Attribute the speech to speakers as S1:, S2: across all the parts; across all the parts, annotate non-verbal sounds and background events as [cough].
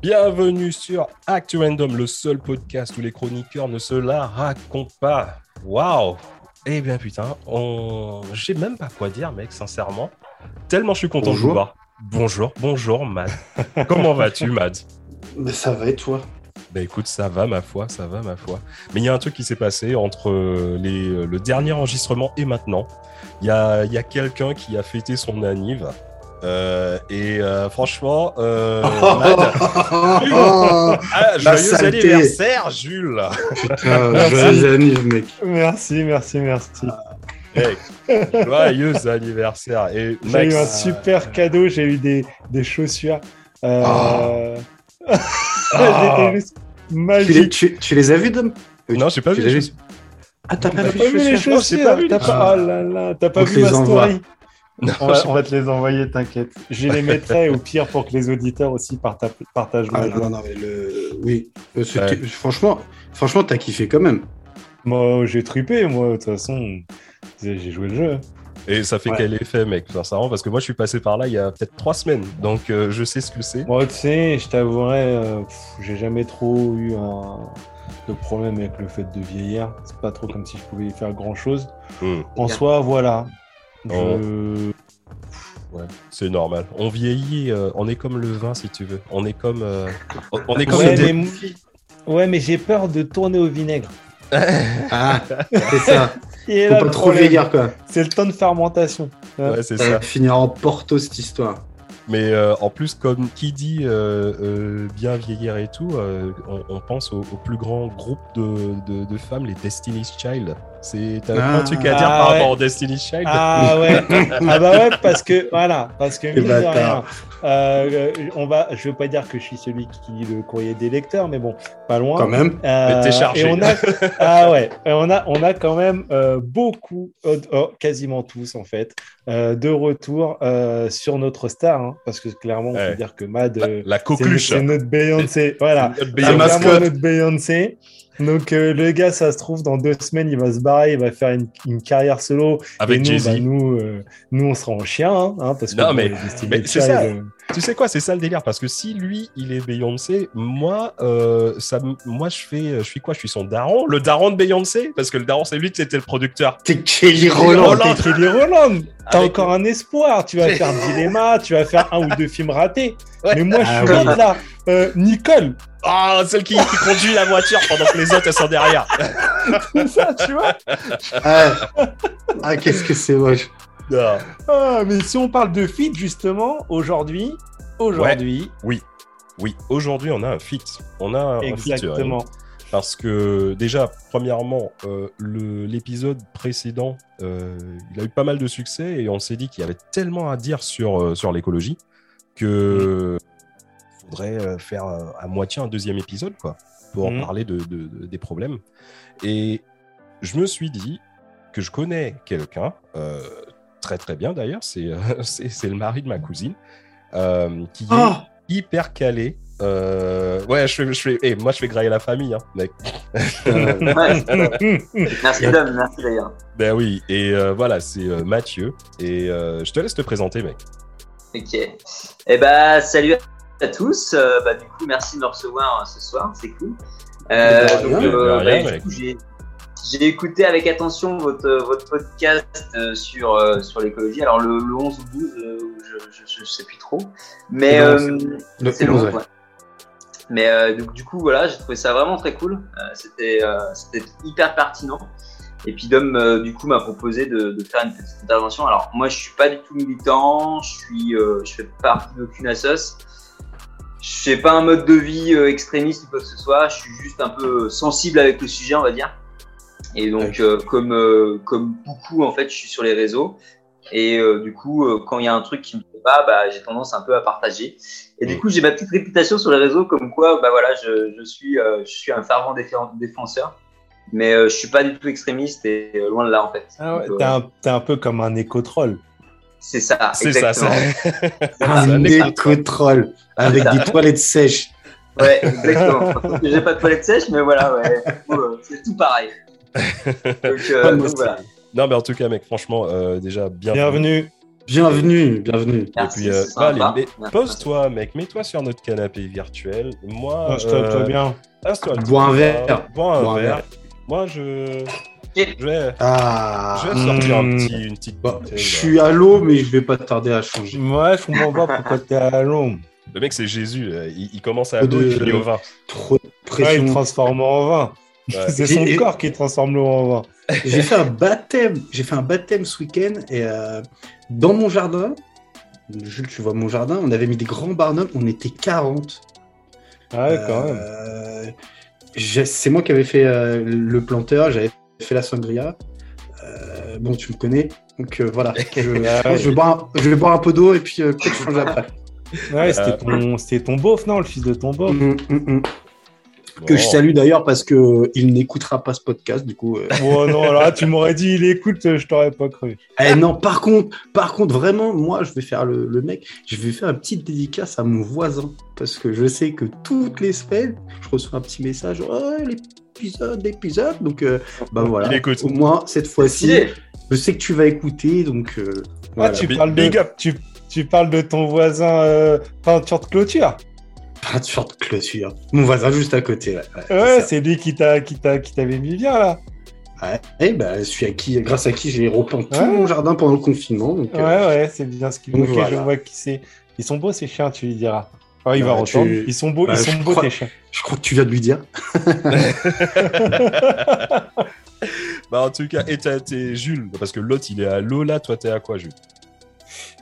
S1: Bienvenue sur Actu Random, le seul podcast où les chroniqueurs ne se la racontent pas. Waouh Eh bien putain, on... je sais même pas quoi dire mec, sincèrement. Tellement je suis content de vous
S2: Bonjour.
S1: voir. Bonjour, bonjour Mad. Comment vas-tu Mad?
S2: Mais ça va et toi?
S1: Bah écoute, ça va ma foi, ça va ma foi. Mais il y a un truc qui s'est passé entre euh, les, euh, le dernier enregistrement et maintenant. Il y a, il y a quelqu'un qui a fêté son anniv. Euh, et euh, franchement, euh, [laughs] Mad, ah, joyeux anniversaire Jules
S2: Putain, [laughs]
S3: Merci.
S2: joyeux anniv, mec.
S3: Merci, merci, merci.
S1: Mec, Joyeux anniversaire Et
S3: J'ai eu un
S1: Max,
S3: super cadeau, j'ai eu des, des chaussures. Euh...
S1: Ah. [laughs]
S3: J'étais juste
S2: Tu les,
S3: magique.
S2: tu, tu les as vus, Dom? Euh,
S1: Non, j'ai pas
S2: tu
S1: vu
S2: les Ah, t'as pas
S3: T'as
S2: vu
S3: pas vu les
S2: chaussures?
S3: chaussures?
S1: Pas vu les
S3: T'as pas... Oh là là, t'as pas vu ma
S2: les envoie.
S1: Non,
S3: on, va,
S1: j'ai
S3: on va te les envoyer, t'inquiète. Je les mettrai au pire pour que les auditeurs aussi parta- partagent
S2: Ah non, non, non, mais le... Oui. Euh,
S1: Ouais.
S2: Franchement, franchement, t'as kiffé quand même.
S3: Moi, j'ai trippé, moi, de toute façon. J'ai joué le jeu.
S1: Et ça fait
S3: Ouais.
S1: quel effet, mec, sincèrement Parce que moi, je suis passé par là il y a peut-être trois semaines, donc euh, je sais ce que c'est.
S3: Moi, tu sais, je t'avouerai, euh, j'ai jamais trop eu un... de problème avec le fait de vieillir. C'est pas trop comme si je pouvais y faire grand chose.
S1: Hmm.
S3: En soi, voilà. Je-
S1: Oh. Ouais, c'est normal. On vieillit, euh, on est comme le vin, si tu veux. On est comme, euh, on- est comme
S3: Ouais,
S1: des-
S3: mais... ouais, mais j'ai peur de tourner au vinaigre. [laughs]
S2: Ah, c'est ça. [laughs] Faut pas
S3: le
S2: trop vieillir, quoi.
S3: C'est le temps de fermentation.
S1: Ouais, c'est
S2: Ça
S1: ça.
S2: va finir en porto, cette histoire.
S1: Mais euh, en plus, comme qui dit euh, euh, bien vieillir et tout, euh, on, on pense au, au plus grand groupe de, de, de femmes, les Destiny's Child. C'est t'as
S2: Ah.
S1: un truc à dire
S3: Ah
S1: par
S3: ouais.
S1: rapport aux Destiny's Child
S3: Ah [laughs] ouais, ah bah ouais, parce que voilà, parce que rien, euh, on va, je veux pas dire que je suis celui qui lit le courrier des lecteurs, mais bon, pas loin.
S2: Quand même.
S3: Euh,
S1: Mais chargé.
S3: Et on a, [laughs] ah ouais, et on a, on a quand même euh, beaucoup, euh, oh, quasiment tous en fait, euh, de retour euh, sur notre star, hein, parce que clairement, on
S1: Ouais.
S3: peut dire que Mad,
S1: La, la
S3: c'est
S1: coqueluche.
S3: c'est notre Beyoncé, voilà.
S1: Notre Beyoncé.
S3: Donc euh, le gars, ça se trouve, dans deux semaines, il va se barrer, il va faire une, une carrière solo.
S1: avec
S3: et nous,
S1: Jay-Z.
S3: bah, nous, euh, nous, on sera en chien, hein, hein, parce que
S1: Non, mais- c'est ça. Tu sais quoi, c'est ça le délire parce que si lui il est Beyoncé, moi euh, ça, moi je fais, je suis quoi Je suis son daron, le daron de Beyoncé? Parce que le daron c'est lui qui était le producteur.
S2: T'es Kelly
S1: Roland.
S3: T'es Kelly Roland, t'as
S1: Avec-
S3: encore un espoir. Tu vas faire Dilemma, tu vas faire un ou deux films ratés.
S1: Ouais.
S3: Mais moi, je
S2: Ah
S3: suis
S2: oui.
S3: là. Euh, Nicole,
S1: Ah, celle qui, qui conduit la voiture pendant que les autres elles sont derrière. [laughs]
S3: ça, tu vois.
S2: Ah, ah, qu'est-ce que c'est moche.
S1: Non.
S3: Ah, mais si on parle de feat, justement, aujourd'hui, aujourd'hui,
S1: Oui, aujourd'hui on a un fit. On a un
S3: exactement.
S1: Parce que déjà, premièrement, euh, le- l'épisode précédent, euh, il a eu pas mal de succès et on s'est dit qu'il y avait tellement à dire sur, euh, sur l'écologie que faudrait euh, faire euh, à moitié un deuxième épisode quoi, pour
S3: Mhm.
S1: parler de, de- de- des problèmes. Et je me suis dit que je connais quelqu'un, euh, très très bien d'ailleurs, c'est euh, [laughs] c'est c'est le mari de ma cousine, euh, qui est
S2: Oh,
S1: hyper calé. Euh, ouais, je fais, je fais, eh, moi je fais grailler la famille, hein, mec. [laughs] [laughs]
S4: Merci Dom, merci d'ailleurs.
S1: Ben oui, et euh, voilà, c'est euh, Mathieu. Et euh, je te laisse te présenter, mec.
S4: Ok. Eh bah, salut à tous. Euh, bah, du coup, merci de me recevoir euh, ce soir, c'est cool. Euh, donc, euh, bah, j'ai écouté avec attention votre, votre podcast sur, sur l'écologie. Alors, le, le 11 ou 12, euh, je, je, je sais plus trop. Mais euh,
S2: Le
S4: c'est
S2: 11,
S4: long,
S2: ouais.
S4: ouais. Mais donc, du coup, voilà, j'ai trouvé ça vraiment très cool. C'était c'était hyper pertinent. Et puis Dom, euh, du coup, m'a proposé de, de faire une petite intervention. Alors, moi, je suis pas du tout militant. Je suis, euh, je fais partie d'aucune assoce. Je fais pas un mode de vie euh, extrémiste ou quoi que ce soit. Je suis juste un peu sensible avec le sujet, on va dire. Et donc,
S2: Ouais.
S4: euh, comme euh, comme beaucoup, en fait, je suis sur les réseaux. Et euh, du coup, quand il y a un truc qui me plaît pas, bah, j'ai tendance un peu à partager. Et du
S1: Mm.
S4: coup, j'ai ma petite réputation sur les réseaux comme quoi, bah voilà, je, je suis, je suis un fervent défenseur, mais je suis pas du tout extrémiste et loin de là en fait.
S3: Ah ouais, t'es un, t'es un peu comme un éco-troll.
S4: C'est ça,
S1: C'est ça,
S4: exactement. [laughs]
S1: c'est
S2: Un
S1: un
S2: éco-troll avec
S4: ça.
S2: des toilettes sèches.
S4: Ouais, exactement. J'ai pas de toilette sèche, mais voilà, ouais. Euh, c'est tout pareil. [laughs] Donc, euh,
S2: Ah,
S4: donc voilà.
S1: Non, mais en tout cas, mec, franchement, euh, déjà, bienvenue.
S3: Bienvenue.
S2: Bienvenue, bienvenue.
S1: Et
S4: Merci,
S1: puis, euh, allez, pose-toi, mec, mets-toi sur notre canapé virtuel. Moi,
S3: Installe-toi
S1: euh,
S3: bien.
S1: installe-toi le
S2: Bois un verre.
S1: Bois un verre. Moi, je. Je vais,
S2: Ah,
S1: je vais sortir un petit, une petite bouteille.
S2: je suis à l'eau, mais je vais pas tarder à changer.
S3: Ouais, je comprends pas pourquoi [laughs] t'es à l'ombre.
S1: Le mec, c'est Jésus. Il, il commence à l'eau,
S2: de-
S1: il au vin.
S2: Trop de
S3: Ouais, il
S2: pression.
S3: transforme en vin.
S1: Ouais.
S3: C'est son
S2: Et-
S3: corps qui transforme l'eau en vin. [laughs]
S2: J'ai fait un baptême. J'ai fait un baptême ce week-end et euh, dans mon jardin, Jules, tu vois mon jardin, on avait mis des grands barnums. On était 40.
S3: Ah Ouais, quand même.
S2: Euh, j'ai- c'est moi qui avais fait euh, le planteur, j'avais fait la sangria. Euh, bon, tu me connais, donc euh, voilà. [laughs] Je, je je vais boire un, je vais boire un peu d'eau et puis euh, peut-être changer après.
S3: Ouais, c'était
S1: Euh,
S3: ton, ton beauf, non, le fils de ton beauf.
S2: Mm, mm, mm. Que je salue d'ailleurs parce que euh, il n'écoutera pas ce podcast du coup. euh.
S3: Oh non, alors là, tu m'aurais dit, il écoute, je t'aurais pas cru.
S2: Eh non, par contre, par contre, vraiment, moi, je vais faire le, le mec. Je vais faire une petite dédicace à mon voisin parce que je sais que toutes les semaines, je reçois un petit message. Oh, l'épisode, l'épisode. Donc, euh, bah voilà. Au moins cette fois-ci, je sais que tu vas écouter, donc euh, voilà.
S3: Ah, tu parles, de,
S1: big up.
S3: tu, tu parles de ton voisin euh, peinture de clôture.
S2: Peinture de clôture. Mon voisin juste à côté. Ouais, ouais,
S3: Ouais,
S2: c'est
S3: lui qui t'a, qui t'a, qui t'avait mis bien là.
S2: Ouais. Et bah, celui à qui, grâce à qui j'ai repeint tout
S3: Ouais.
S2: mon jardin pendant le confinement. Donc,
S3: Ouais,
S2: euh,
S3: ouais, c'est bien ce qu'il
S2: donc
S3: Ok,
S2: voilà.
S3: je vois qui c'est. Ils sont beaux ces chiens, tu lui diras. Ah, il va
S2: Bah,
S3: retourner.
S2: tu-
S3: Ils sont beaux,
S2: Bah,
S3: ils sont
S2: je
S3: beaux
S2: crois-
S3: tes chiens.
S2: je crois que tu viens de lui dire. [laughs]
S1: Bah, en tout cas, et t'es Jules, parce que l'autre, il est à l'eau là. Toi, t'es à quoi, Jules?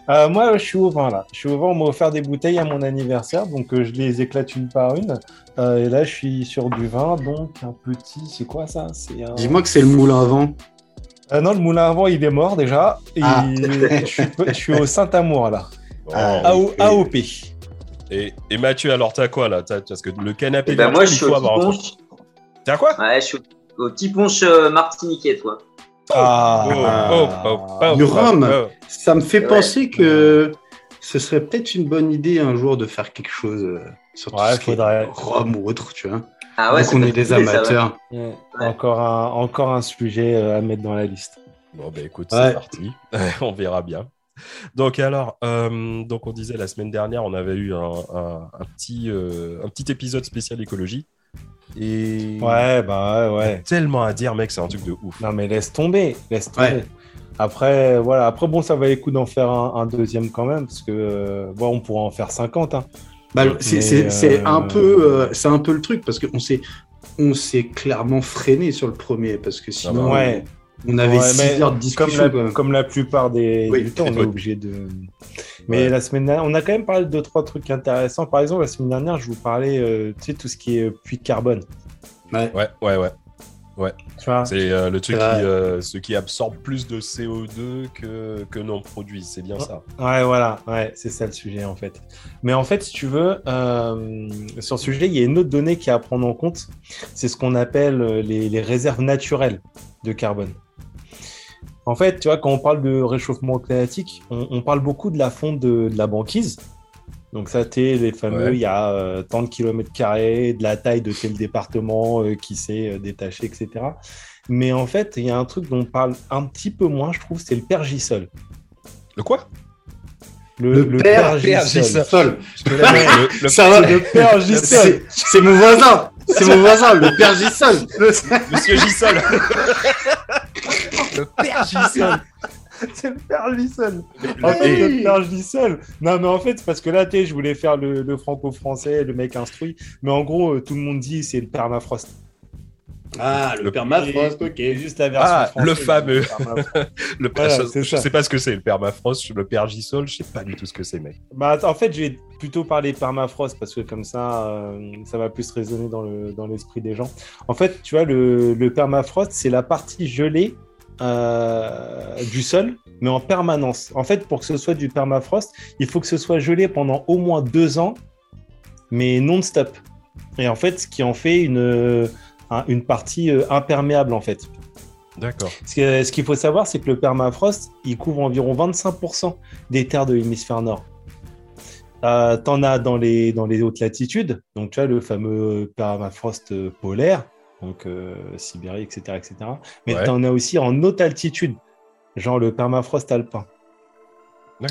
S3: Euh, moi, je suis au vin là. Je suis au vin. On m'a offert des bouteilles à mon anniversaire, donc euh, je les éclate une par une. Euh, et là, je suis sur du vin, donc un petit. C'est quoi ça? C'est un.
S2: Dis-moi que c'est le moulin à vent.
S3: Non, le moulin à vent, il est mort déjà. Et
S2: Ah.
S3: je, suis, je suis au Saint-Amour là.
S1: Oh.
S3: AO AOP.
S1: Et, et Mathieu, alors, t'as quoi là? T'as- Parce que le canapé,
S4: ben moi, je suis au petit.
S1: T'es à quoi?
S4: Ouais, je suis au, petit ponche euh, martiniquais, toi.
S3: Ah.
S1: Oh, oh, oh, oh,
S2: Du rhum.
S1: oh.
S2: Ça me fait
S4: Ouais.
S2: penser que ce serait peut-être une bonne idée un jour de faire quelque chose euh, sur tout
S3: Ouais,
S2: ce qui est
S3: faudrait.
S2: rhum ou autre, tu vois.
S4: Ah ouais,
S2: Donc on est des
S4: ouais.
S2: amateurs.
S3: Encore, un, encore un sujet euh, à mettre dans la liste.
S1: Bon, bah écoute,
S2: Ouais.
S1: c'est parti. [laughs] on verra bien. Donc, alors, euh, donc on disait la semaine dernière, on avait eu un, un- un petit, euh, un petit épisode spécial écologie. Et
S3: Ouais, bah ouais, ouais.
S1: tellement à dire, mec, c'est un truc de ouf.
S3: Non, mais laisse tomber, laisse tomber.
S2: Ouais.
S3: Après, voilà. Après, bon, ça va les coups d'en faire un, un deuxième quand même, parce que euh, bon, on pourra en faire 50. Hein.
S2: Bah, c'est
S3: euh,
S2: un peu, euh, c'est un peu le truc parce qu'on s'est, on s'est clairement freiné sur le premier parce que sinon,
S3: Ouais.
S2: On avait
S3: Ouais,
S2: 6
S3: mais
S2: heures de
S3: Comme
S2: discussion.
S3: la,
S2: quoi.
S3: comme la plupart des
S2: Oui.
S3: du temps, on est
S1: Ouais.
S3: obligé de. Mais
S1: Ouais.
S3: la semaine dernière, on a quand même parlé de deux trois trucs intéressants. Par exemple, la semaine dernière, je vous parlais, euh, tu sais, tout ce qui est euh, puits de carbone.
S2: Ouais.
S1: Ouais, ouais, ouais.
S3: Tu vois?
S1: C'est euh, le truc qui, euh, ce qui absorbe plus de CO2 que, que non produit. C'est bien ça.
S3: Ouais, voilà, ouais, c'est ça le sujet en fait. Mais en fait, si tu veux, euh, sur ce sujet, il y a une autre donnée qui est à prendre en compte. C'est ce qu'on appelle les, les réserves naturelles de carbone. En fait, tu vois, quand on parle de réchauffement climatique, on, on parle beaucoup de la fonte de, de la banquise. Donc ça, t'es les fameux,
S1: Ouais.
S3: il y a euh, tant de kilomètres carrés, de la taille de tel département euh, qui s'est euh, détaché, etc. Mais en fait, il y a un truc dont on parle un petit peu moins, je trouve, c'est le pergisol.
S1: Le quoi?
S3: Le,
S2: Le père-
S3: pergisol.
S2: Sol.
S1: le, le-
S2: Ça va.
S3: Le père Gisol.
S2: C'est c'est mon voisin. C'est mon voisin, le père Gisol.
S1: Monsieur Gisol Le père Gisol
S3: C'est le père Gisol.
S1: Le-
S3: En fait, le père Gisol. Non, mais en fait, c'est parce que là, tu sais, je voulais faire le, le franco-français, le mec instruit. Mais en gros, euh, tout le monde dit c'est le permafrost.
S2: Ah,
S1: Le
S2: le permafrost, ok.
S3: juste la version
S1: Ah,
S3: française,
S1: le fameux. [laughs] Le
S3: Voilà,
S1: je, je sais pas ce que c'est, le permafrost, le père Gisol, je sais pas du tout ce que c'est, mec.
S3: Bah, en fait, je vais plutôt parler permafrost parce que comme ça, euh, ça va plus résonner dans le- dans l'esprit des gens. En fait, tu vois, le, le permafrost, c'est la partie gelée euh, du sol, mais en permanence. En fait, pour que ce soit du permafrost, il faut que ce soit gelé pendant au moins deux ans, mais non-stop. Et en fait, ce qui en fait une, un- une partie euh, imperméable, en fait.
S1: D'accord.
S3: Ce qu'il faut savoir, c'est que le permafrost, il couvre environ 25% des terres de l'hémisphère nord. Euh, T'en as dans les, dans les hautes latitudes, donc tu as le fameux permafrost euh, polaire, donc euh, Sibérie, etc., etc. Mais
S1: Ouais.
S3: t'en as aussi en haute altitude, genre le permafrost alpin.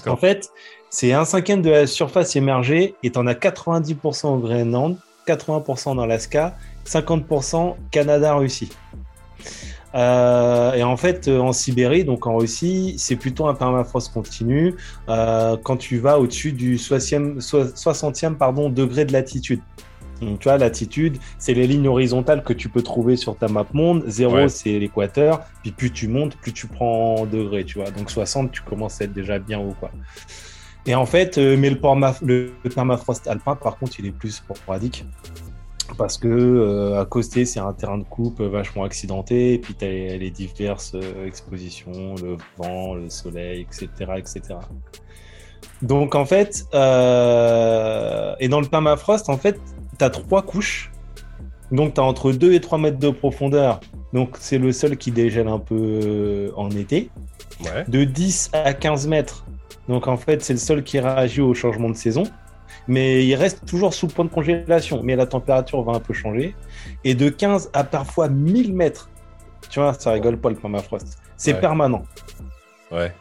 S3: En fait, c'est un cinquième de la surface émergée et tu en as 90% au Groenland, 80% dans l'Alaska, 50% Canada-Russie. Euh, et en fait, en Sibérie, donc en Russie, c'est plutôt un permafrost continu euh, quand tu vas au-dessus du 60e, 60e pardon, degré de latitude. Donc, tu vois, latitude, c'est les lignes horizontales que tu peux trouver sur ta map monde. Zéro,
S1: Ouais.
S3: c'est l'équateur. Puis plus tu montes, plus tu prends en degrés, tu vois. Donc 60, tu commences à être déjà bien haut, quoi. Et en fait, euh, mais le, le permafrost alpin, par contre, il est plus sporadique. Parce que euh, à côté, c'est un terrain de coupe vachement accidenté. Et puis, tu as les diverses euh, expositions, le vent, le soleil, etc. etc. Donc, en fait, euh, et dans le permafrost, en fait, tu as trois couches. Donc, tu as entre 2 et 3 mètres de profondeur. Donc, c'est le sol qui dégèle un peu euh, en été.
S1: Ouais.
S3: De 10 à 15 mètres. Donc, en fait, c'est le sol qui réagit au changement de saison. Mais il reste toujours sous point de congélation. Mais la température va un peu changer. Et de 15 à parfois 1000 mètres. Tu vois, ça rigole pas le permafrost. C'est
S1: Ouais.
S3: permanent.
S1: Ouais.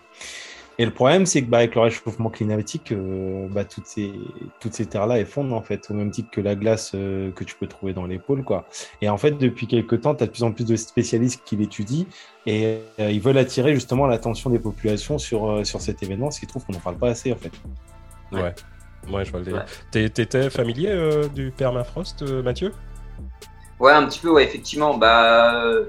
S3: Et le problème, c'est que bah, avec le réchauffement climatique, euh, bah, toutes ces, toutes ces terres-là elles fondent en fait, au même titre que la glace euh, que tu peux trouver dans les pôles. Quoi. Et en fait, depuis quelques temps, tu as de plus en plus de spécialistes qui l'étudient et euh, ils veulent attirer justement l'attention des populations sur, sur cet événement, ce qui trouve qu'on n'en parle pas assez en fait.
S1: Ouais. Ouais, je vois le délire.
S4: Ouais.
S1: T'étais familier euh, du permafrost, euh, Mathieu?
S4: Ouais, un petit peu, ouais, effectivement. Bah, euh,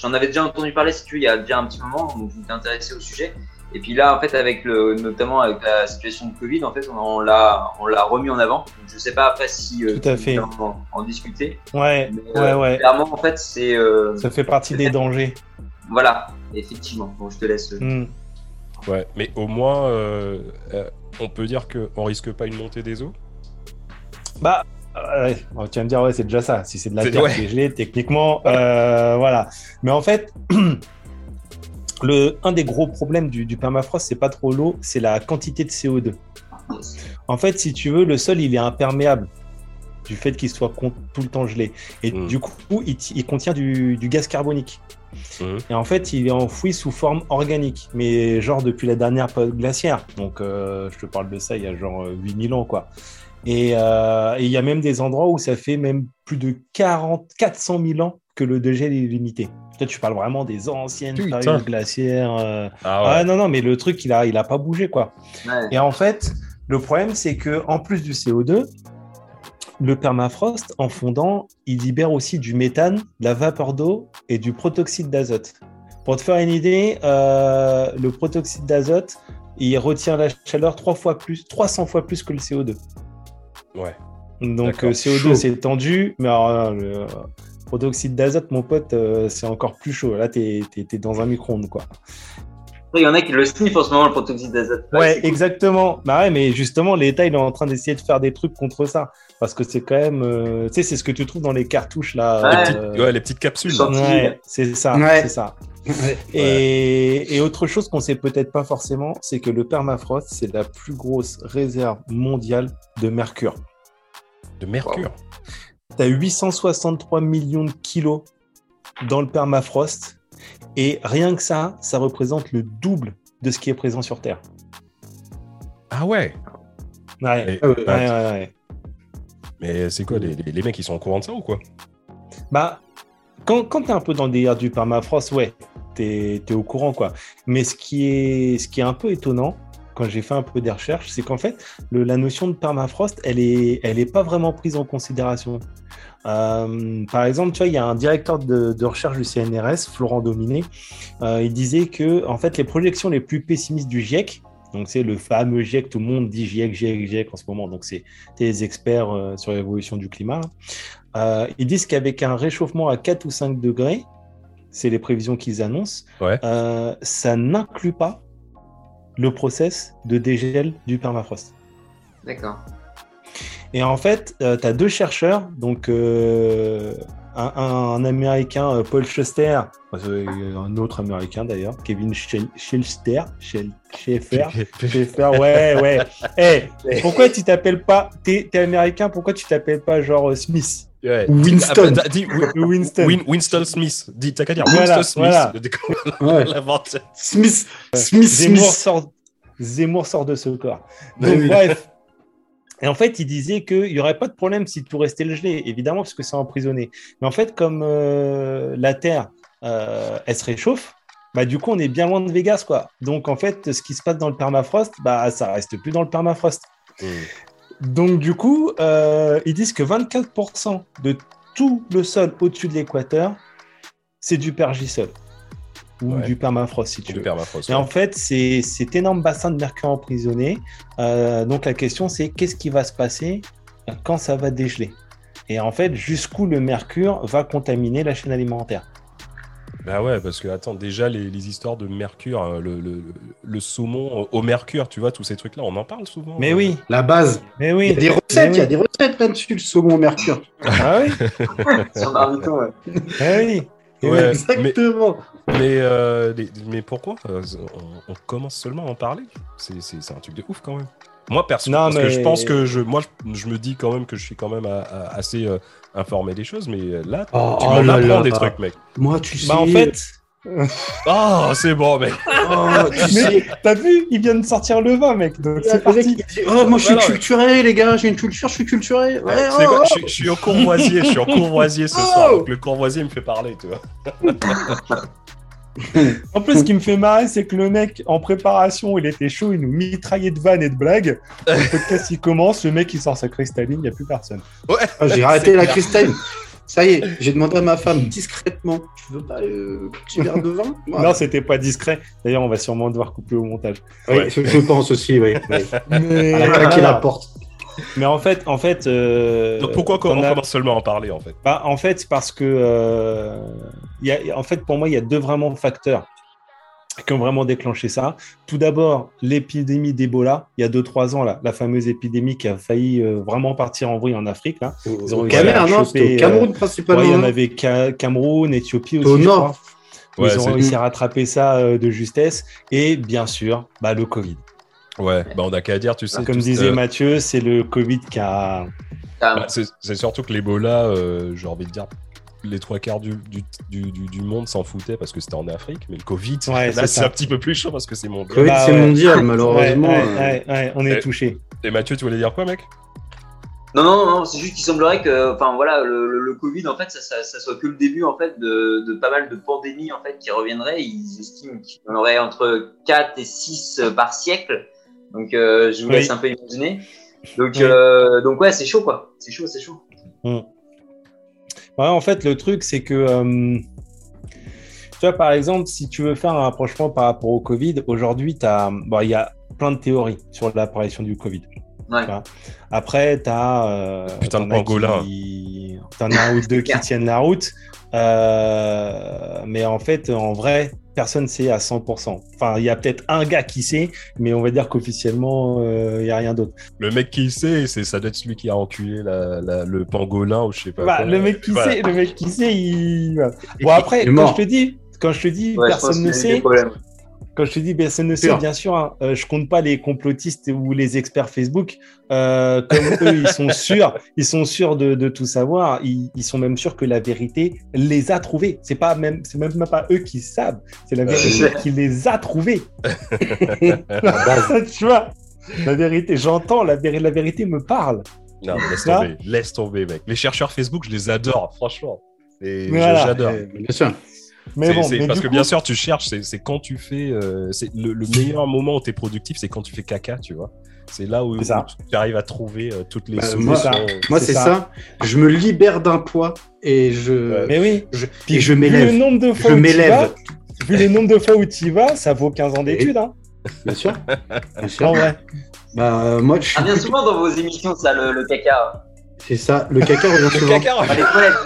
S4: j'en avais déjà entendu parler, si tu veux, il y a déjà un petit moment, donc je m'étais intéressé au sujet. Et puis là, en fait, avec le, notamment avec la situation de Covid, en fait, on, l'a, on l'a remis en avant. Donc, je sais pas après si euh,
S3: Tout à fait.
S4: En, en discuter.
S3: Ouais,
S4: Mais,
S3: ouais,
S4: euh,
S3: ouais.
S4: Clairement, en fait, c'est euh,
S3: Ça fait partie des dangers.
S4: voilà, effectivement. Bon, je te laisse.
S3: Hmm.
S1: Ouais, mais au moins, euh, euh, on peut dire qu'on risque pas une montée des eaux
S3: Bah, euh, ouais. Tu vas me dire, ouais, c'est déjà ça. Si c'est de la terre
S1: ouais.
S3: qui est gelée, techniquement, euh, voilà. Mais en fait, [clears throat] le, un des gros problèmes du, du permafrost, c'est pas trop l'eau, c'est la quantité de CO2.
S4: yes.
S3: En fait, si tu veux, le sol, il est imperméable du fait qu'il soit tout le temps gelé. Et
S1: Mm.
S3: du coup, il, contient du, du gaz carbonique.
S1: Mhm.
S3: Et en fait, il est enfoui sous forme organique, mais genre depuis la dernière période glaciaire. Donc, euh, je te parle de ça il y a genre euh, 8000 ans, quoi. Et euh, et il y a même des endroits où ça fait même plus de 40, 400 000 ans que le dégel est limité. Toi, tu parles vraiment des anciennes
S1: Putain.
S3: périodes glaciaires. euh.
S1: Ah
S3: Ah non, non, mais le truc, il a, il a pas bougé, quoi.
S4: Ouais.
S3: Et en fait, le problème, c'est que en plus du CO2, le permafrost, en fondant, il libère aussi du méthane, de la vapeur d'eau et du protoxyde d'azote. Pour te faire une idée, euh, le protoxyde d'azote, il retient la chaleur trois fois plus, 300 fois plus que le CO2.
S1: Ouais.
S3: Donc
S1: D'accord.
S3: euh, CO2
S2: Chaud.
S3: c'est tendu, mais alors, le protoxyde d'azote, mon pote, euh, c'est encore plus chaud. Là, t'es es, dans un micro-ondes, quoi.
S4: Il y en a qui le sniffent en ce moment, le protoxyde d'azote.
S3: Ouais,
S4: cool.
S3: exactement. Bah ouais, mais justement, l'État, il est en train d'essayer de faire des trucs contre ça. Parce que c'est quand même. euh, tu sais, c'est ce que tu trouves dans les cartouches, là.
S4: Ouais.
S1: Petites- ouais, les petites capsules.
S3: Ouais, c'est ça.
S2: Ouais.
S3: C'est ça. Et, et autre chose qu'on sait peut-être pas forcément, c'est que le permafrost, c'est la plus grosse réserve mondiale de mercure.
S1: De mercure.
S3: Tu as 863 millions de kilos dans le permafrost. Et rien que ça, ça représente le double de ce qui est présent sur Terre.
S1: Ah ouais.
S3: Ouais.
S1: Et-
S2: Ah ouais.
S3: Ouais.
S1: Mais c'est quoi, les, les- les mecs, ils sont au courant de ça ou quoi?
S3: Bah, quand, quand tu es un peu dans le délire du permafrost, ouais, tu es, au courant, quoi. Mais ce qui est, ce qui est un peu étonnant, quand j'ai fait un peu des recherches, c'est qu'en fait, le- la notion de permafrost, elle est, elle est pas vraiment prise en considération. Euh, par exemple, tu vois, il y a un directeur de, de recherche du CNRS, Florent Dominé, euh, il disait que, en fait, les projections les plus pessimistes du GIEC, donc c'est le fameux GIEC, tout le monde dit GIEC, GIEC, GIEC en ce moment, donc c'est des experts euh, sur l'évolution du climat. Euh, ils disent qu'avec un réchauffement à 4 ou 5 degrés, c'est les prévisions qu'ils annoncent,
S1: Ouais.
S3: euh, ça n'inclut pas le process de dégel du permafrost.
S4: D'accord.
S3: Et en fait, tu as deux chercheurs, donc euh, un, un Américain, euh, Paul Schuster, euh, un autre Américain d'ailleurs, Kevin Schel- Schaeffer, Schaeffer, ouais, ouais. [laughs] Eh, pourquoi tu t'appelles pas, t'es es américain, pourquoi tu t'appelles pas genre euh, Smith?
S1: Ouais.
S2: Winston.
S1: Ah, bah,
S3: ou Winston
S1: Win- Winston Smith. Dis, t'as qu'à dire
S3: Voilà,
S1: Winston Smith.
S3: voilà.
S2: Ouais. [laughs]
S1: L'inventeur.
S2: Smith, Smith,
S3: Zemmour
S2: Smith.
S3: sort, Zemmour sort de ce corps.
S2: Oui,
S3: Donc, bref. Et en fait, il disait qu'il n'y aurait pas de problème si tout restait gelé, évidemment, parce que c'est emprisonné. Mais en fait, comme euh, la Terre, euh, elle se réchauffe, bah, du coup, on est bien loin de Vegas, quoi. Donc, en fait, ce qui se passe dans le permafrost, bah, ça reste plus dans le permafrost.
S1: Mm.
S3: Donc, du coup, euh, ils disent que 24% de tout le sol au-dessus de l'équateur, c'est du pergisol ou
S1: Ouais.
S3: du permafrost, si tu veux.
S1: permafrost.
S3: Et en fait, c'est cet énorme bassin de mercure emprisonné. Euh, donc la question, c'est qu'est-ce qui va se passer quand ça va dégeler? Et en fait, jusqu'où le mercure va contaminer la chaîne alimentaire?
S1: Bah ouais, parce que attends, déjà les, les histoires de mercure, hein, le, le, le saumon au mercure, tu vois, tous ces trucs-là, on en parle souvent.
S3: Mais
S1: euh.
S3: oui,
S2: La base.
S3: mais
S2: Il y
S3: oui.
S2: a des recettes, il y a
S3: oui.
S2: des recettes là-dessus, le saumon au mercure.
S3: Ah oui, [laughs]
S4: Sur Naruto, ouais.
S3: ah oui.
S1: Ouais,
S2: Exactement.
S1: Mais, euh, les- mais pourquoi? Euh, on, on commence seulement à en parler C'est c'est- c'est un truc de ouf quand même. Moi, perso,
S3: Non,
S1: parce que
S3: mais-
S1: je pense que je, moi, je, je me dis quand même que je suis quand même à- à- assez euh, informé des choses, mais là,
S2: Oh,
S1: tu
S2: oh
S1: m'en
S2: là
S1: apprends
S2: là.
S1: des trucs, mec.
S2: Moi, tu sais.
S3: Bah en fait,
S1: Oh, [laughs] c'est bon, mec. [laughs]
S2: Oh, tu
S3: mais t'as vu, il vient de sortir le vin, mec. Donc c'est parti.
S2: Oh, moi je suis
S1: Voilà, ouais.
S2: culturé, les gars, j'ai une culture, je suis culturé. Ouais, oh,
S1: quoi
S2: oh.
S1: je, suis- je suis au courvoisier, je suis au courvoisier ce
S2: Oh
S1: soir. Donc le courvoisier me fait parler, tu vois. [laughs]
S3: En plus, ce qui me fait marrer, c'est que le mec, en préparation, il était chaud, il nous mitraillait de vannes et de blagues. Le podcast, il commence, le mec, il sort sa cristalline, il n'y a plus personne.
S1: Ouais.
S2: Ah, j'ai arrêté la cristalline. Ça y est, j'ai demandé à ma femme discrètement Tu veux pas le petit verre de vin? Voilà. [laughs]
S3: Non, c'était pas discret. D'ailleurs, on va sûrement devoir couper au montage.
S2: Oui,
S1: Ouais.
S2: je, je pense aussi, oui. oui. [laughs]
S3: Mais,
S2: Elle a claqué la porte.
S3: Mais en fait, en fait, euh,
S1: Donc pourquoi on
S3: as-
S1: commence seulement à en parler, en fait?
S3: Bah, en fait, parce que, euh, il y a, en fait, pour moi, il y a deux vraiment facteurs qui ont vraiment déclenché ça. Tout d'abord, l'épidémie d'Ebola, il y a 2-3 ans, là, la fameuse épidémie qui a failli euh, vraiment partir en vrille en Afrique. Là. Ont
S2: au Cameroun, non
S3: choper,
S2: C'était au Cameroun
S3: Ouais,
S2: principalement.
S3: il y en avait Ca- Cameroun, Éthiopie aussi.
S2: Au
S3: je
S2: nord.
S3: crois. Ils
S1: Ouais,
S3: ont réussi à rattraper ça euh, de justesse. Et bien sûr, bah, le Covid.
S1: Ouais, bah on a qu'à dire, tu sais.
S3: Comme disait
S1: euh,
S3: Mathieu, c'est le Covid qui a.
S1: Bah, c'est c'est surtout que l'Ebola, euh, j'ai envie de dire, les trois quarts du, du, du, du- du monde s'en foutaient parce que c'était en Afrique, mais le Covid,
S3: Ouais,
S1: là
S3: c'est
S1: un petit peu plus chaud parce que c'est mondial.
S2: Covid,
S3: Bah,
S2: c'est
S3: ouais.
S2: mondial, malheureusement.
S3: Ouais,
S2: euh,
S3: ouais, ouais, ouais, on est touché.
S1: Et Mathieu, tu voulais dire quoi, mec?
S4: Non, non, non, c'est juste qu'il semblerait que, enfin voilà, le, le- le Covid, en fait, ça, ça, ça soit que le début, en fait, de, de pas mal de pandémies, en fait, qui reviendraient. Ils estiment qu'il y en aurait entre 4 et 6 par siècle. Donc, euh, je vous
S3: Oui.
S4: laisse un peu imaginer. Donc,
S3: Oui.
S4: euh, donc ouais, c'est chaud, quoi. C'est chaud, c'est chaud.
S3: Ouais, en fait, le truc, c'est que, euh, tu vois, par exemple, si tu veux faire un rapprochement par rapport au Covid, aujourd'hui, t'as- bon, il y a plein de théories sur l'apparition du Covid.
S4: Ouais.
S3: Après, tu as.
S1: Putain de pangolin.
S3: Qui... T'en as un ou deux qui [laughs] tiennent la route. Euh, mais en fait, en vrai, personne ne sait à 100%. Enfin, il y a peut-être un gars qui sait, mais on va dire qu'officiellement, euh, il n'y a rien d'autre.
S1: Le mec qui sait, c'est ça doit être celui qui a enculé la, la- le pangolin ou je sais pas.
S3: Bah,
S1: quoi.
S3: le mec qui
S1: Voilà.
S3: sait, le mec qui sait, il. Bon, après, quand je te dis, quand je te dis,
S4: Ouais, je pense
S3: personne ne sait,
S4: problèmes.
S3: Quand je te dis personne ne sait,
S2: Sûr.
S3: bien sûr, hein, euh, je compte pas les complotistes ou les experts Facebook. Euh, comme [laughs] eux, ils sont sûrs, ils sont sûrs de, de tout savoir. Ils, ils sont même sûrs que la vérité les a trouvés. C'est pas même, c'est même pas eux qui savent. C'est la vérité qui les a trouvés. [laughs] [laughs] tu vois, la vérité. J'entends la, véri- la vérité me parle.
S1: Non, laisse tomber, laisse tomber, mec. Les chercheurs Facebook, je les adore, franchement. Et
S3: Voilà.
S1: J'adore.
S2: euh, Bien sûr.
S3: Mais bon,
S1: c'est-
S3: mais
S1: parce que
S3: coup-
S1: bien sûr, tu cherches, c'est quand tu fais. euh, le, le meilleur moment où tu es productif, c'est quand tu fais caca, tu vois. C'est là où,
S3: C'est ça.
S1: où tu arrives à trouver euh, toutes les
S2: Bah,
S1: solutions.
S2: moi, Moi,
S3: C'est ça.
S2: ça. Je me libère d'un poids et je,
S3: Mais oui.
S2: je,
S3: Puis
S2: et je
S3: vu
S2: m'élève.
S3: le nombre de fois
S2: Je
S3: où tu
S2: m'élève.
S3: vas, vu le nombre de fois où tu y vas, ça vaut 15 ans d'études. Hein,
S2: Bien sûr. Bien sûr.
S3: en vrai.
S2: Bah, euh, moi, je suis
S4: revient
S2: plutôt-
S4: souvent dans vos émissions, ça, le, le caca.
S2: C'est ça. Le caca revient
S1: Le
S2: souvent.
S1: caca,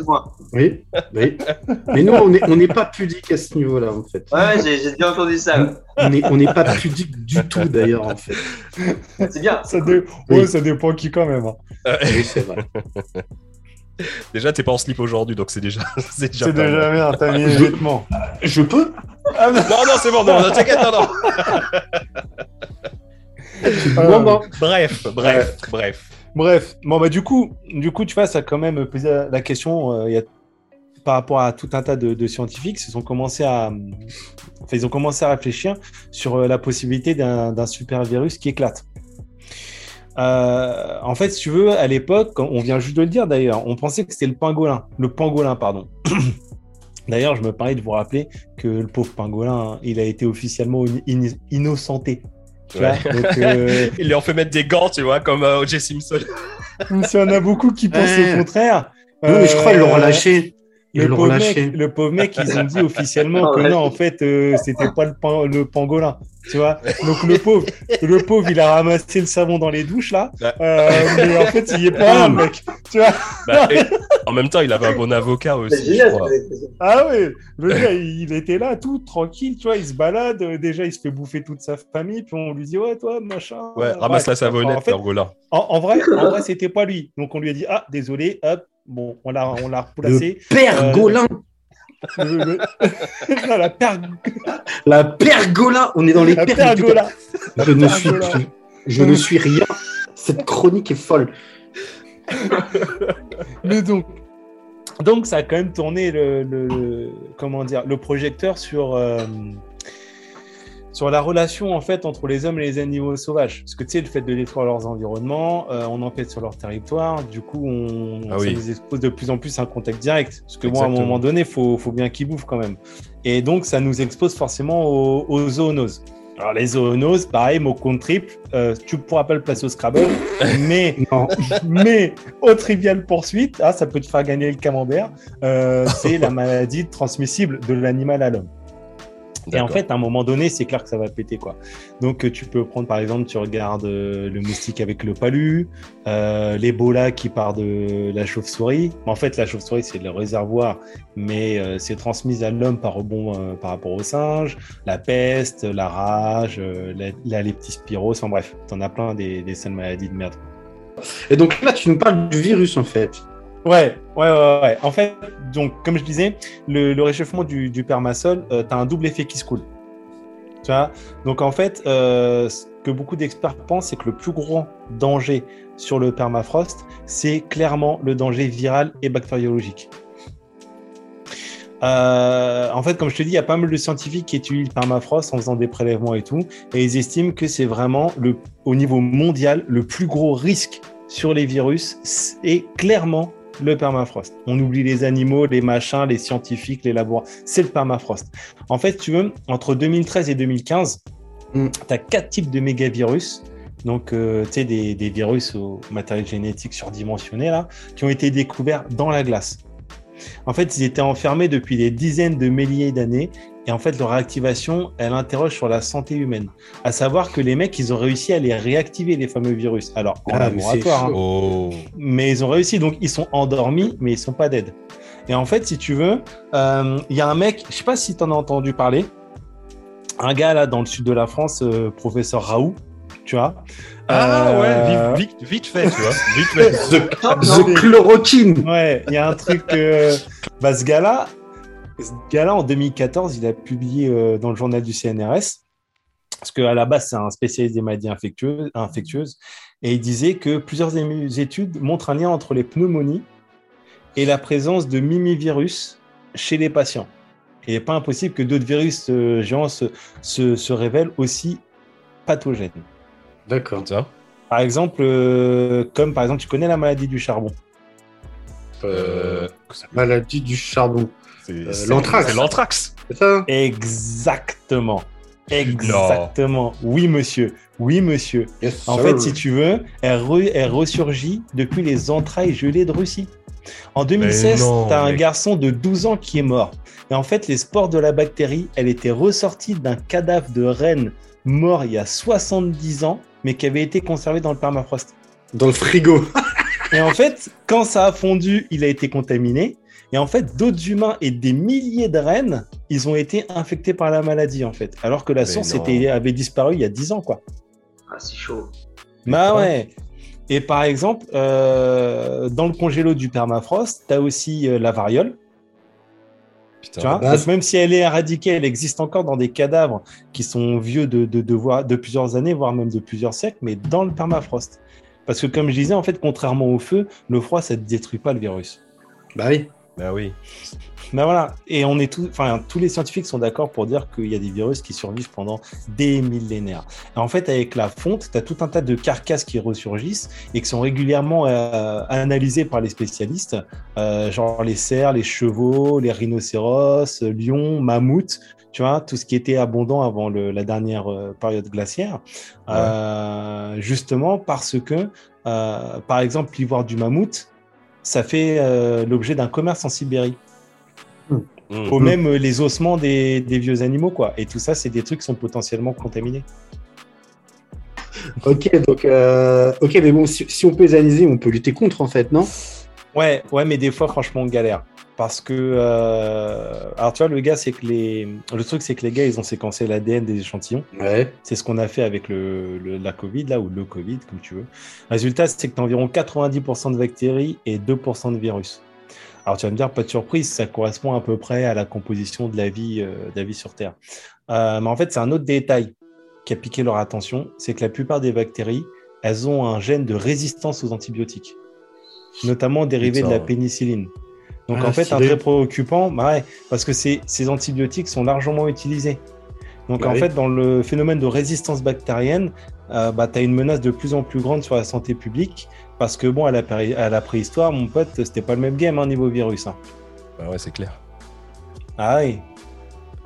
S4: moins.
S2: Oui, oui. Mais nous, on n'est on pas pudique à ce niveau-là, en fait.
S4: Ouais, j'ai j'ai bien entendu ça. ouais.
S2: On n'est on n'est pas pudique du tout, d'ailleurs, en fait.
S4: C'est bien.
S3: Ça, dé-
S2: Oui.
S3: ouais, ça dépend qui quand même. hein.
S2: Oui, c'est vrai.
S1: Déjà, t'es pas en slip aujourd'hui, donc c'est déjà. [laughs] c'est déjà
S3: déjà bien, t'as mis les vêtements.
S2: Je peux?
S3: Ah, mais-
S1: Non, non, c'est bon, non, non, t'inquiète, non, non.
S3: Euh,
S2: Non, non.
S1: Bref, bref, bref.
S3: Bref, bon bah du coup, du coup, tu vois, ça a quand même posé la- question. euh, y a, par rapport à tout un tas de, scientifiques, ils ont commencé à, ils ont à réfléchir sur euh, la possibilité d'un super virus qui éclate. Euh, en fait, si tu veux, à l'époque, on vient juste de le dire d'ailleurs, on pensait que c'était le pangolin, le pangolin, pardon. [coughs] D'ailleurs, je me permets de vous rappeler que le pauvre pangolin, il a été officiellement in- in- innocenté. Tu vois
S1: Ouais.
S3: Donc, euh,
S1: Ils lui ont fait mettre des gants, tu vois, comme euh, O.J. Simpson.
S3: s'il y en a beaucoup qui pensent
S2: Ouais.
S3: le contraire.
S2: Oui, mais je crois qu'ils l'ont
S3: euh,
S2: relâché. Ils
S3: Le
S2: l'ont
S3: pauvre,
S2: relâché.
S3: mec, le pauvre mec, ils ont dit [laughs] officiellement que
S4: Ouais.
S3: non, en fait, euh, c'était pas le, pan- le pangolin, tu vois. Donc le pauvre, le pauvre, il a ramassé le savon dans les douches là. Euh, mais en fait, il y est pas, le mec, tu vois.
S1: Bah, et en même temps, il avait un bon avocat aussi, je crois.
S3: Ah oui, le gars, il était là, tout tranquille, tu vois, il se balade, euh, déjà, il se fait bouffer toute sa famille, puis on lui dit, ouais, toi, machin.
S1: Ouais,
S3: Bref.
S1: ramasse la savonnette,
S3: En fait, en, en vrai, [laughs] en vrai, c'était pas lui. Donc on lui a dit, ah, désolé, hop, bon, on l'a, on l'a replacé.
S2: Pergolin.
S3: Le- le- [laughs] Non, la per-
S2: La pergola. On est dans les
S3: la pergola.
S2: Je ne suis, je, je ne suis rien. Cette chronique est folle. [laughs]
S3: Mais donc, donc ça a quand même tourné le, le- le- comment dire, le projecteur sur, euh, sur la relation en fait entre les hommes et les animaux sauvages. Parce que tu sais, le fait de détruire leurs environnements, euh, on empiète sur leur territoire, du coup, on,
S1: Ah
S3: ça nous expose de plus en plus à un contact direct. Parce que bon, à un moment donné, il faut, faut bien qu'ils bouffent quand même. Et donc, ça nous expose forcément aux, aux zoonoses. Alors, les zoonoses, pareil, mot compte triple, euh, tu pourras pas le placer au Scrabble, [laughs] mais
S2: Non. [laughs]
S3: mais au trivial poursuite, ah, ça peut te faire gagner le camembert, euh, c'est la maladie transmissible de l'animal à l'homme. Et en fait, à un moment donné, c'est clair que ça va péter, quoi. Donc, euh, tu peux prendre, par exemple, tu regardes euh, le moustique avec le palu, euh, l'Ebola qui part de la chauve-souris. En fait, la chauve-souris, c'est le réservoir, mais euh, c'est transmise à l'homme par rebond par rapport au singe, la peste, la rage, la, la leptospirose, enfin bref, t'en as plein des, des sales maladies de merde.
S2: Et donc là, tu nous parles du virus en fait.
S3: Ouais, ouais, ouais. En fait, donc, comme je disais, le, réchauffement du, du permasol, euh, tu as un double effet qui se coule. Tu vois? Donc, en fait, euh, ce que beaucoup d'experts pensent, c'est que le plus grand danger sur le permafrost, c'est clairement le danger viral et bactériologique. Euh, en fait, comme je te dis, il y a pas mal de scientifiques qui étudient le permafrost en faisant des prélèvements et tout, et ils estiment que c'est vraiment le, au niveau mondial le plus gros risque sur les virus, c'est clairement le permafrost. On oublie les animaux, les machins, les scientifiques, les laboratoires. C'est le permafrost. En fait, tu veux, entre 2013 et 2015,
S2: Mm.
S3: tu as quatre types de mégavirus. Donc, euh, tu sais, des, des virus au matériel génétique surdimensionné, là, qui ont été découverts dans la glace. En fait, ils étaient enfermés depuis des dizaines de milliers d'années. Et en fait, leur réactivation, elle interroge sur la santé humaine. À savoir que les mecs, ils ont réussi à les réactiver, les fameux virus. Alors, en
S2: Ah, mais
S3: laboratoire,
S2: c'est
S3: hein
S1: Oh.
S3: mais ils ont réussi. Donc, ils sont endormis, mais ils sont pas dead. Et en fait, si tu veux, euh, il y a un mec, je sais pas si tu en as entendu parler, un gars là dans le sud de la France, euh, professeur Raoult, tu vois.
S1: Ah
S3: Euh,
S1: ouais, vite, vite, vite fait, tu vois. Vite [laughs] fait.
S2: The, the
S3: mais-
S2: chloroquine.
S3: Ouais, il y a un truc. euh, bah, ce gars-là, ce gars-là, en 2014, il a publié euh, dans le journal du CNRS, parce qu'à la base, c'est un spécialiste des maladies infectieuses, infectieuses, et il disait que plusieurs études montrent un lien entre les pneumonies et la présence de mimivirus chez les patients. Et il n'est pas impossible que d'autres virus euh, géants se, se, se révèlent aussi pathogènes.
S2: D'accord.
S3: Par exemple, euh, comme par exemple, tu connais la maladie du charbon.
S1: Euh,
S2: Maladie du charbon.
S1: C'est-
S2: Euh, l'anthrax.
S1: C'est l'anthrax.
S2: C'est ça
S3: Exactement. Exactement. Oui, monsieur. Oui, monsieur.
S2: Yes,
S3: En fait, si tu veux, elle, re- elle ressurgit depuis les entrailles gelées de Russie. En 2016,
S1: non,
S3: tu as un garçon de 12 ans qui est mort. Et en fait, les spores de la bactérie, elle était ressortie d'un cadavre de reine mort il y a 70 ans, mais qui avait été conservé dans le permafrost.
S2: Dans le frigo.
S3: Et en fait, quand ça a fondu, il a été contaminé. Et en fait, d'autres humains et des milliers de rennes, ils ont été infectés par la maladie, en fait. Alors que la
S1: Mais
S3: source était, avait disparu il y a 10 ans, quoi.
S4: Ah, c'est chaud.
S3: Bah ouais. Et par exemple, euh, dans le congélo du permafrost, tu as aussi euh, la variole.
S1: Putain.
S3: Tu vois Donc, même si elle est éradiquée, elle existe encore dans des cadavres qui sont vieux de, de, de, voire- de plusieurs années, voire même de plusieurs siècles, mais dans le permafrost. Parce que comme je disais, en fait, contrairement au feu, le froid, ça ne détruit pas le virus.
S2: Bah oui.
S1: Bah oui.
S3: Ben voilà, et on est tous, enfin tous les scientifiques sont d'accord pour dire qu'il y a des virus qui survivent pendant des millénaires. Et en fait, avec la fonte, tu as tout un tas de carcasses qui ressurgissent et qui sont régulièrement euh, analysées par les spécialistes, euh, genre les cerfs, les chevaux, les rhinocéros, lions, mammouths, tu vois, tout ce qui était abondant avant le, la dernière euh, période glaciaire, euh, justement parce que, par exemple, l'ivoire du mammouth, ça fait euh, l'objet d'un commerce en Sibérie. Ou même euh, les ossements des, des vieux animaux, quoi. Et tout ça, c'est des trucs qui sont potentiellement contaminés.
S2: Ok, donc, euh, ok, mais bon, si, si on peut les analyser, on peut lutter contre, en fait, non?
S3: Ouais, ouais, mais des fois, franchement, on galère. Parce que, euh, alors tu vois, le gars, c'est que les, le truc, c'est que les gars, ils ont séquencé l'ADN des échantillons.
S2: Ouais.
S3: C'est ce qu'on a fait avec le, le- la Covid, là, ou le Covid, comme tu veux. Résultat, c'est que tu as environ 90% de bactéries et 2% de virus. Alors, tu vas me dire, pas de surprise, ça correspond à peu près à la composition de la vie, euh, de la vie sur Terre. Euh, mais en fait, c'est un autre détail qui a piqué leur attention, c'est que la plupart des bactéries, elles ont un gène de résistance aux antibiotiques, notamment dérivé de la pénicilline. Donc
S2: Ah,
S3: en fait, un très préoccupant, bah ouais, parce que ces, ces antibiotiques sont largement utilisés. Donc
S2: Bah
S3: en
S2: oui.
S3: fait, dans le phénomène de résistance bactérienne, euh, bah, tu as une menace de plus en plus grande sur la santé publique, parce que bon, à la, péri- à la préhistoire, mon pote, c'était pas le même game hein, niveau virus. hein.
S1: Bah ouais, c'est clair.
S3: Ah ouais.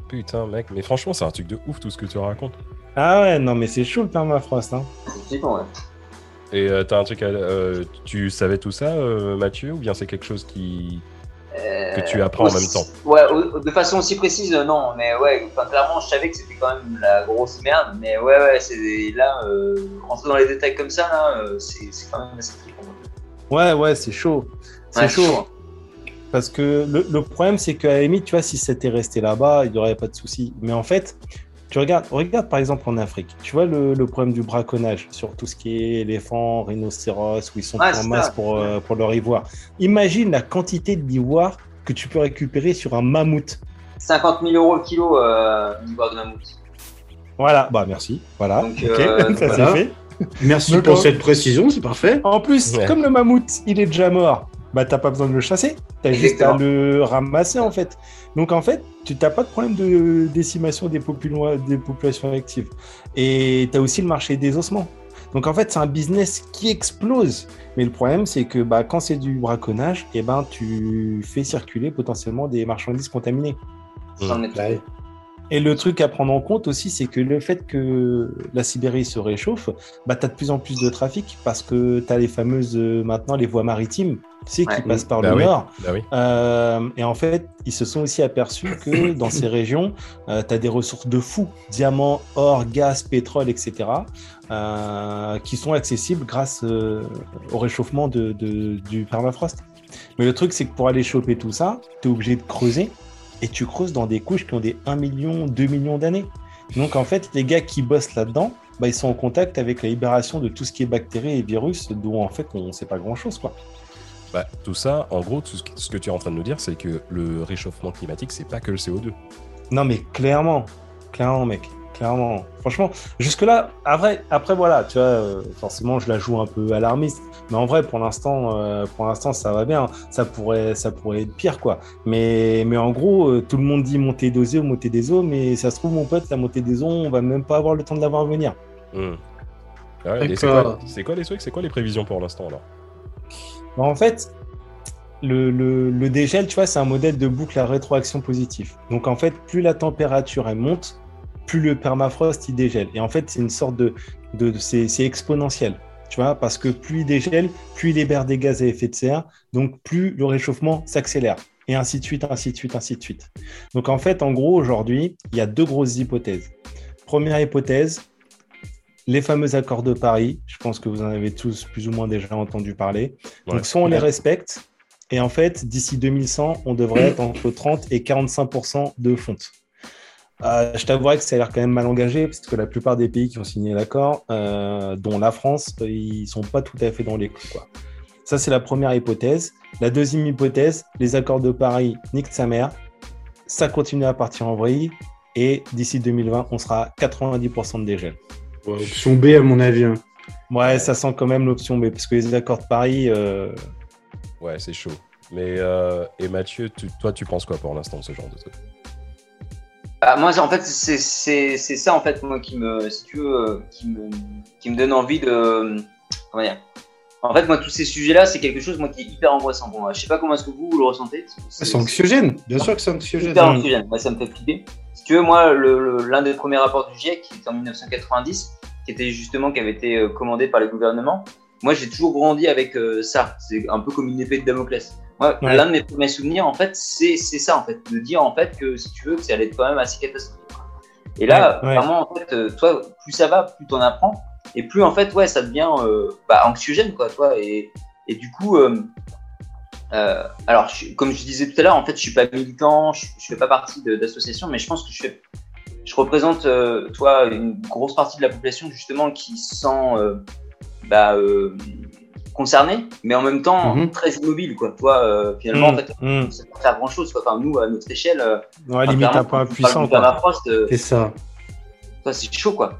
S1: Putain, mec, mais franchement, c'est un truc de ouf tout ce que tu racontes.
S3: Ah ouais, non mais c'est chaud le permafrost. Hein.
S4: Effectivement, ouais.
S1: Et euh, t'as un truc à. euh, tu savais tout ça, euh, Mathieu, ou bien c'est quelque chose qui. Que tu apprends en même temps
S4: Ouais, de façon aussi précise, euh, non, mais ouais, enfin, clairement, je savais que c'était quand même la grosse merde, mais ouais, ouais, c'est là, euh, rentrer dans les détails comme ça, là, euh, c'est quand même assez trippant.
S3: Ouais, ouais, c'est chaud. C'est
S4: Ouais,
S3: chaud. Parce que le, le problème, c'est qu'à la limite, tu vois, si c'était resté là-bas, il n'y aurait pas de souci. Mais en fait, tu regardes, regarde par exemple en Afrique, tu vois le, le problème du braconnage sur tout ce qui est éléphants, rhinocéros, où ils sont en masse
S4: ça.
S3: pour, euh, pour leur ivoire. Imagine la quantité d'ivoire que tu peux récupérer sur un mammouth.
S4: 50 000 euros le kilo, euh, l'ivoire de mammouth.
S3: Voilà, bah merci. Voilà,
S4: Donc,
S3: ok,
S4: euh, [laughs]
S3: ça
S2: voilà.
S3: c'est fait.
S2: Merci pour cette précision, c'est parfait.
S3: En plus,
S1: Ouais.
S3: comme le mammouth, il est déjà mort, bah t'as pas besoin de le chasser, t'as juste à le ramasser en fait. Donc en fait, tu t'as pas de problème de décimation des, popula- des populations actives. Et t'as aussi le marché des ossements. Donc en fait, c'est un business qui explose. Mais le problème, c'est que bah, quand c'est du braconnage, et ben tu fais circuler potentiellement des marchandises contaminées.
S2: Ouais.
S3: Et le truc à prendre en compte aussi, c'est que le fait que la Sibérie se réchauffe, bah, tu as de plus en plus de trafic parce que tu as les fameuses, euh, maintenant, les voies maritimes, tu sais, qui
S4: Ouais.
S3: passent par
S1: Bah
S3: le
S1: oui.
S3: nord.
S1: Bah oui.
S3: Euh, et en fait, ils se sont aussi aperçus que [coughs] dans ces régions, tu as des ressources de fou, diamants, or, gaz, pétrole, etc., euh, qui sont accessibles grâce euh, au réchauffement de, de- du permafrost. Mais le truc, c'est que pour aller choper tout ça, tu es obligé de creuser et tu creuses dans des couches qui ont des 1 million, 2 millions d'années. Donc en fait, les gars qui bossent là-dedans, bah, ils sont en contact avec la libération de tout ce qui est bactéries et virus, dont en fait on ne sait pas grand-chose. quoi.
S1: Bah, tout ça, en gros, tout ce que, ce que tu es en train de nous dire, c'est que le réchauffement climatique, c'est pas que le CO2.
S3: Non, mais clairement, clairement, mec, clairement. Franchement, jusque-là, après, après voilà, tu vois, euh, forcément, je la joue un peu alarmiste, mais en vrai, pour l'instant, euh, pour l'instant, ça va bien. Ça pourrait, ça pourrait être pire, quoi. Mais, mais en gros, euh, tout le monde dit montée des eaux, montée des eaux, mais ça se trouve, mon pote, la montée des eaux, on va même pas avoir le temps de la voir venir.
S1: Hmm. Ouais, et c'est quoi, les trucs C'est quoi les prévisions pour l'instant alors?
S3: En fait, le, dégel, tu vois, c'est un modèle de boucle à rétroaction positive. Donc, en fait, plus la température monte, plus le permafrost il dégèle. Et en fait, c'est une sorte de, de, de- c'est exponentiel. Tu vois, parce que plus il dégèle, plus il libère des gaz à effet de serre, donc plus le réchauffement s'accélère. Et ainsi de suite, ainsi de suite, ainsi de suite. Donc en fait, en gros, aujourd'hui, il y a deux grosses hypothèses. Première hypothèse, les fameux accords de Paris. Je pense que vous en avez tous plus ou moins déjà entendu parler.
S1: Ouais.
S3: Donc soit on les respecte, et en fait, d'ici 2100, on devrait être entre 30 et 45% de fonte. Euh, je t'avouerai que ça a l'air quand même mal engagé, parce que la plupart des pays qui ont signé l'accord, euh, dont la France, ils sont pas tout à fait dans les. Quoi. Ça, c'est la première hypothèse. La deuxième hypothèse, les accords de Paris niquent sa mère, ça continue à partir en vrille, et d'ici 2020, on sera à 90% de dégel.
S2: Ouais, option B, à mon avis. hein.
S3: Ouais, ça sent quand même l'option B, parce que les accords de Paris, euh,
S1: Ouais, c'est chaud. Mais euh, et Mathieu, tu- toi, tu penses quoi pour l'instant de ce genre de truc?
S4: Bah, moi, en fait, c'est ça en fait moi qui me, si tu veux, euh, qui me, qui me donne envie de, comment dire. En fait, moi, tous ces sujets-là, c'est quelque chose moi qui est hyper angoissant pour moi. Je sais pas comment est-ce que vous, vous le ressentez.
S2: C'est anxiogène, bien sûr que c'est anxiogène.
S4: hyper anxiogène. Moi, ça me fait flipper. Si tu veux, moi, l'un des premiers rapports du GIEC, qui était en 1990, qui était justement, qui avait été euh, commandé par les gouvernements, moi, j'ai toujours grandi avec euh, ça. C'est un peu comme une épée de Damoclès. Moi,
S3: Ouais.
S4: l'un de mes premiers souvenirs, en fait, c'est ça, en fait, de dire en fait que si tu veux, que ça allait être quand même assez catastrophique. Et là,
S3: Ouais, ouais.
S4: vraiment, en fait, euh, toi, plus ça va, plus t'en apprends, et plus en fait, ouais, ça devient euh, bah, anxiogène, quoi, toi. Et, et du coup, euh, euh, alors, je- comme je disais tout à l'heure, en fait, je suis pas militant, je, je fais pas partie d'association, mais je pense que je fais, je représente, euh, toi, une grosse partie de la population justement qui se sent bah, concernée, mais en même temps
S2: Mhm.
S4: très immobile, quoi. Toi, finalement, en
S3: Mm,
S4: fait,
S3: mm.
S4: on ne sait pas faire grand chose, quoi. Enfin, nous, à notre échelle,
S3: Ouais, limite quoi.
S4: permafrost, euh,
S2: C'est ça.
S4: toi, c'est chaud, quoi.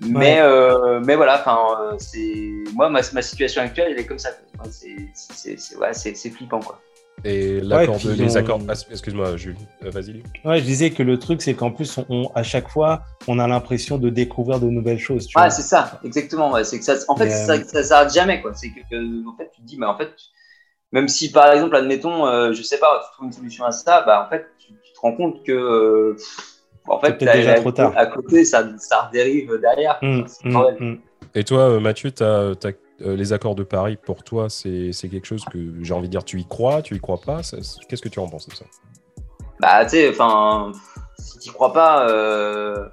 S4: Mais, euh, mais voilà, enfin, euh, c'est moi, ma, ma situation actuelle, elle est comme ça. C'est, c'est, c'est, ouais, c'est, c'est flippant, quoi.
S1: Et l'accord
S3: ils
S1: les
S3: ont-
S1: accords. ah, Excuse-moi, Jules. Euh, Vas-y. Luc.
S3: Ouais, je disais que le truc, c'est qu'en plus, on, on- à chaque fois, on a l'impression de découvrir de nouvelles choses. Tu
S4: Ouais,
S3: vois.
S4: c'est ça, exactement. Ouais. C'est que ça, en fait, ça, ça s'arrête jamais, quoi. C'est que, euh, en fait, tu te dis, mais en fait, même si par exemple, admettons, euh, je sais pas, tu trouves une solution à ça, bah en fait, tu, tu te rends compte que, euh, pff, en fait,
S3: peut-être déjà
S4: à-
S3: trop tard.
S4: À côté, ça, ça dérive derrière.
S3: Mm, mm, mm.
S1: Et toi, euh, Mathieu, euh, les accords de Paris, pour toi, c'est c'est quelque chose que j'ai envie de dire, tu y crois, tu y crois pas? Qu'est-ce que tu en penses de ça?
S4: Bah, tu sais, enfin, si t'y crois pas, euh...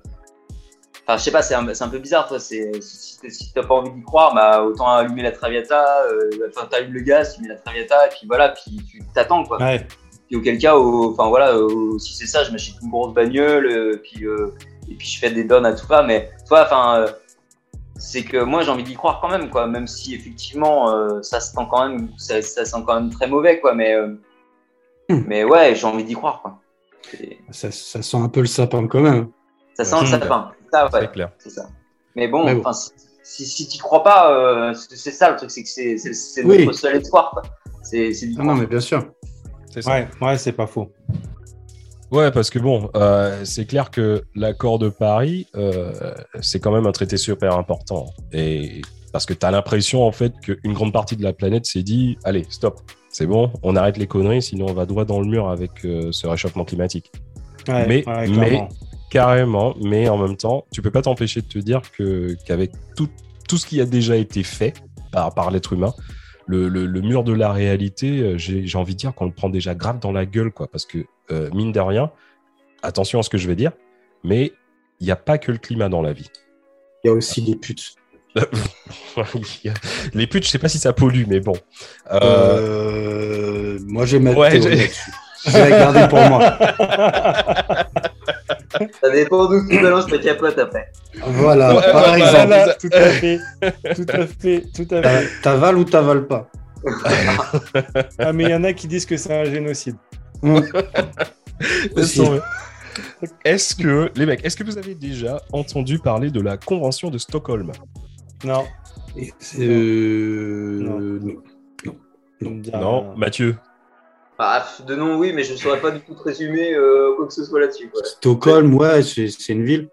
S4: enfin, je sais pas, c'est un, c'est un peu bizarre, toi. C'est si, si- si t'as pas envie d'y croire, bah, autant allumer la Traviata, euh, enfin, t'allumes le gaz, tu mets la Traviata, et puis voilà, puis tu t'attends, quoi.
S3: Ouais.
S4: Et auquel cas, enfin voilà, au- si c'est ça, je m'achète une grosse bagnole, euh, puis euh, et puis je fais des donnes à tout ça. Mais toi, enfin, euh, c'est que moi j'ai envie d'y croire quand même, quoi. Même si effectivement, euh, ça se sent quand même, ça, ça sent quand même très mauvais, quoi. Mais euh,
S2: Hmm.
S4: mais ouais, j'ai envie d'y croire, quoi.
S2: Ça, ça sent un peu le sapin quand même.
S4: Ça sent le sapin. Ça, ouais,
S1: C'est clair.
S4: c'est ça. Mais bon,
S2: Mais bon.
S4: enfin, si, si, t'y crois pas, euh, c'est ça le truc, c'est que c'est c'est- c'est
S2: Oui.
S4: notre seul espoir, quoi. C'est
S2: Ah
S4: croire.
S2: non, mais bien sûr.
S1: C'est ça.
S3: Ouais, ouais, c'est pas faux.
S1: Ouais, parce que bon, euh, c'est clair que l'accord de Paris, euh, c'est quand même un traité super important. Et parce que tu as l'impression, en fait, qu'une grande partie de la planète s'est dit allez, stop, c'est bon, on arrête les conneries, sinon on va droit dans le mur avec euh, ce réchauffement climatique.
S3: Ouais,
S1: Mais-
S3: ouais,
S1: mais-. Carrément, mais en même temps, tu peux pas t'empêcher de te dire que qu'avec tout, tout ce qui a déjà été fait par, par l'être humain, le, le- le mur de la réalité, euh, j'ai envie de dire qu'on le prend déjà grave dans la gueule, quoi. Parce que, euh, mine de rien, attention à ce que je vais dire, mais il n'y a pas que le climat dans la vie.
S2: Il y a aussi des putes. [laughs]
S1: Les putes, je sais pas si ça pollue, mais bon. Euh,
S2: Euh, moi, j'ai ma
S1: Ouais, j'ai-
S2: là-dessus. Je vais la garder pour moi. [laughs]
S4: Ça dépend d'où tu balances ta capote après.
S2: Voilà,
S1: Ouais,
S2: par
S1: ouais,
S2: exemple.
S3: Voilà, tout à fait. Tout à fait. Tout à
S2: t'a-
S3: fait.
S2: T'avales ou t'avales pas
S3: Ah, mais il y en a qui disent que c'est un génocide. [laughs]
S1: Tomber. Est-ce que, les mecs, est-ce que vous avez déjà entendu parler de la Convention de Stockholm?
S3: Non.
S2: Euh,
S3: Non.
S2: non.
S1: Non. Mathieu.
S4: Bah, de nom, oui, mais je ne saurais pas du tout te résumer euh, quoi que ce soit là-dessus. quoi.
S2: Stockholm, ouais, c'est c'est une ville.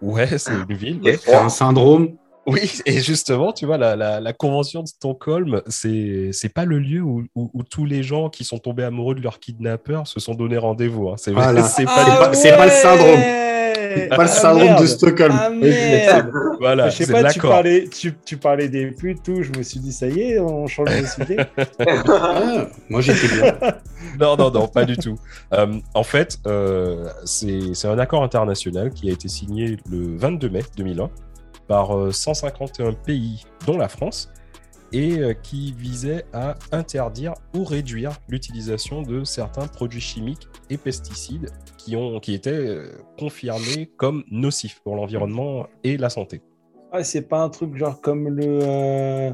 S1: Ouais, c'est une ville. Ouais.
S2: C'est un syndrome.
S1: Oui, et justement, tu vois, la, la, la convention de Stockholm, c'est c'est pas le lieu où, où, où tous les gens qui sont tombés amoureux de leur kidnappeur se sont donné rendez-vous. hein. C'est
S2: Voilà.
S1: c'est
S2: Ah,
S1: pas,
S2: pas- c'est pas le syndrome. Pas le syndrome de Stockholm.
S3: Ah merde
S1: voilà,
S3: Je sais pas, tu parlais, tu, tu parlais des putes, tout. Je me suis dit, ça y est, on change de sujet. [laughs]
S2: Ah, moi, j'étais bien. [laughs]
S1: Non, non, non, pas du tout. Euh, en fait, euh, c'est c'est un accord international qui a été signé le 22 mai 2001 par euh, 151 pays, dont la France, et euh, qui visait à interdire ou réduire l'utilisation de certains produits chimiques et pesticides qui, ont, qui étaient euh, confirmés comme nocifs pour l'environnement et la santé.
S3: Ouais, c'est pas un truc genre comme le. euh,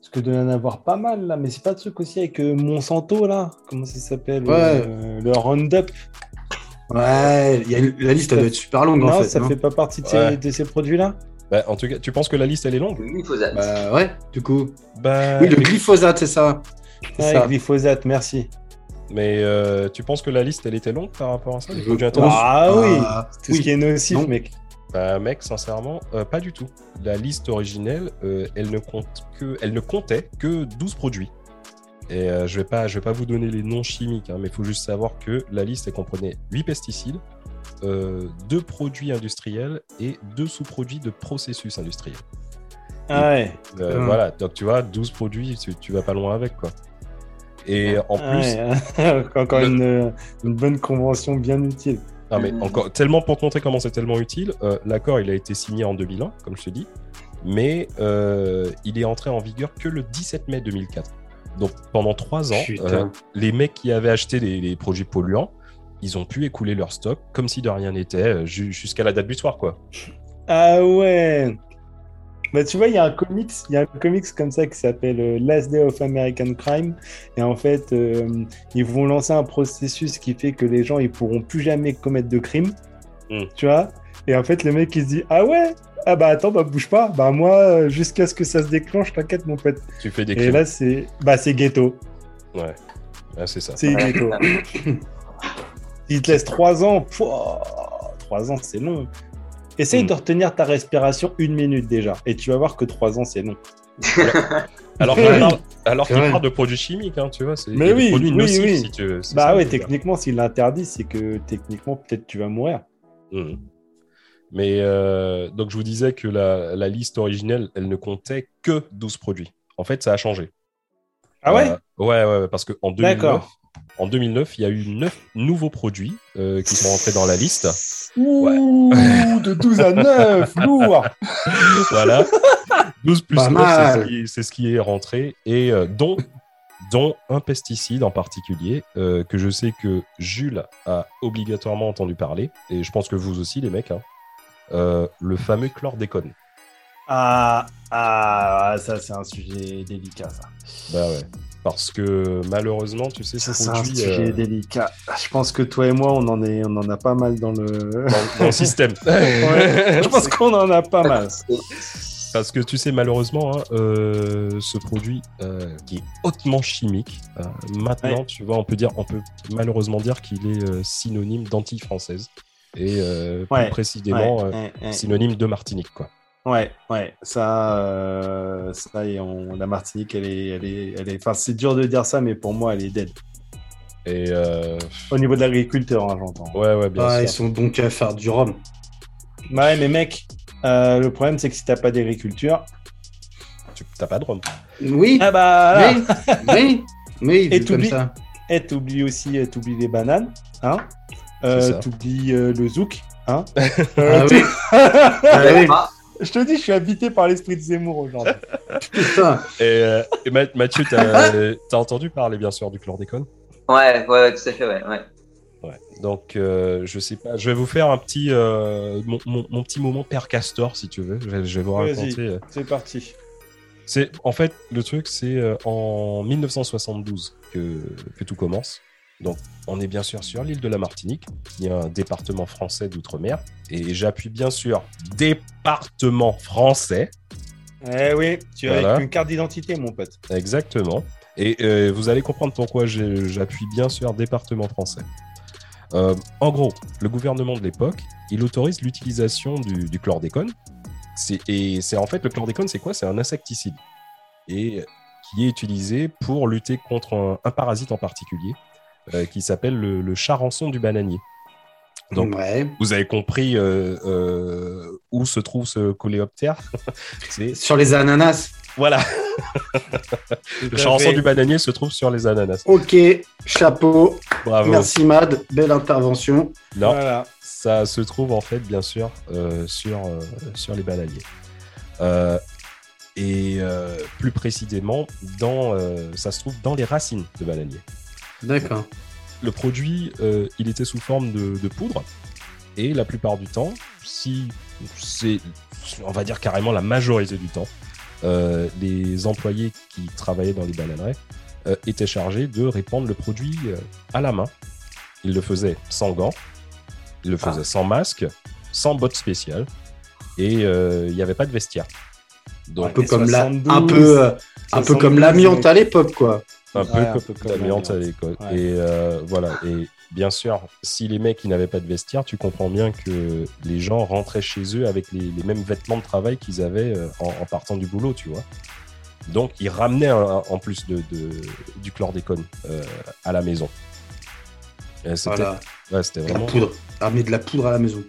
S3: Parce que y en avoir pas mal là, mais c'est pas un truc aussi avec euh, Monsanto là Comment ça s'appelle
S2: Ouais.
S3: euh, Le Roundup?
S2: Ouais, il y a une- la liste elle doit être super longue
S3: Non,
S2: en fait.
S3: ça
S2: non?
S3: fait pas partie de ces,
S1: Ouais.
S3: de ces produits-là?
S1: Bah, en tout cas, tu penses que la liste, elle est longue
S4: Le glyphosate.
S2: Bah ouais, du coup.
S1: bah,
S2: Oui, le glyphosate, c'est ça.
S3: Ouais,
S2: ça.
S3: glyphosate, merci.
S1: Mais euh, tu penses que la liste, elle était longue par rapport à ça?
S3: Ah oui,
S2: Ah,
S3: tout
S2: oui.
S3: ce qui est nocif,
S2: Non.
S3: mec.
S1: Bah, mec, sincèrement, euh, pas du tout. La liste originelle, euh, elle, ne compte que, elle ne comptait que 12 produits. Et euh, je vais pas, je vais pas vous donner les noms chimiques, hein, mais il faut juste savoir que la liste, elle comprenait 8 pesticides, euh, 2 produits industriels et 2 sous-produits de processus industriels.
S3: Ah ouais.
S1: Euh,
S2: Hum.
S1: Voilà, donc tu vois, 12 produits, tu, tu vas pas loin avec, quoi. Et en
S3: Ah
S1: plus,
S3: ouais. [laughs] Encore
S1: Le-
S3: une, une bonne convention bien utile.
S1: Non, mais encore tellement pour te montrer comment c'est tellement utile, euh, l'accord il a été signé en 2001, comme je te dis, mais euh, il est entré en vigueur que le 17 mai 2004. Donc pendant trois ans, euh, les mecs qui avaient acheté les, les produits polluants, ils ont pu écouler leur stock comme si de rien n'était euh, ju- jusqu'à la date butoir, quoi.
S3: Ah ouais. Bah tu vois, il y a un comics, il y a un comics comme ça qui s'appelle euh, Last Day of American Crime et en fait, euh, ils vont lancer un processus qui fait que les gens ils pourront plus jamais commettre de crimes.
S1: Mm.
S3: Tu vois? Et en fait, le mec il se dit "Ah ouais? Ah bah attends, bah bouge pas. Bah moi jusqu'à ce que ça se déclenche, t'inquiète mon pote."
S1: Tu fais des
S3: Et
S1: crimes.
S3: là c'est bah c'est ghetto.
S1: Ouais, Ouais, c'est ça.
S3: C'est ghetto. [coughs] [coughs] il te laisse trois ans. Pouah, Trois ans, c'est long. Essaye
S1: Mm.
S3: de retenir ta respiration une minute déjà, et tu vas voir que trois ans, c'est long. [laughs]
S1: Alors qu'il parle, alors qu'il parle de produits chimiques, hein, tu vois, c'est
S3: Mais
S1: des
S3: oui,
S1: produits
S3: oui,
S1: nocifs,
S3: oui.
S1: si tu veux. c'est
S3: Bah
S1: ça,
S3: ouais, techniquement, s'il l'interdit, c'est que techniquement, peut-être tu vas mourir.
S1: Mhm. Mais euh, donc je vous disais que la, la liste originelle, elle ne comptait que 12 produits. En fait, ça a changé.
S3: Ah ouais?
S1: Euh, ouais, ouais, ouais, parce qu'en 2009,
S3: D'accord.
S1: En 2009, il y a eu 9 nouveaux produits euh, qui sont rentrés dans la liste.
S3: Ouh, [laughs] de 12 à 9, lourd [laughs]
S1: Voilà. 12 plus
S2: Pas
S1: 9, c'est ce, qui- c'est ce qui est rentré. Et euh, dont, dont un pesticide en particulier, euh, que je sais que Jules a obligatoirement entendu parler. Et je pense que vous aussi, les mecs. hein. Euh, le fameux chlordécone.
S3: ah, ah, ça c'est un sujet délicat, ça.
S1: Bah ouais. Parce que malheureusement, tu sais,
S3: Ça c'est un sujet
S1: euh,
S3: délicat. Je pense que toi et moi, on en, est, on en a pas mal dans le...
S1: dans, dans le système. [laughs]
S3: Ouais, [laughs] je pense qu'on en a pas mal.
S1: Parce que tu sais, malheureusement, hein, euh, ce produit euh, qui est hautement chimique, maintenant,
S3: Ouais.
S1: tu vois, on peut dire, on peut malheureusement dire qu'il est synonyme d'anti-française et plus
S3: Ouais,
S1: précisément synonyme de Martinique, quoi.
S3: Ouais, ouais, ça, euh, ça et on, la Martinique, elle est, elle est, elle est, enfin, c'est dur de dire ça, mais pour moi, elle est dead.
S1: Et euh,
S3: Au niveau de l'agriculteur, hein, j'entends.
S1: ouais, ouais, bien
S2: Ah,
S1: sûr.
S2: ils sont donc à faire du rhum.
S3: Ouais, mais mec, euh, le problème, c'est que si t'as pas d'agriculture,
S1: Tu t'as pas de rhum.
S2: Oui,
S3: ah bah,
S2: mais, mais, mais,
S3: Et t'oublies-
S2: ça.
S3: et t'oublies aussi, t'oublies les bananes, hein, euh, t'oublies euh, le zouk, hein. [laughs] [laughs]
S2: Ah oui, ah oui,
S4: Ah,
S3: Je te dis, je suis habité par l'esprit de Zemmour aujourd'hui. [laughs]
S2: putain.
S1: Et, euh, et Mathieu, t'as [laughs] as entendu parler, bien sûr, du chlordécone?
S4: Ouais, ouais, ouais, tout à fait, ouais. ouais.
S1: Ouais. Donc, euh, je sais pas. Je vais vous faire un petit, euh, mon, mon- mon petit moment Père Castor, si tu veux. Je vais, je vais vous raconter. euh,
S3: C'est parti.
S1: C'est en fait le truc, c'est en 1972 que, que tout commence. Donc, on est bien sûr sur l'île de la Martinique, qui est un département français d'outre-mer, et j'appuie bien sûr département français,
S3: Eh oui, tu as
S1: Voilà.
S3: avec une carte d'identité, mon pote.
S1: exactement. Et euh, vous allez comprendre pourquoi j'appuie bien sûr département français. Euh, en gros, le gouvernement de l'époque, il autorise l'utilisation du, du chlordécone. Et c'est en fait le chlordécone, c'est quoi? C'est un insecticide et qui est utilisé pour lutter contre un, un parasite en particulier euh, qui s'appelle le, le charançon du bananier. Donc,
S2: ouais.
S1: vous avez compris euh, euh, où se trouve ce coléoptère [laughs] C'est
S2: Sur les ananas.
S1: voilà, le charançon du bananier se trouve sur les ananas.
S2: Ok, chapeau.
S1: Bravo.
S2: Merci Mad, belle intervention.
S1: Non,
S3: Voilà.
S1: ça se trouve en fait, bien sûr, euh, sur, euh, sur les bananiers. Euh, et euh, plus précisément, dans, euh, ça se trouve dans les racines de bananiers.
S2: D'accord.
S1: Le produit, euh, il était sous forme de, de poudre. Et la plupart du temps, si c'est, on va dire carrément la majorité du temps, euh, les employés qui travaillaient dans les bananeraies euh, étaient chargés de répandre le produit à la main. Ils le faisaient sans gants, ils le faisaient sans masque, sans bottes spéciales, et il n'y avait pas de vestiaire.
S2: Un peu comme la,
S3: 72,
S2: un peu, un peu comme
S3: 72,
S2: l'amiante à l'époque, quoi.
S1: Un peu
S3: Ouais,
S1: comme
S3: peu comme
S1: l'amiante à l'école.
S3: Ouais.
S1: Et euh, voilà. Et bien sûr, si les mecs ils n'avaient pas de vestiaire, tu comprends bien que les gens rentraient chez eux avec les, les mêmes vêtements de travail qu'ils avaient euh, en, en partant du boulot, tu vois. Donc ils ramenaient un- un- en plus de, de- du chlordécone euh, à la maison. C'était
S2: Voilà,
S1: ouais,
S2: la
S1: vraiment.
S2: poudre. Ramener de la poudre à la maison.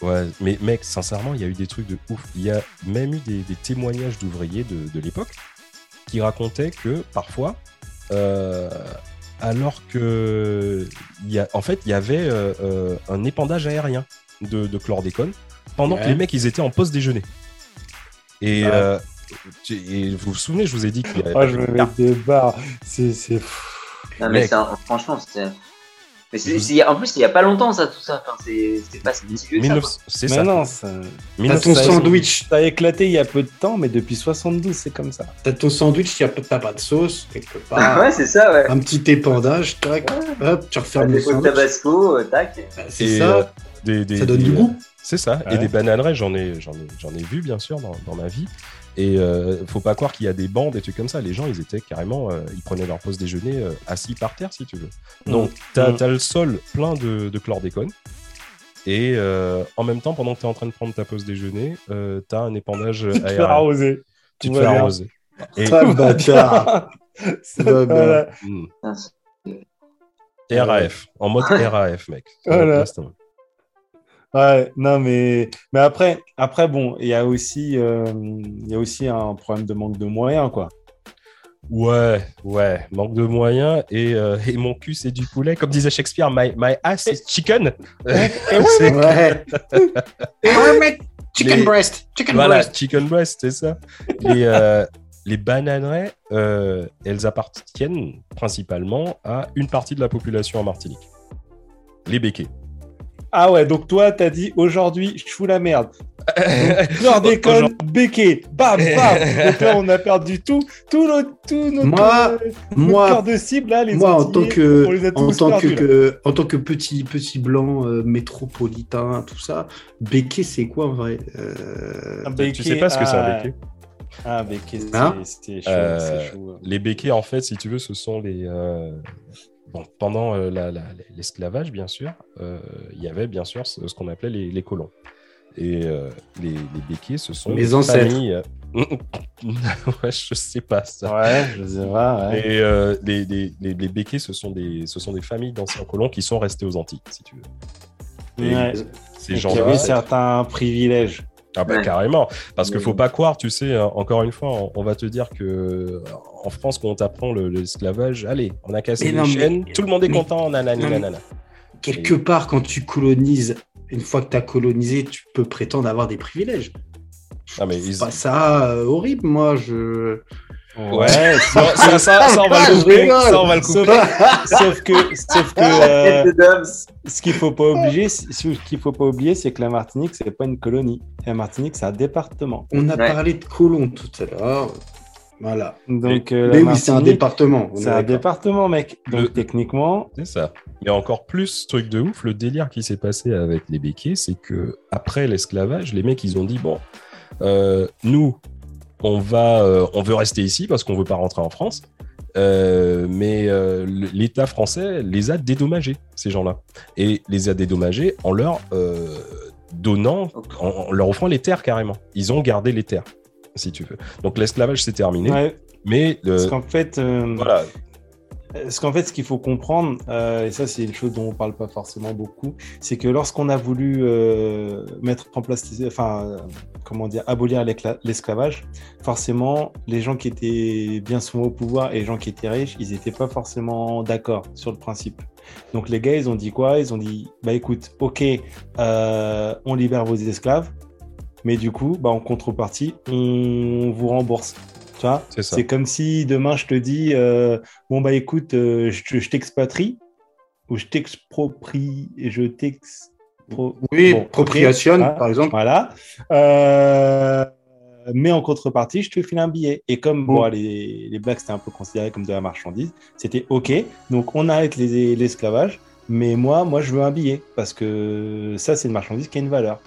S1: Ouais, mais mec, sincèrement, il y a eu des trucs de ouf. Il y a même eu des, des témoignages d'ouvriers de, de l'époque qui racontaient que parfois, euh, alors que, il y a, en fait, il y avait euh, euh, un épandage aérien de, de chlordécone pendant que les mecs ils étaient en pause déjeuner. Et,
S2: Ouais.
S1: euh, tu- et vous vous souvenez, je vous ai dit qu'il y avait
S3: Oh, je me mets des barres. C'est. c'est-
S4: Non, mais
S1: Mec.
S4: c'est un- franchement, c'était. Mais c'est, c'est- en plus, il y a pas longtemps, ça, tout ça. Enfin, c'est, c'est pas si vieux ça,
S1: 19
S4: quoi.
S1: C'est
S3: Mais
S1: ça.
S3: non, ça...
S2: T'as
S1: 1900
S2: ton
S3: ça-
S2: sandwich.
S3: ça a éclaté il y a peu de temps, mais depuis 72, c'est comme ça.
S2: T'as ton sandwich, y a- t'as pas de sauce, quelque [laughs] part.
S4: ouais, c'est ça, ouais.
S2: Un petit épandage, tac, hop, tu refermes le
S4: Des pots de
S2: sandwich.
S4: tabasco, euh, tac.
S2: Bah, C'est
S1: Et,
S2: ça,
S1: euh, des- des-
S2: ça donne
S1: des,
S2: du goût.
S1: C'est ça. Et des bananeraies, j'en ai, j'en ai, j'en ai vu bien sûr dans, dans ma vie. Et euh, faut pas croire qu'il y a des bancs, des trucs comme ça. Les gens, ils étaient carrément, euh, ils prenaient leur pause déjeuner euh, assis par terre, si tu veux. Donc, t'as
S3: Mm.
S1: as le sol plein de, de chlordécone. Et euh, en même temps, pendant que tu es en train de prendre ta pause déjeuner, euh, tu as un épandage
S3: Tu te fais arroser.
S1: Tu te fais arroser. Et,
S2: Ah, bâtard.
S3: Ça,
S2: Bah, bah.
S3: voilà.
S1: Mm.
S4: Putain, c'est-
S1: Et RAF, en mode [laughs] RAF, mec.
S3: Voilà. Ouais, non, mais, mais après, après, bon, il y a aussi, euh, il y a aussi un problème de manque de moyens, quoi.
S1: Ouais, ouais, manque de moyens et, euh, et mon cul c'est du poulet. Comme disait Shakespeare, my, my ass is chicken. [laughs] C'est-
S2: Ouais. Chicken
S1: Les-
S2: breast, chicken
S1: voilà,
S2: breast.
S1: chicken breast, c'est ça. Les, euh, les bananeraies, euh, elles appartiennent principalement à une partie de la population en Martinique. Les béquets.
S3: Ah ouais, donc toi, t'as dit aujourd'hui, je fous la merde. [laughs] Chlordécone, béquet, bam, bam. [laughs] Donc là, on a perdu tout, tout notre, tout notre,
S2: Moi-
S3: euh, notre
S2: moi-
S3: cœur de cible, là, les
S2: Moi, en tant que, en tant que,
S3: perdus, là.
S2: que- en tant que petit, petit blanc euh, métropolitain, tout ça, béquet, c'est quoi en vrai Euh,
S3: Un
S1: tu
S3: béquet,
S1: sais pas ce que c'est un béquet
S3: Ah, béquet, c'est
S2: Hein
S3: c'est chaud,
S1: Euh,
S3: chaud.
S1: Les béquets, en fait, si tu veux, ce sont les. Bon, pendant euh, la- la- l'esclavage, bien sûr, euh, il y avait bien sûr ce, ce qu'on appelait les, les colons. Et euh, les, les béquets, ce sont des
S2: ancêtres.
S1: familles, [laughs] ouais, je sais pas ça.
S3: Ouais, je sais pas, ouais.
S1: Et euh, les, les, les, les béquets, ce sont des, ce sont des familles d'anciens colons qui sont restés aux Antilles, si tu veux. Et
S3: Ouais.
S1: ces gens-là,
S3: certains privilèges.
S1: Ah bah
S4: Ouais.
S1: carrément, parce qu'il faut pas croire, tu sais, hein, encore une fois, on, on va te dire que en France, quand on t'apprend le- l'esclavage, allez, on a cassé les chaînes, tout le monde est
S2: mais-
S1: content, nanani, nanana.
S2: Quelque part, quand tu colonises, une fois que tu as colonisé, tu peux prétendre avoir des privilèges.
S1: Ah, mais
S2: C'est
S1: ils-
S2: pas ça euh, horrible, moi. Je.
S1: Ouais, ça, ça, ça, ça, on va le couper,
S2: rigole.
S1: ça, on va le
S3: Sauf,
S1: couper.
S3: sauf que, sauf que
S4: Tête
S3: euh, ce qu'il faut pas oublier, ce qu'il faut pas oublier, c'est que la Martinique, c'est pas une colonie. La Martinique, c'est un département.
S2: On a
S4: Ouais.
S2: parlé de colons tout à l'heure. Voilà.
S3: Donc, euh,
S2: Mais oui, c'est un département.
S3: C'est un département, mec. Donc,
S1: Le-
S3: techniquement,
S1: C'est ça. Mais encore plus, truc de ouf, le délire qui s'est passé avec les béquets, c'est que après l'esclavage, les mecs, ils ont dit bon, euh, nous, on va, euh, on veut rester ici parce qu'on veut pas rentrer en France. Euh, mais euh, l'État français les a dédommagés, ces gens-là, et les a dédommagés en leur donnant, en, en leur offrant les terres carrément. Ils ont gardé les terres, si tu veux. Donc l'esclavage s'est terminé,
S3: ouais,
S1: mais
S3: parce qu'en fait,
S1: voilà,
S3: Parce qu'en fait, ce qu'il faut comprendre, euh, et ça c'est une chose dont on parle pas forcément beaucoup, c'est que lorsqu'on a voulu euh, mettre en place, enfin, euh, comment dire, abolir l'esclavage, forcément, les gens qui étaient bien souvent au pouvoir et les gens qui étaient riches, ils n'étaient pas forcément d'accord sur le principe. Donc les gars, ils ont dit quoi? Ils ont dit, bah écoute, ok, on libère vos esclaves, mais du coup, bah en contrepartie, on vous rembourse. Tu vois.
S1: C'est
S3: comme si demain je te dis euh, bon bah écoute euh, je, te- je t'expatrie ou je t'exproprie et je t'expro
S2: Oui,
S3: Bon, ok,
S2: propriation,
S3: hein,
S2: par exemple.
S3: voilà. Euh, mais en contrepartie je te file un billet. Et comme bon, les, les blacks c'était un peu considéré comme de la marchandise c'était ok. Donc on arrête les- l'esclavage. Mais moi moi je veux un billet parce que ça c'est une marchandise qui a une valeur.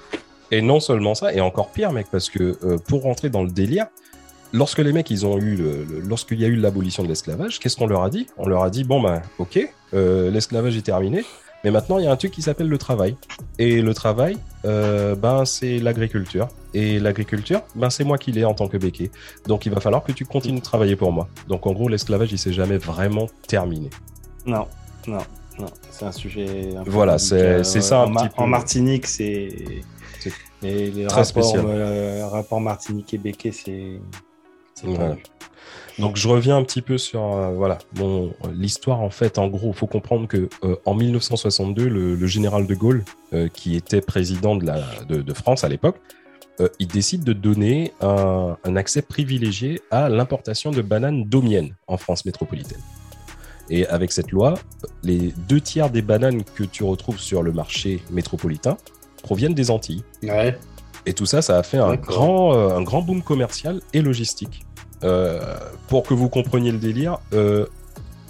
S1: Et non seulement ça, et encore pire, mec, parce que euh, pour rentrer dans le délire, lorsque les mecs, ils ont eu, lorsqu'il y a eu l'abolition de l'esclavage, qu'est-ce qu'on leur a dit? On leur a dit bon ben, ok, euh, l'esclavage est terminé, mais maintenant il y a un truc qui s'appelle le travail. Et le travail, euh, ben c'est l'agriculture. Et l'agriculture, ben c'est moi qui l'ai en tant que béquet. Donc il va falloir que tu continues de travailler pour moi. Donc en gros, l'esclavage, il s'est jamais vraiment terminé.
S3: Non, non, non. C'est un sujet. un peu
S1: Voilà,
S3: délicat.
S1: c'est- c'est ça un
S3: En,
S1: petit peu.
S3: en Martinique, c'est.
S1: C'est
S3: Et les
S1: très
S3: rapports,
S1: spécial.
S3: euh, rapports Martinique et Becquet, c'est.
S1: Voilà. Donc je reviens un petit peu sur euh, voilà bon l'histoire en fait en gros faut comprendre que euh, en 1962 le, le général de Gaulle euh, qui était président de la de, de France à l'époque il décide de donner un, un accès privilégié à l'importation de bananes daumiennes en France métropolitaine et avec cette loi les deux tiers des bananes que tu retrouves sur le marché métropolitain proviennent des Antilles
S2: Ouais.
S1: Et tout ça, ça a fait un grand, euh, un grand boom commercial et logistique. Euh, pour que vous compreniez le délire, euh,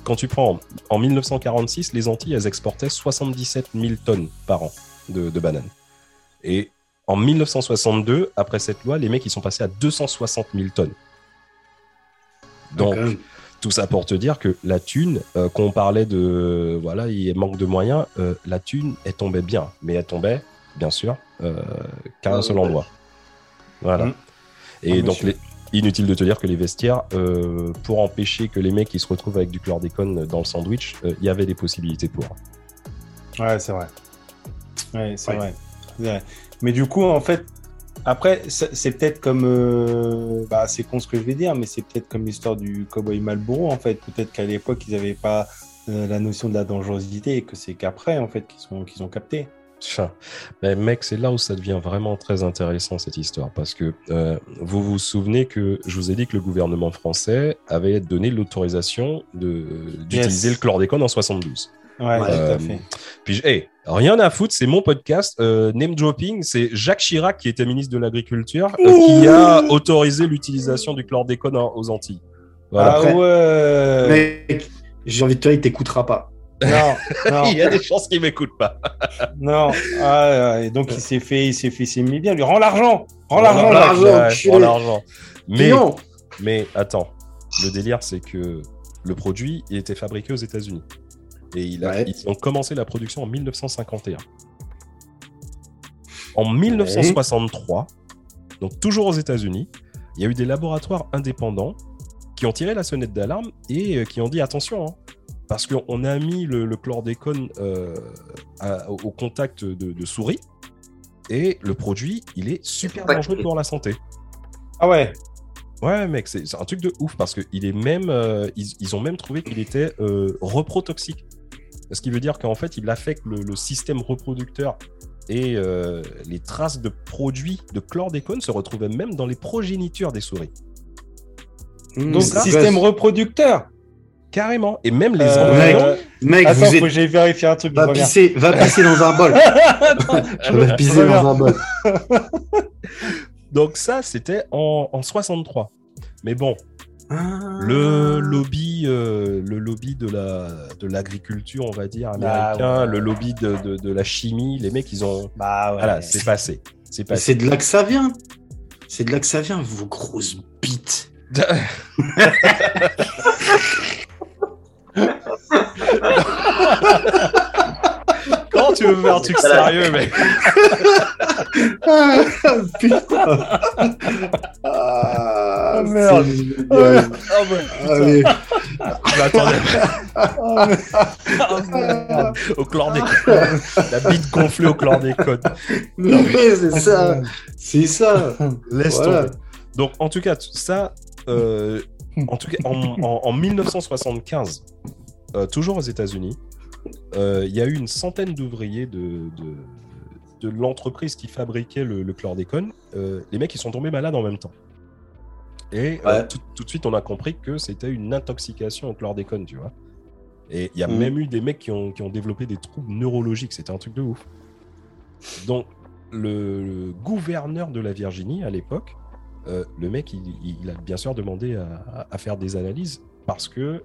S1: quand tu prends en 1946, les Antilles, elles exportaient 77 000 tonnes par an de, de bananes. Et en 1962, après cette loi, les mecs, ils sont passés à 260 000 tonnes. Donc, tout ça pour te dire que la thune, euh, qu'on parlait de, voilà, il manque de moyens, euh, la thune, elle tombait bien, mais elle tombait, bien sûr, euh, qu'à un seul endroit. Voilà.
S3: Mhm.
S1: Et
S3: Ah,
S1: donc, les- inutile de te dire que les vestiaires, euh, pour empêcher que les mecs ils se retrouvent avec du chlordécone dans le sandwich, euh, il y avait des possibilités pour.
S3: Ouais, c'est vrai. Ouais, c'est
S2: Ouais.
S3: vrai. Mais du coup, en fait, après, c'est peut-être comme. euh, bah, c'est con ce que je vais dire, mais c'est peut-être comme l'histoire du cowboy Malboro, en fait. Peut-être qu'à l'époque, ils n'avaient pas la notion de la dangerosité et que c'est qu'après, en fait, qu'ils sont- qu'ils ont capté.
S1: Mais mec, c'est là où ça devient vraiment très intéressant cette histoire parce que euh, vous vous souvenez que je vous ai dit que le gouvernement français avait donné l'autorisation de- d'utiliser
S3: Yes.
S1: le chlordécone en 72.
S3: Ouais,
S2: Ouais.
S3: tout
S1: Euh,
S3: à fait.
S1: Puis, hey, rien à foutre, c'est mon podcast. euh, name dropping, c'est Jacques Chirac, qui était ministre de l'Agriculture, euh, qui a autorisé l'utilisation du chlordécone aux Antilles. Voilà.
S3: Ah ouais
S2: Mec, j'ai envie de te dire, il t'écoutera pas.
S3: Non, non, [laughs]
S1: Il y a des chances qu'il m'écoute pas. [laughs]
S3: non. Ah, et donc, il s'est fait, il s'est fait, il s'est mis bien. Lui, rends l'argent Rends
S1: Rends
S3: l'argent,
S2: l'argent,
S1: l'argent. Mais, attends, le délire, c'est que le produit, il était fabriqué aux États-Unis. Et il a-
S2: Ouais.
S1: ils ont commencé la production en 1951. En 1963, donc toujours aux États-Unis, il y a eu des laboratoires indépendants qui ont tiré la sonnette d'alarme et euh, qui ont dit attention, hein, parce qu'on a mis le, le chlordécone euh, à- au contact de, de souris et le produit, il est super dangereux pour la santé.
S3: Ah ouais
S1: Ouais, mec, c'est un truc de ouf parce qu'il est même, euh, ils, ils ont même trouvé qu'il était euh, reprotoxique. Ce qui veut dire qu'en fait, il affecte le, le système reproducteur et euh, les traces de produits de chlordécone se retrouvaient même dans les progénitures des souris.
S3: Donc,
S2: ça,
S3: système reproducteur
S1: Carrément. Et même les
S3: Euh,
S1: embryons.
S2: Mec,
S3: Attends,
S2: vous
S3: faut
S2: êtes...
S3: que j'aille vérifier un truc. je
S2: va, pisser, va pisser dans un bol. [laughs] va pisser
S3: reviens.
S2: dans un bol. [laughs]
S1: Donc ça, c'était en, en 63. Mais bon,
S2: Ah.
S1: le lobby, euh, le lobby de la de l'agriculture, on va dire américain,
S3: Ah ouais.
S1: le lobby de, de, de la chimie, les mecs, ils ont,
S3: Bah ouais.
S1: voilà, c'est passé, c'est passé.
S2: C'est de là que ça vient. C'est de là que ça vient, vos grosses bites. [laughs] [laughs]
S1: Quand tu veux faire un truc sérieux, mec?
S2: Ah, [laughs] putain. Ah,
S3: merde.
S2: c'est génial.
S1: Ah ouais,
S2: Allez.
S1: je m'attendais
S3: Oh, merde.
S1: au chlordécone. La bite gonflée au chlordécone.
S2: Mais c'est ça. C'est ça.
S1: Laisse
S2: Voilà.
S1: tomber. Donc, en tout cas, ça, euh, en tout cas, en, en- en 1975, euh, toujours aux États-Unis, euh, il y a eu une centaine d'ouvriers de, de, de l'entreprise qui fabriquait le, le chlordécone. Euh, les mecs, ils sont tombés malades en même temps. Et euh,
S2: Ouais.
S1: tout, tout de suite, on a compris que c'était une intoxication au chlordécone, tu vois. Et il y a
S2: Mhm.
S1: même eu des mecs qui ont, qui ont développé des troubles neurologiques. C'était un truc de ouf. Donc, le, le gouverneur de la Virginie, à l'époque, euh, le mec, il, il a bien sûr demandé à, faire des analyses parce que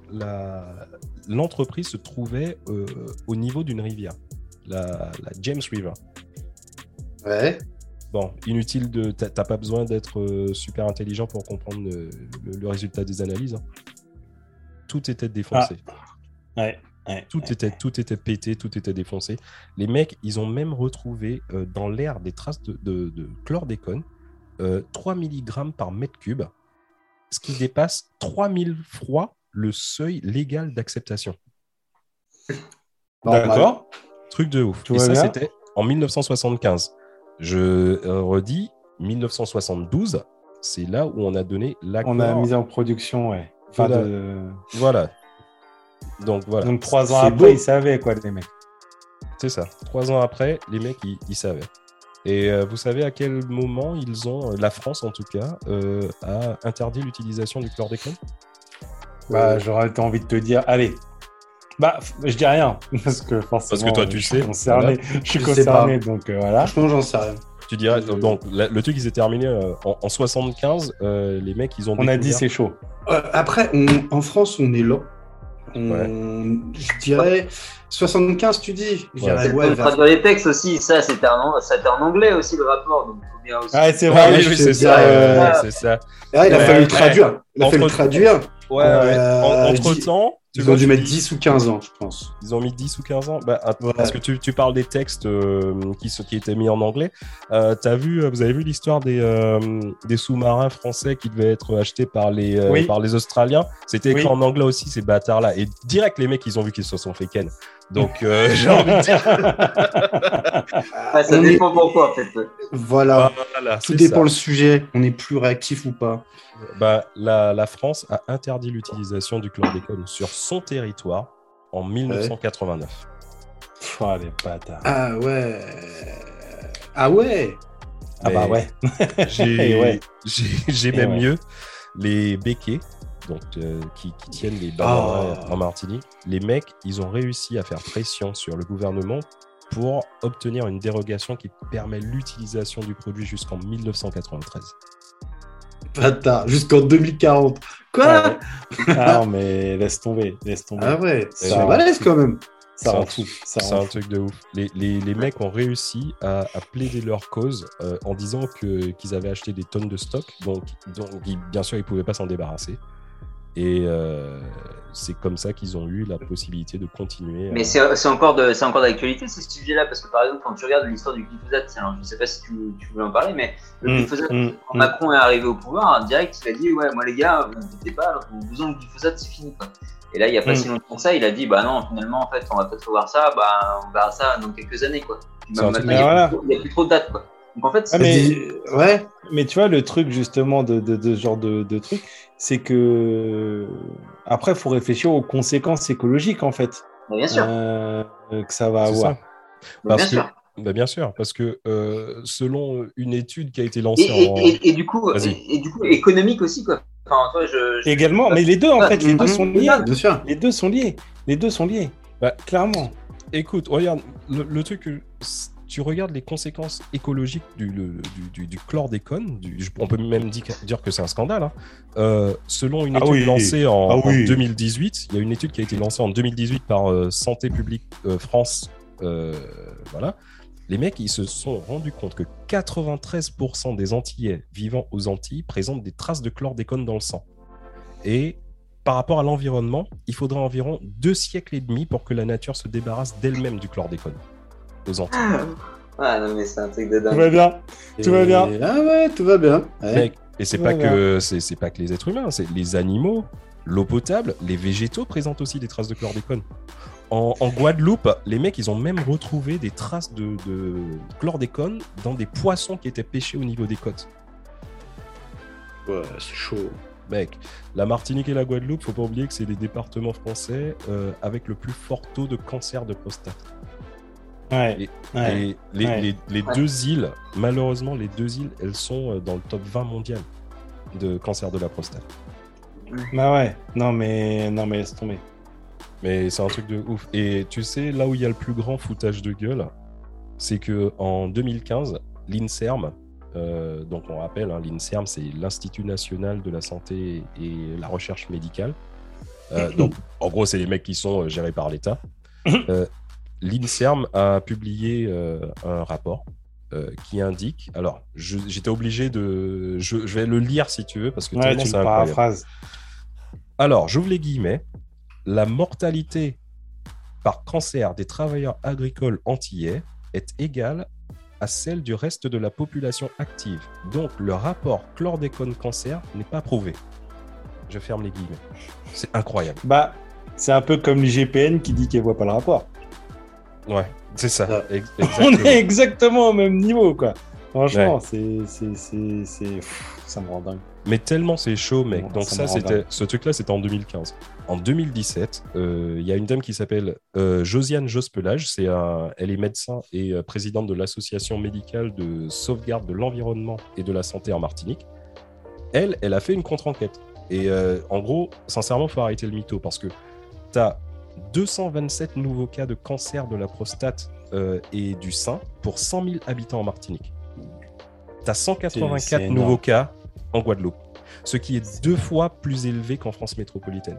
S1: l'entreprise se trouvait euh, au niveau d'une rivière, la, la James River.
S2: Ouais.
S1: Bon, inutile de. T'as pas besoin d'être euh, super intelligent pour comprendre le, le- le résultat des analyses. hein. Tout était défoncé.
S3: Ouais. ouais.
S1: Tout, était, tout était pété, tout était défoncé. Les mecs, ils ont même retrouvé euh, dans l'air des traces de, de- de chlordécone, euh, 3 mg par mètre cube, ce qui dépasse 3000 fois le seuil légal d'acceptation.
S3: D'accord.
S1: Truc de ouf.
S3: Tout
S1: Et ça, c'était en 1975. Je euh, redis, 1972, c'est là où on a donné l'accord.
S3: On a mis en production, ouais. Enfin,
S1: Voilà.
S3: de-
S1: Voilà. Donc voilà,
S3: Donc trois ans après,
S2: beau.
S3: ils savaient quoi, les mecs.
S1: c'est ça. Trois ans après, les mecs, ils, ils savaient. Et euh, vous savez à quel moment ils ont, la France en tout cas, euh, a interdit l'utilisation du chlordécone?
S3: Bah, j'aurais été envie de te dire, allez. Bah, je dis rien [laughs] parce que forcément.
S1: Parce que toi, tu
S3: je suis
S1: sais,
S3: Concerné. Je suis concerné, donc euh, voilà.
S2: Franchement, j'en sais rien.
S1: Tu dirais,
S2: Euh,
S1: donc la- le truc, il s'est terminé euh, en, en 75. euh, les mecs, ils ont
S3: On a dit c'est chaud.
S2: Euh, après, on- en France, on est lent. On- Je dirais 75, tu dis. Je
S1: Ouais.
S2: dirais, ouais, vers-
S4: traduire les textes aussi, ça c'était en, anglais aussi le rapport, donc faut bien aussi.
S3: Ah, c'est
S1: Ah
S3: vrai.
S1: oui, oui, c'est ça, euh, ça.
S2: Ah, il a
S1: Ouais,
S2: fallu
S1: ouais.
S2: le traduire. Il a fallu le traduire.
S1: Ouais,
S2: Euh,
S1: ouais. Entre temps,
S2: Ils
S1: vois,
S2: ont dû mettre
S1: dis-
S2: 10 ou 15 ans, je pense.
S1: Ils ont mis 10 ou 15 ans bah,
S2: Ouais.
S1: Parce que tu, tu parles des textes euh, qui, sont- qui étaient mis en anglais. Euh, t'as vu, vous avez vu l'histoire des, euh, des sous-marins français qui devaient être achetés par les, euh,
S3: Oui.
S1: par les Australiens? C'était écrit
S3: Oui.
S1: en anglais aussi, ces bâtards-là. Et direct, les mecs, ils ont vu qu'ils se sont fait ken. Donc, euh, [laughs] j'ai envie de dire. [laughs]
S4: Ah, ça
S2: on
S4: dépend pourquoi en fait.
S2: Voilà.
S1: Voilà,
S2: Tout dépend
S1: ça.
S2: le sujet. On est plus réactif ou pas.
S1: Bah, la, la France a interdit l'utilisation du chlordécone sur son territoire en 1989.
S3: Oh, les bâtards.
S2: Ah ouais. Ah ouais.
S3: Ah bah [laughs] ouais.
S1: J'ai
S3: ouais.
S1: même
S3: ouais.
S1: mieux les béquets donc, euh, qui, qui tiennent les
S2: Ah.
S1: bananeraies en Martinique. Les mecs, ils ont réussi à faire pression sur le gouvernement pour obtenir une dérogation qui permet l'utilisation du produit jusqu'en 1993.
S2: Bâtard. Jusqu'en 2040. Quoi
S3: ouais. Ah non, mais laisse tomber, laisse tomber.
S2: Ah ouais. C'est balèze quand même.
S1: c'est un-
S3: fou. Ça
S1: un truc de ouf. Les, les- les mecs ont réussi à, à plaider leur cause euh, en disant qu'ils avaient acheté des tonnes de stock, donc, donc ils- bien sûr ils pouvaient pas s'en débarrasser. Et euh, c'est comme ça qu'ils ont eu la possibilité de continuer.
S4: Mais c'est c'est encore de- c'est encore d'actualité ces sujets-là, parce que par exemple, quand tu regardes l'histoire du glyphosate, alors, je ne sais pas si tu, tu voulais en parler, mais le
S3: Mm,
S4: glyphosate,
S3: mm,
S4: quand
S3: mm.
S4: Macron est arrivé au pouvoir, direct, il a dit Ouais, moi les gars, vous n'inquiétez pas, alors vous besoin de glyphosate, c'est fini. Quoi. Et là, il n'y a pas si longtemps que ça, il a dit Bah non, finalement, en fait, on va peut-être revoir ça, bah, on verra ça dans quelques années. Quoi. Même maintenant, il n'y a, plus trop- il y a plus trop de dates. Quoi. Donc en fait,
S3: Ah, mais-
S2: Ouais.
S3: Mais tu vois, le truc justement de, de, de ce genre de, de truc, c'est que après, il faut réfléchir aux conséquences écologiques en fait
S4: Mais bien sûr.
S3: euh, que ça va avoir.
S1: ça.
S4: mais
S1: parce
S4: bien
S1: que-
S4: sûr.
S1: Bah, bien sûr, parce que euh, selon une étude qui a été lancée
S4: et,
S1: en.
S4: et, et du coup,
S1: Vas-y.
S4: et, et du coup, économique aussi, quoi. Enfin, toi, je, je-
S3: Également, mais les deux en fait, les deux sont liés.
S2: Bien sûr.
S3: Les deux sont liés. Les deux sont liés.
S1: Bah,
S3: Clairement.
S1: Écoute, regarde, le, le truc, tu regardes les conséquences écologiques du, le- du, du- du chlordécone, on peut même di- dire que c'est un scandale. hein. Euh, selon une
S3: Ah
S1: étude
S3: oui.
S1: lancée en,
S3: Ah
S1: en
S3: oui.
S1: 2018, il y a une étude qui a été lancée en 2018 par euh, Santé publique euh, France. voilà. Les mecs, ils se sont rendus compte que 93% des Antillais vivant aux Antilles présentent des traces de chlordécone dans le sang. Et par rapport à l'environnement, il faudra environ deux siècles et demi pour que la nature se débarrasse d'elle-même du chlordécone Antilles.
S4: Ah non, mais c'est un truc de
S3: Tout
S4: dingue.
S3: va bien. Tout va bien.
S2: Et- Ah ouais, tout va bien. Ouais.
S1: Mec, et c'est pas que c'est c'est pas que les êtres humains, c'est les animaux, l'eau potable, les végétaux présentent aussi des traces de chlordécone. En, en Guadeloupe, les mecs, ils ont même retrouvé des traces de, de chlordécone dans des poissons qui étaient pêchés au niveau des côtes.
S2: Ouais, c'est chaud.
S1: Mec, la Martinique et la Guadeloupe, faut pas oublier que c'est les départements français euh, avec le plus fort taux de cancer de prostate.
S3: Ouais. ouais.
S1: Et les,
S3: Ouais.
S1: les- les
S4: Ouais.
S1: deux îles, malheureusement, les deux îles, elles sont euh, dans le top 20 mondial de cancer de la prostate.
S3: Bah ouais. Non mais non mais laisse tomber.
S1: Mais c'est un truc de ouf. Et tu sais, là où il y a le plus grand foutage de gueule, c'est que en 2015, l'INSERM, euh, donc on rappelle, hein, l'INSERM, c'est l'Institut national de la santé et la recherche médicale. Euh, donc, en gros, c'est les mecs qui sont gérés par l'État. [coughs] Euh, L'INSERM a publié euh, un rapport euh, qui indique. Alors, j'étais obligé de. Je, je vais le lire si tu veux, parce que
S3: Ouais, tu paraphrases.
S1: Alors, j'ouvre les guillemets. La mortalité par cancer des travailleurs agricoles antillais est égale à celle du reste de la population active. Donc, le rapport chlordécone-cancer n'est pas prouvé. Je ferme les guillemets. C'est incroyable.
S3: Bah, c'est un peu comme l'IGPN qui dit qu'elle voit pas le rapport.
S1: Ouais, c'est ça.
S2: Ah. [laughs]
S3: On est exactement au même niveau, quoi. Franchement, c'est, c'est, ça me rend dingue.
S1: Mais tellement c'est chaud, mec.
S3: Ouais,
S1: Donc
S3: ça
S1: c'était ce truc-là, c'était en 2015. En 2017, euh, il y a une dame qui s'appelle euh, Josiane Jospelage. C'est un, elle est médecin et euh, présidente de l'association médicale de sauvegarde de l'environnement et de la santé en Martinique. Elle, elle a fait une contre-enquête. Et en gros, sincèrement, faut arrêter le mytho parce que tu as 227 nouveaux cas de cancer de la prostate euh, et du sein pour 100 000 habitants en Martinique. Tu as
S3: C'est-
S1: 184
S3: c'est énorme.
S1: nouveaux cas en Guadeloupe, ce qui est deux fois plus élevé qu'en France métropolitaine.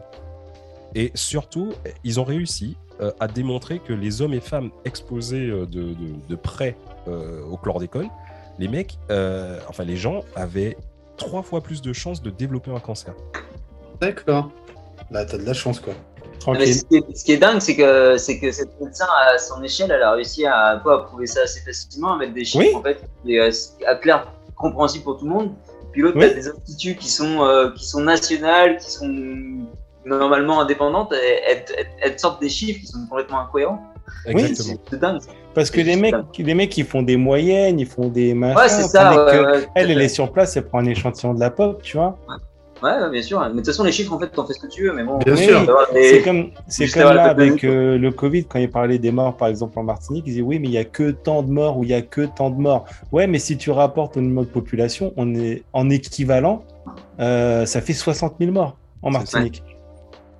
S1: Et surtout, ils ont réussi euh, à démontrer que les hommes et femmes exposés euh, de, de- de près euh, au chlordécone, les mecs, euh, enfin les gens avaient trois fois plus de chances de développer un cancer.
S2: D'accord. Là, t'as de la chance, quoi.
S4: Mais ce, qui est, ce qui est dingue, c'est que, c'est que cette médecin, à son échelle, elle a réussi à, prouver ça assez facilement, à mettre des chiffres
S3: Oui.
S4: en fait, et, euh, à clair, compréhensible pour tout le monde. Puis l'autre,
S3: Oui.
S4: t'as des instituts qui sont, euh, qui sont nationales, qui sont normalement indépendantes, et elles, elles- elles sortent des chiffres qui sont complètement incohérents.
S1: Exactement.
S4: C'est dingue.
S3: Parce que les mecs, les mecs, ils font des moyennes, ils font des machins.
S4: Ouais, c'est ça. ouais, ouais,
S3: Elle, elle est sur place, elle prend un échantillon de la pop, tu vois.
S4: Ouais, ouais, bien sûr. Mais de toute façon, les chiffres, en fait, t'en fais ce que tu veux. Mais bon,
S2: Bien
S3: Oui,
S2: sûr.
S4: d'avoir des-
S3: C'est comme, c'est comme là avec euh, le Covid, quand il parlait des morts, par exemple en Martinique, ils disaient oui, mais il y a que tant de morts ou il y a que tant de morts. Ouais, mais si tu rapportes au niveau de population, on est en équivalent, euh, ça fait 60 000 morts en. Martinique.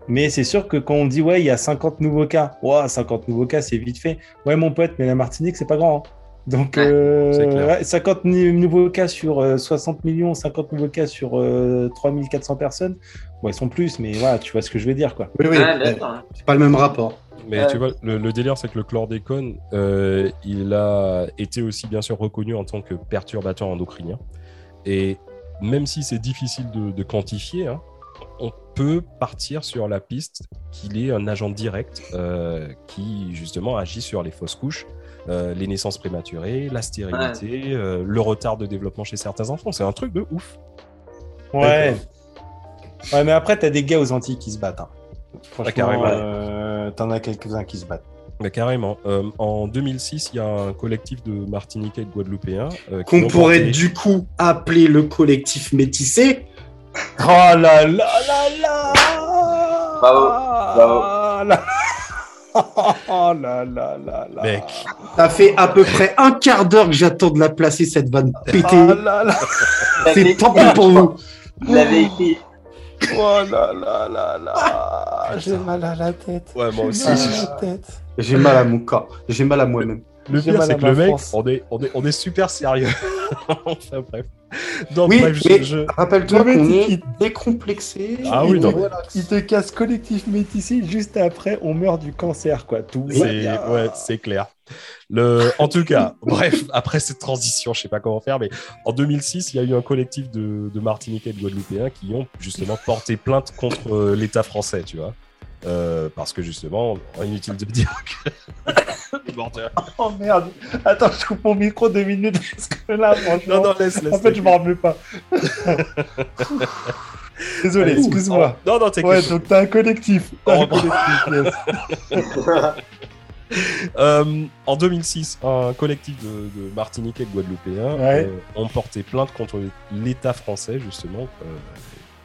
S3: Mais c'est sûr que quand on dit ouais, il y a 50 nouveaux cas, ouais, 50 nouveaux cas, c'est vite fait. Ouais, mon pote, mais la Martinique, c'est pas grand. hein. Donc,
S4: Ouais,
S3: euh,
S1: c'est clair.
S3: ouais, 50 ni- nouveaux cas sur euh, 60 millions, 50 nouveaux cas sur euh, 3400 personnes. Bon, ils sont plus, mais voilà, tu vois ce que je veux dire, quoi.
S2: Oui, oui.
S4: Hein.
S2: c'est pas le même rapport.
S1: Mais
S4: Ouais.
S1: tu vois, le, le délire, c'est que le chlordécone, euh, il a été aussi bien sûr reconnu en tant que perturbateur endocrinien. Et même si c'est difficile de, de quantifier, hein, on peut partir sur la piste qu'il est un agent direct euh, qui justement agit sur les fausses couches, euh, les naissances prématurées, la stérilité, euh, le retard de développement chez certains enfants. C'est un truc de ouf.
S3: Ouais. Ouais, mais après, t'as des gars aux Antilles qui se battent. hein. Franchement, euh, t'en as quelques-uns qui se battent.
S1: Mais carrément. Euh, en 2006, il y a un collectif de Martiniquais et de Guadeloupéens euh,
S2: Qu'on pourrait
S1: porté-
S2: du coup appeler le collectif métissé.
S3: Oh là là là là
S4: Bravo, bravo.
S3: Ah là [laughs] Oh là là là là
S1: Mec.
S2: Ça fait à peu près un quart d'heure que j'attends de la placer, cette vanne pétée.
S3: Oh là là
S2: C'est tant pis pour vous.
S4: Vous l'avez écrit.
S3: Oh là là là là J'ai mal à la tête.
S1: Ouais, moi aussi.
S3: J'ai mal à la tête.
S2: J'ai mal à mon corps. J'ai mal à moi-même.
S1: Le pire, c'est que le mec,
S3: France.
S1: on est, on, est, on est super sérieux. [laughs] enfin, bref. Donc,
S2: Oui,
S1: bref, je-
S2: mais
S1: je-
S2: rappelle-toi
S3: Le mec,
S2: qu'on
S3: il-
S2: est décomplexé.
S1: Ah oui,
S2: voilà.
S3: Il te casse collectif métissé, juste après, on meurt du cancer, quoi. Tout
S1: c'est
S3: bien.
S1: ouais, c'est clair. Le, en tout cas, [laughs] bref, après cette transition, je sais pas comment faire, mais en 2006, il y a eu un collectif de, de Martiniquais et de Guadeloupéens qui ont justement porté plainte contre euh, l'État français, tu vois. Euh, parce que justement, inutile de dire que. [laughs]
S3: Oh merde Attends, je coupe mon micro deux minutes parce que là, franchement...
S1: non, non, laisse, laisse.
S3: en fait, je m'en rappelle pas. [laughs] Désolé, excuse-moi.
S1: Non, non, t'inquiète.
S3: Ouais, donc t'as un collectif. T'as
S1: On
S3: un collectif, yes. [laughs]
S1: Euh, en 2006, un collectif de, de Martiniquais et de Guadeloupéens
S3: Ouais.
S1: euh, ont porté plainte contre l'État français, justement, euh,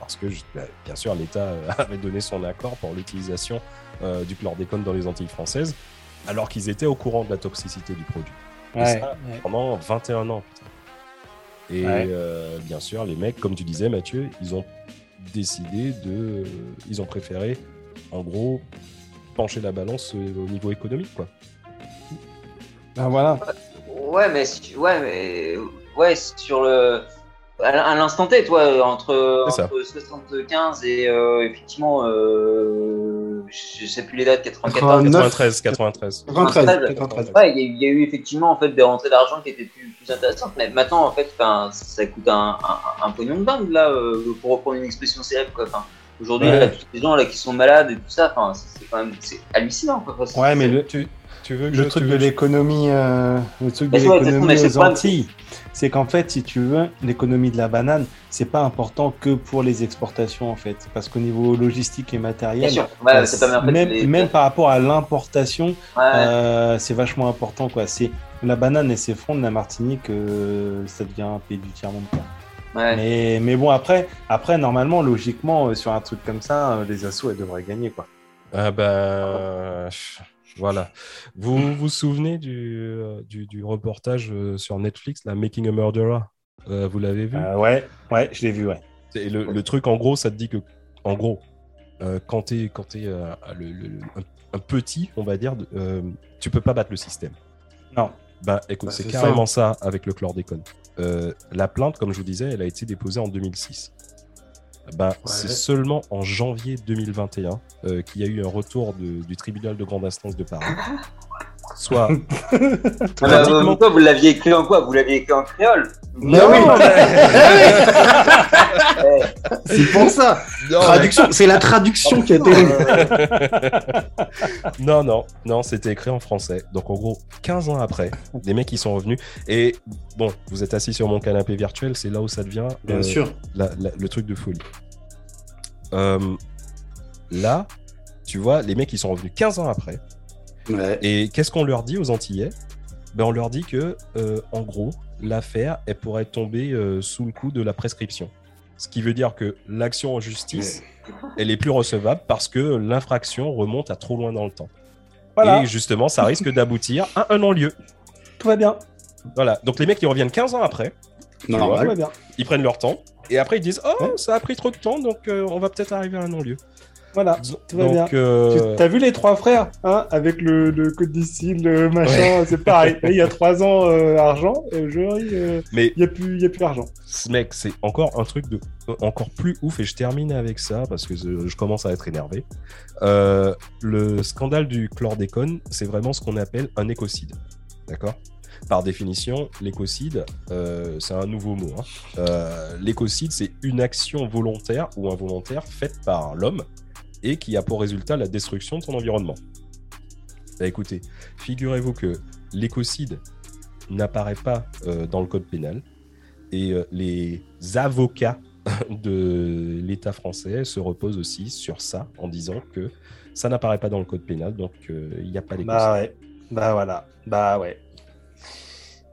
S1: parce que, bah, bien sûr, l'État euh, [laughs] avait donné son accord pour l'utilisation euh, du chlordécone dans les Antilles françaises, alors qu'ils étaient au courant de la toxicité du produit. Et
S3: Ouais,
S1: ça,
S3: ouais.
S1: pendant 21 ans. putain. Et
S3: Ouais.
S1: euh, bien sûr, les mecs, comme tu disais, Mathieu, ils ont décidé de. Ils ont préféré, en gros, pencher la balance au niveau économique, quoi.
S3: Ben voilà.
S4: Ouais, mais, ouais, mais ouais, sur le. À à l'instant T, toi, entre,
S1: C'est ça.
S4: entre 75 et euh, effectivement euh, je sais plus les dates, 94,
S1: 93, 93.
S2: 93.
S4: 93.
S2: 93.
S4: Ouais, il y, a eu- il y a eu effectivement en fait des rentrées d'argent qui étaient plus, plus intéressantes, mais maintenant en fait, enfin, ça coûte un, un, un pognon de dingue là, euh, pour reprendre une expression célèbre quoi. Enfin, Aujourd'hui,
S3: Ouais.
S4: tous les gens là qui sont malades et tout ça, enfin, c'est quand même c'est hallucinant quoi.
S3: Ouais, mais le,
S1: Tu, tu veux que
S3: le
S1: je-
S3: truc
S1: tu
S3: de
S1: veux que je-
S3: l'économie, euh, le truc de l'économie aux Antilles, c'est qu'en fait, si tu veux, l'économie de la banane, c'est pas important que pour les exportations en fait, parce qu'au niveau logistique et
S4: Bien
S3: matériel,
S4: sûr, ouais,
S3: euh,
S4: c'est pas mais en fait,
S3: même,
S4: les-
S3: même par rapport à l'importation,
S4: ouais,
S3: euh, c'est vachement important quoi. C'est la banane et s'effondre, la Martinique, euh, ça devient un pays du tiers monde. quoi.
S4: ouais.
S3: Mais, mais bon, après, après, normalement, logiquement, euh, sur un truc comme ça, euh, les assos, elles devraient gagner quoi.
S1: Ah ben, voilà. Vous vous souvenez du, euh, du, du reportage euh, sur Netflix, la Making a Murderer? Euh, Vous l'avez vu?
S3: Euh, ouais, ouais, je l'ai vu, ouais.
S1: Et le, le truc, en gros, ça te dit que, en gros, euh, quand t'es quand t'es, euh, le- le- le- un, un petit, on va dire, euh, tu peux pas battre le système.
S3: Non.
S1: Bah écoute,
S2: Bah,
S1: c'est carrément ça. avec le chlordécone. Euh, la plainte, comme je vous disais, elle a été déposée en 2006. Bah, c'est seulement en janvier 2021 euh, qu'il y a eu un retour de- du tribunal de grande instance de Paris. [laughs] Soit [laughs]
S4: vous, l'aviez écrit en quoi? Vous l'aviez écrit en créole?
S2: Mais oui,
S4: Ouais. [laughs]
S2: c'est pour ça. Traduction, c'est la traduction qui a été.
S1: non, non, non, c'était écrit en français. Donc en gros, 15 ans après, les mecs ils sont revenus. Et bon, vous êtes assis sur mon canapé virtuel, c'est là où ça devient
S2: Bien
S1: euh,
S2: sûr.
S1: la- la- le truc de folie. Euh, là, tu vois, les mecs ils sont revenus 15 ans après.
S2: Ouais.
S1: Et qu'est-ce qu'on leur dit aux Antillais? Ben, On leur dit que, euh, en gros, l'affaire, elle pourrait tomber euh, sous le coup de la prescription. Ce qui veut dire que l'action en justice, elle est plus recevable parce que l'infraction remonte à trop loin dans le temps.
S3: Voilà,
S1: Et justement, ça risque d'aboutir à un non-lieu.
S3: tout va bien.
S1: Voilà. Donc les mecs, ils reviennent 15 ans après,
S3: Tout va bien.
S1: ils prennent leur temps, et après ils disent Oh, ça a pris trop de temps, donc euh, on va peut-être arriver à un non-lieu.
S3: Voilà, tout va
S1: donc,
S3: bien.
S1: euh,
S3: T'as vu les trois frères, hein, avec le, le code d'ici, le machin, c'est pareil. Il y a trois ans, euh, argent, et aujourd'hui, euh,
S1: mais
S3: il n'y a plus, y a plus d'argent.
S1: ce mec, c'est encore un truc de euh, encore plus ouf, et je termine avec ça parce que je, je commence à être énervé. Euh, le scandale du chlordécone, c'est vraiment ce qu'on appelle un écocide. D'accord? Par définition, l'écocide, euh, c'est un nouveau mot. hein. Euh, l'écocide, c'est une action volontaire ou involontaire faite par l'homme et qui a pour résultat la destruction de son environnement. Bah, écoutez, figurez-vous que l'écocide n'apparaît pas euh, dans le code pénal et euh, les avocats [laughs] de l'État français se reposent aussi sur ça en disant que ça n'apparaît pas dans le code pénal, donc euh, il n'y a pas d'écocide.
S3: Bah ouais, bah voilà, bah ouais.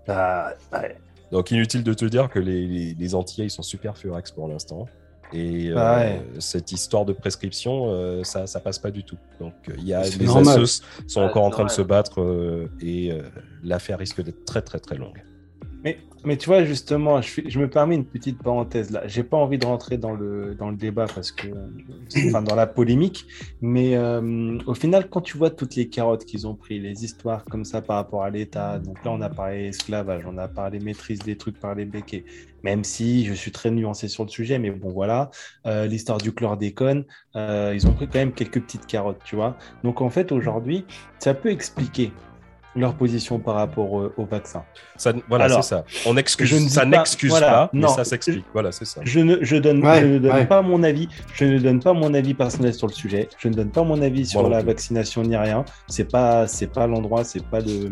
S3: Bah ouais.
S1: Donc inutile de te dire que les, les, les Antillais ils sont super furax pour l'instant. Et euh,
S3: Ah ouais.
S1: cette histoire de prescription, euh, ça, ça passe pas du tout. Donc euh, il y a les assos sont encore en train de se battre euh, et euh, l'affaire risque d'être très très très longue.
S3: Mais, tu vois, justement, je me permets une petite parenthèse là. J'ai pas envie de rentrer dans le, dans le débat parce que, [coughs] enfin, dans la polémique, mais euh, au final, quand tu vois toutes les carottes qu'ils ont pris, les histoires comme ça par rapport à l'État, donc là, on a parlé esclavage, on a parlé maîtrise des trucs par les béquets, même si je suis très nuancé sur le sujet, mais bon, voilà, Euh, l'histoire du chlordécone, euh, ils ont pris quand même quelques petites carottes, tu vois. Donc, en fait, aujourd'hui, ça peut expliquer leur position par rapport euh, au vaccin.
S1: Ça, voilà, c'est ça. On excuse,
S3: je ne dis
S1: ça
S3: pas-
S1: n'excuse
S3: voilà,
S1: pas, mais
S3: non.
S1: ça s'explique. Voilà, c'est ça.
S3: Je ne je donne,
S2: Ouais,
S3: je ne donne
S2: ouais.
S3: pas mon avis. Je ne donne pas mon avis personnel sur le sujet. Je ne donne pas mon avis sur la vaccination ni rien. C'est pas c'est pas l'endroit, c'est pas le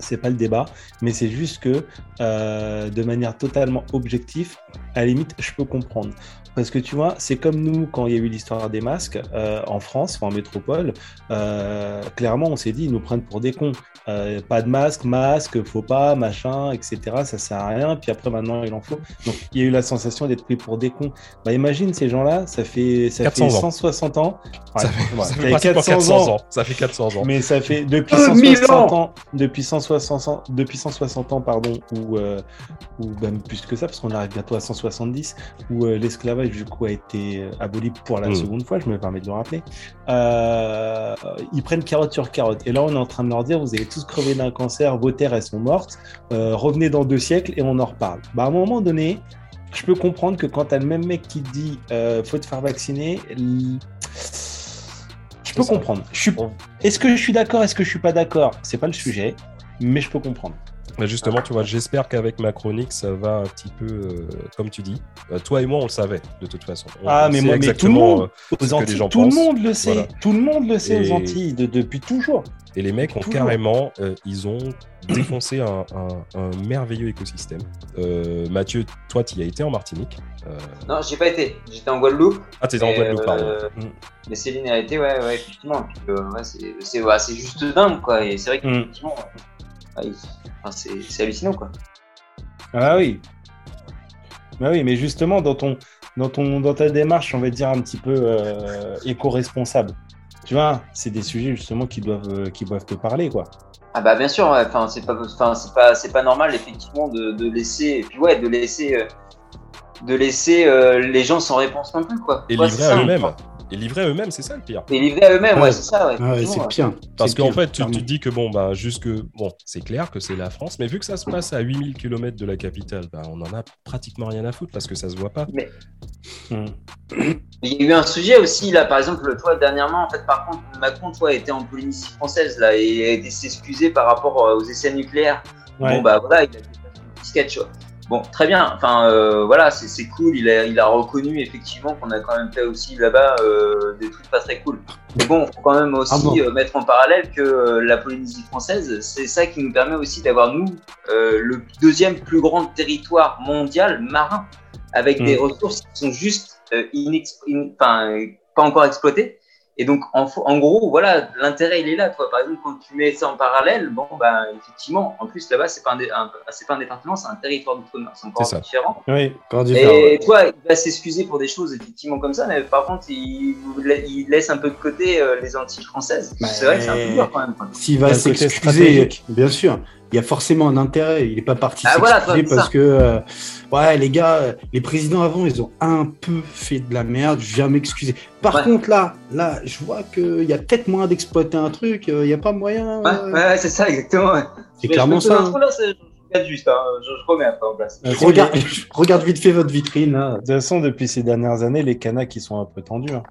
S3: c'est pas le débat. Mais c'est juste que euh, de manière totalement objective, à la limite, je peux comprendre. Parce que tu vois, c'est comme nous quand il y a eu l'histoire des masques euh, en France, enfin, en métropole. euh, clairement, on s'est dit ils nous prennent pour des cons. Euh, pas de masque, masque, faut pas, machin, etc. Ça sert à rien. Puis après, maintenant, il en faut. Donc, il y a eu la sensation d'être pris pour des cons. Bah, imagine ces gens-là, ça fait, ça
S1: 400
S3: fait
S1: ans.
S3: 160 ans. Ouais,
S1: Ça fait,
S3: ouais,
S1: ça
S3: ça
S1: fait
S3: fait
S1: pratiquement
S3: 400
S1: 400
S3: ans.
S1: ans. Ça fait 400 ans.
S3: Mais ça fait depuis
S2: Euh,
S3: 160
S2: mille ans
S3: ans, depuis 160 ans, depuis 160 ans, pardon, ou euh, ou même plus que ça, parce qu'on arrive bientôt à 170, où euh, du coup a été euh, aboli pour la
S1: Mm.
S3: seconde fois, je me permets de le rappeler. Euh, ils prennent carotte sur carotte, et là on est en train de leur dire vous allez tous crever d'un cancer, vos terres elles sont mortes, euh, revenez dans deux siècles et on en reparle. Bah à un moment donné. Je peux comprendre que quand t'as le même mec qui te dit euh, faut te faire vacciner, l- Je peux comprendre. Je suis... Est-ce que je suis d'accord Est-ce que je suis pas d'accord? C'est pas le sujet, mais je peux comprendre.
S1: Mais justement, tu vois, j'espère qu'avec ma chronique, ça va un petit peu, euh, comme tu dis. Euh, toi et moi, on le savait, de toute façon. On-
S3: Ah,
S1: on
S3: mais
S1: sait
S3: moi, mais tout le
S1: exactement,
S3: monde.
S1: euh,
S3: Aux Antilles, tout
S1: pensent.
S3: le monde le sait.
S1: Voilà.
S3: Tout le monde le sait
S1: Et-
S3: aux Antilles de- depuis toujours.
S1: Et les mecs ont
S3: Toujours.
S1: carrément, euh, ils ont [clears throat] défoncé un, un- un merveilleux écosystème. Euh, Mathieu, toi, tu y as été en Martinique. Euh,
S4: Non, j'ai pas été. J'étais en Guadeloupe.
S1: Ah, t'es en
S4: mais,
S1: Guadeloupe, pardon.
S4: euh,
S3: Mm.
S4: Mais Céline a été, ouais, ouais, effectivement. Euh, ouais, c'est, c'est, ouais, c'est juste dingue, quoi. Et c'est vrai
S3: Mm.
S4: Il- enfin, c'est, hallucinant, quoi.
S3: Ah oui. Bah oui, mais justement, dans, ton, dans, ton, dans ta démarche, on va dire un petit peu euh, éco-responsable, tu vois, c'est des sujets justement qui doivent, euh, qui doivent te parler, quoi.
S4: Ah bah bien sûr, ouais. enfin c'est pas, enfin c'est pas, c'est pas normal effectivement de, de laisser, et puis ouais, de laisser, euh, de laisser euh, les gens sans réponse non plus quoi.
S1: Et
S4: Ouais,
S1: livrés à eux-mêmes. Et livrés à eux-mêmes, c'est ça le pire.
S4: Et livrés à eux-mêmes, ouais,
S2: Ouais.
S4: c'est ça, ouais.
S2: Ah c'est
S4: ouais.
S2: pire.
S1: Parce qu'en fait, tu, te dis que bon, bah, jusque. Bon, c'est clair que c'est la France, mais vu que ça se passe à 8000 km de la capitale, bah, on en a pratiquement rien à foutre parce que ça se voit pas.
S3: Mm.
S4: Il y a eu un sujet aussi là, par exemple, toi dernièrement, en fait, par contre, Macron, toi, était en Polynésie française là et a été s'excuser par rapport euh, aux essais nucléaires.
S3: Ouais.
S4: Bon bah voilà, il a fait un petit sketch. Bon, très bien. Enfin, euh, voilà, c'est cool. Il a, il a reconnu effectivement qu'on a quand même fait aussi là-bas euh, des trucs pas très cool. Mais bon, faut quand même aussi
S2: Ah bon
S4: euh, mettre en parallèle que euh, la Polynésie française, c'est ça qui nous permet aussi d'avoir nous euh, le deuxième plus grand territoire mondial marin, avec
S3: Mm.
S4: des ressources qui sont juste euh, in- enfin, pas encore exploitées. Et donc, en, en gros, voilà, l'intérêt, il est là. Toi, par exemple, quand tu mets ça en parallèle, bon, bah, effectivement, en plus, là-bas, c'est pas, un dé- un- c'est pas un département, c'est un territoire d'outre-mer. C'est encore
S1: C'est ça.
S4: différent.
S3: Oui.
S2: Encore différent,
S4: Et
S2: ouais.
S4: toi, il va s'excuser pour des choses, effectivement, comme ça, mais par contre, il, il laisse un peu de côté euh, les Antilles françaises.
S2: Bah,
S4: c'est vrai que c'est un peu dur quand même.
S2: S'il va s'excuser, bien sûr, il y a forcément un intérêt. Il n'est pas parti
S4: Ah, voilà, c'est
S2: parce
S4: ça.
S2: que, euh, ouais, les gars, euh, les présidents avant, ils ont un peu fait de la merde. Je viens m'excuser. Par
S4: Ouais.
S2: contre, là, là, je vois qu'il y a peut-être moyen d'exploiter un truc. euh, Il n'y a pas moyen.
S4: Ouais,
S2: euh,
S4: ouais, ouais, c'est ça, exactement. ouais.
S2: C'est clairement ça.
S4: là, je regarde juste, hein, je, je remets après en place.
S3: Euh,
S2: regarde, je [laughs] regarde vite fait votre vitrine. Là.
S3: De toute façon, depuis ces dernières années, les Kanaks ils sont un peu tendus. hein.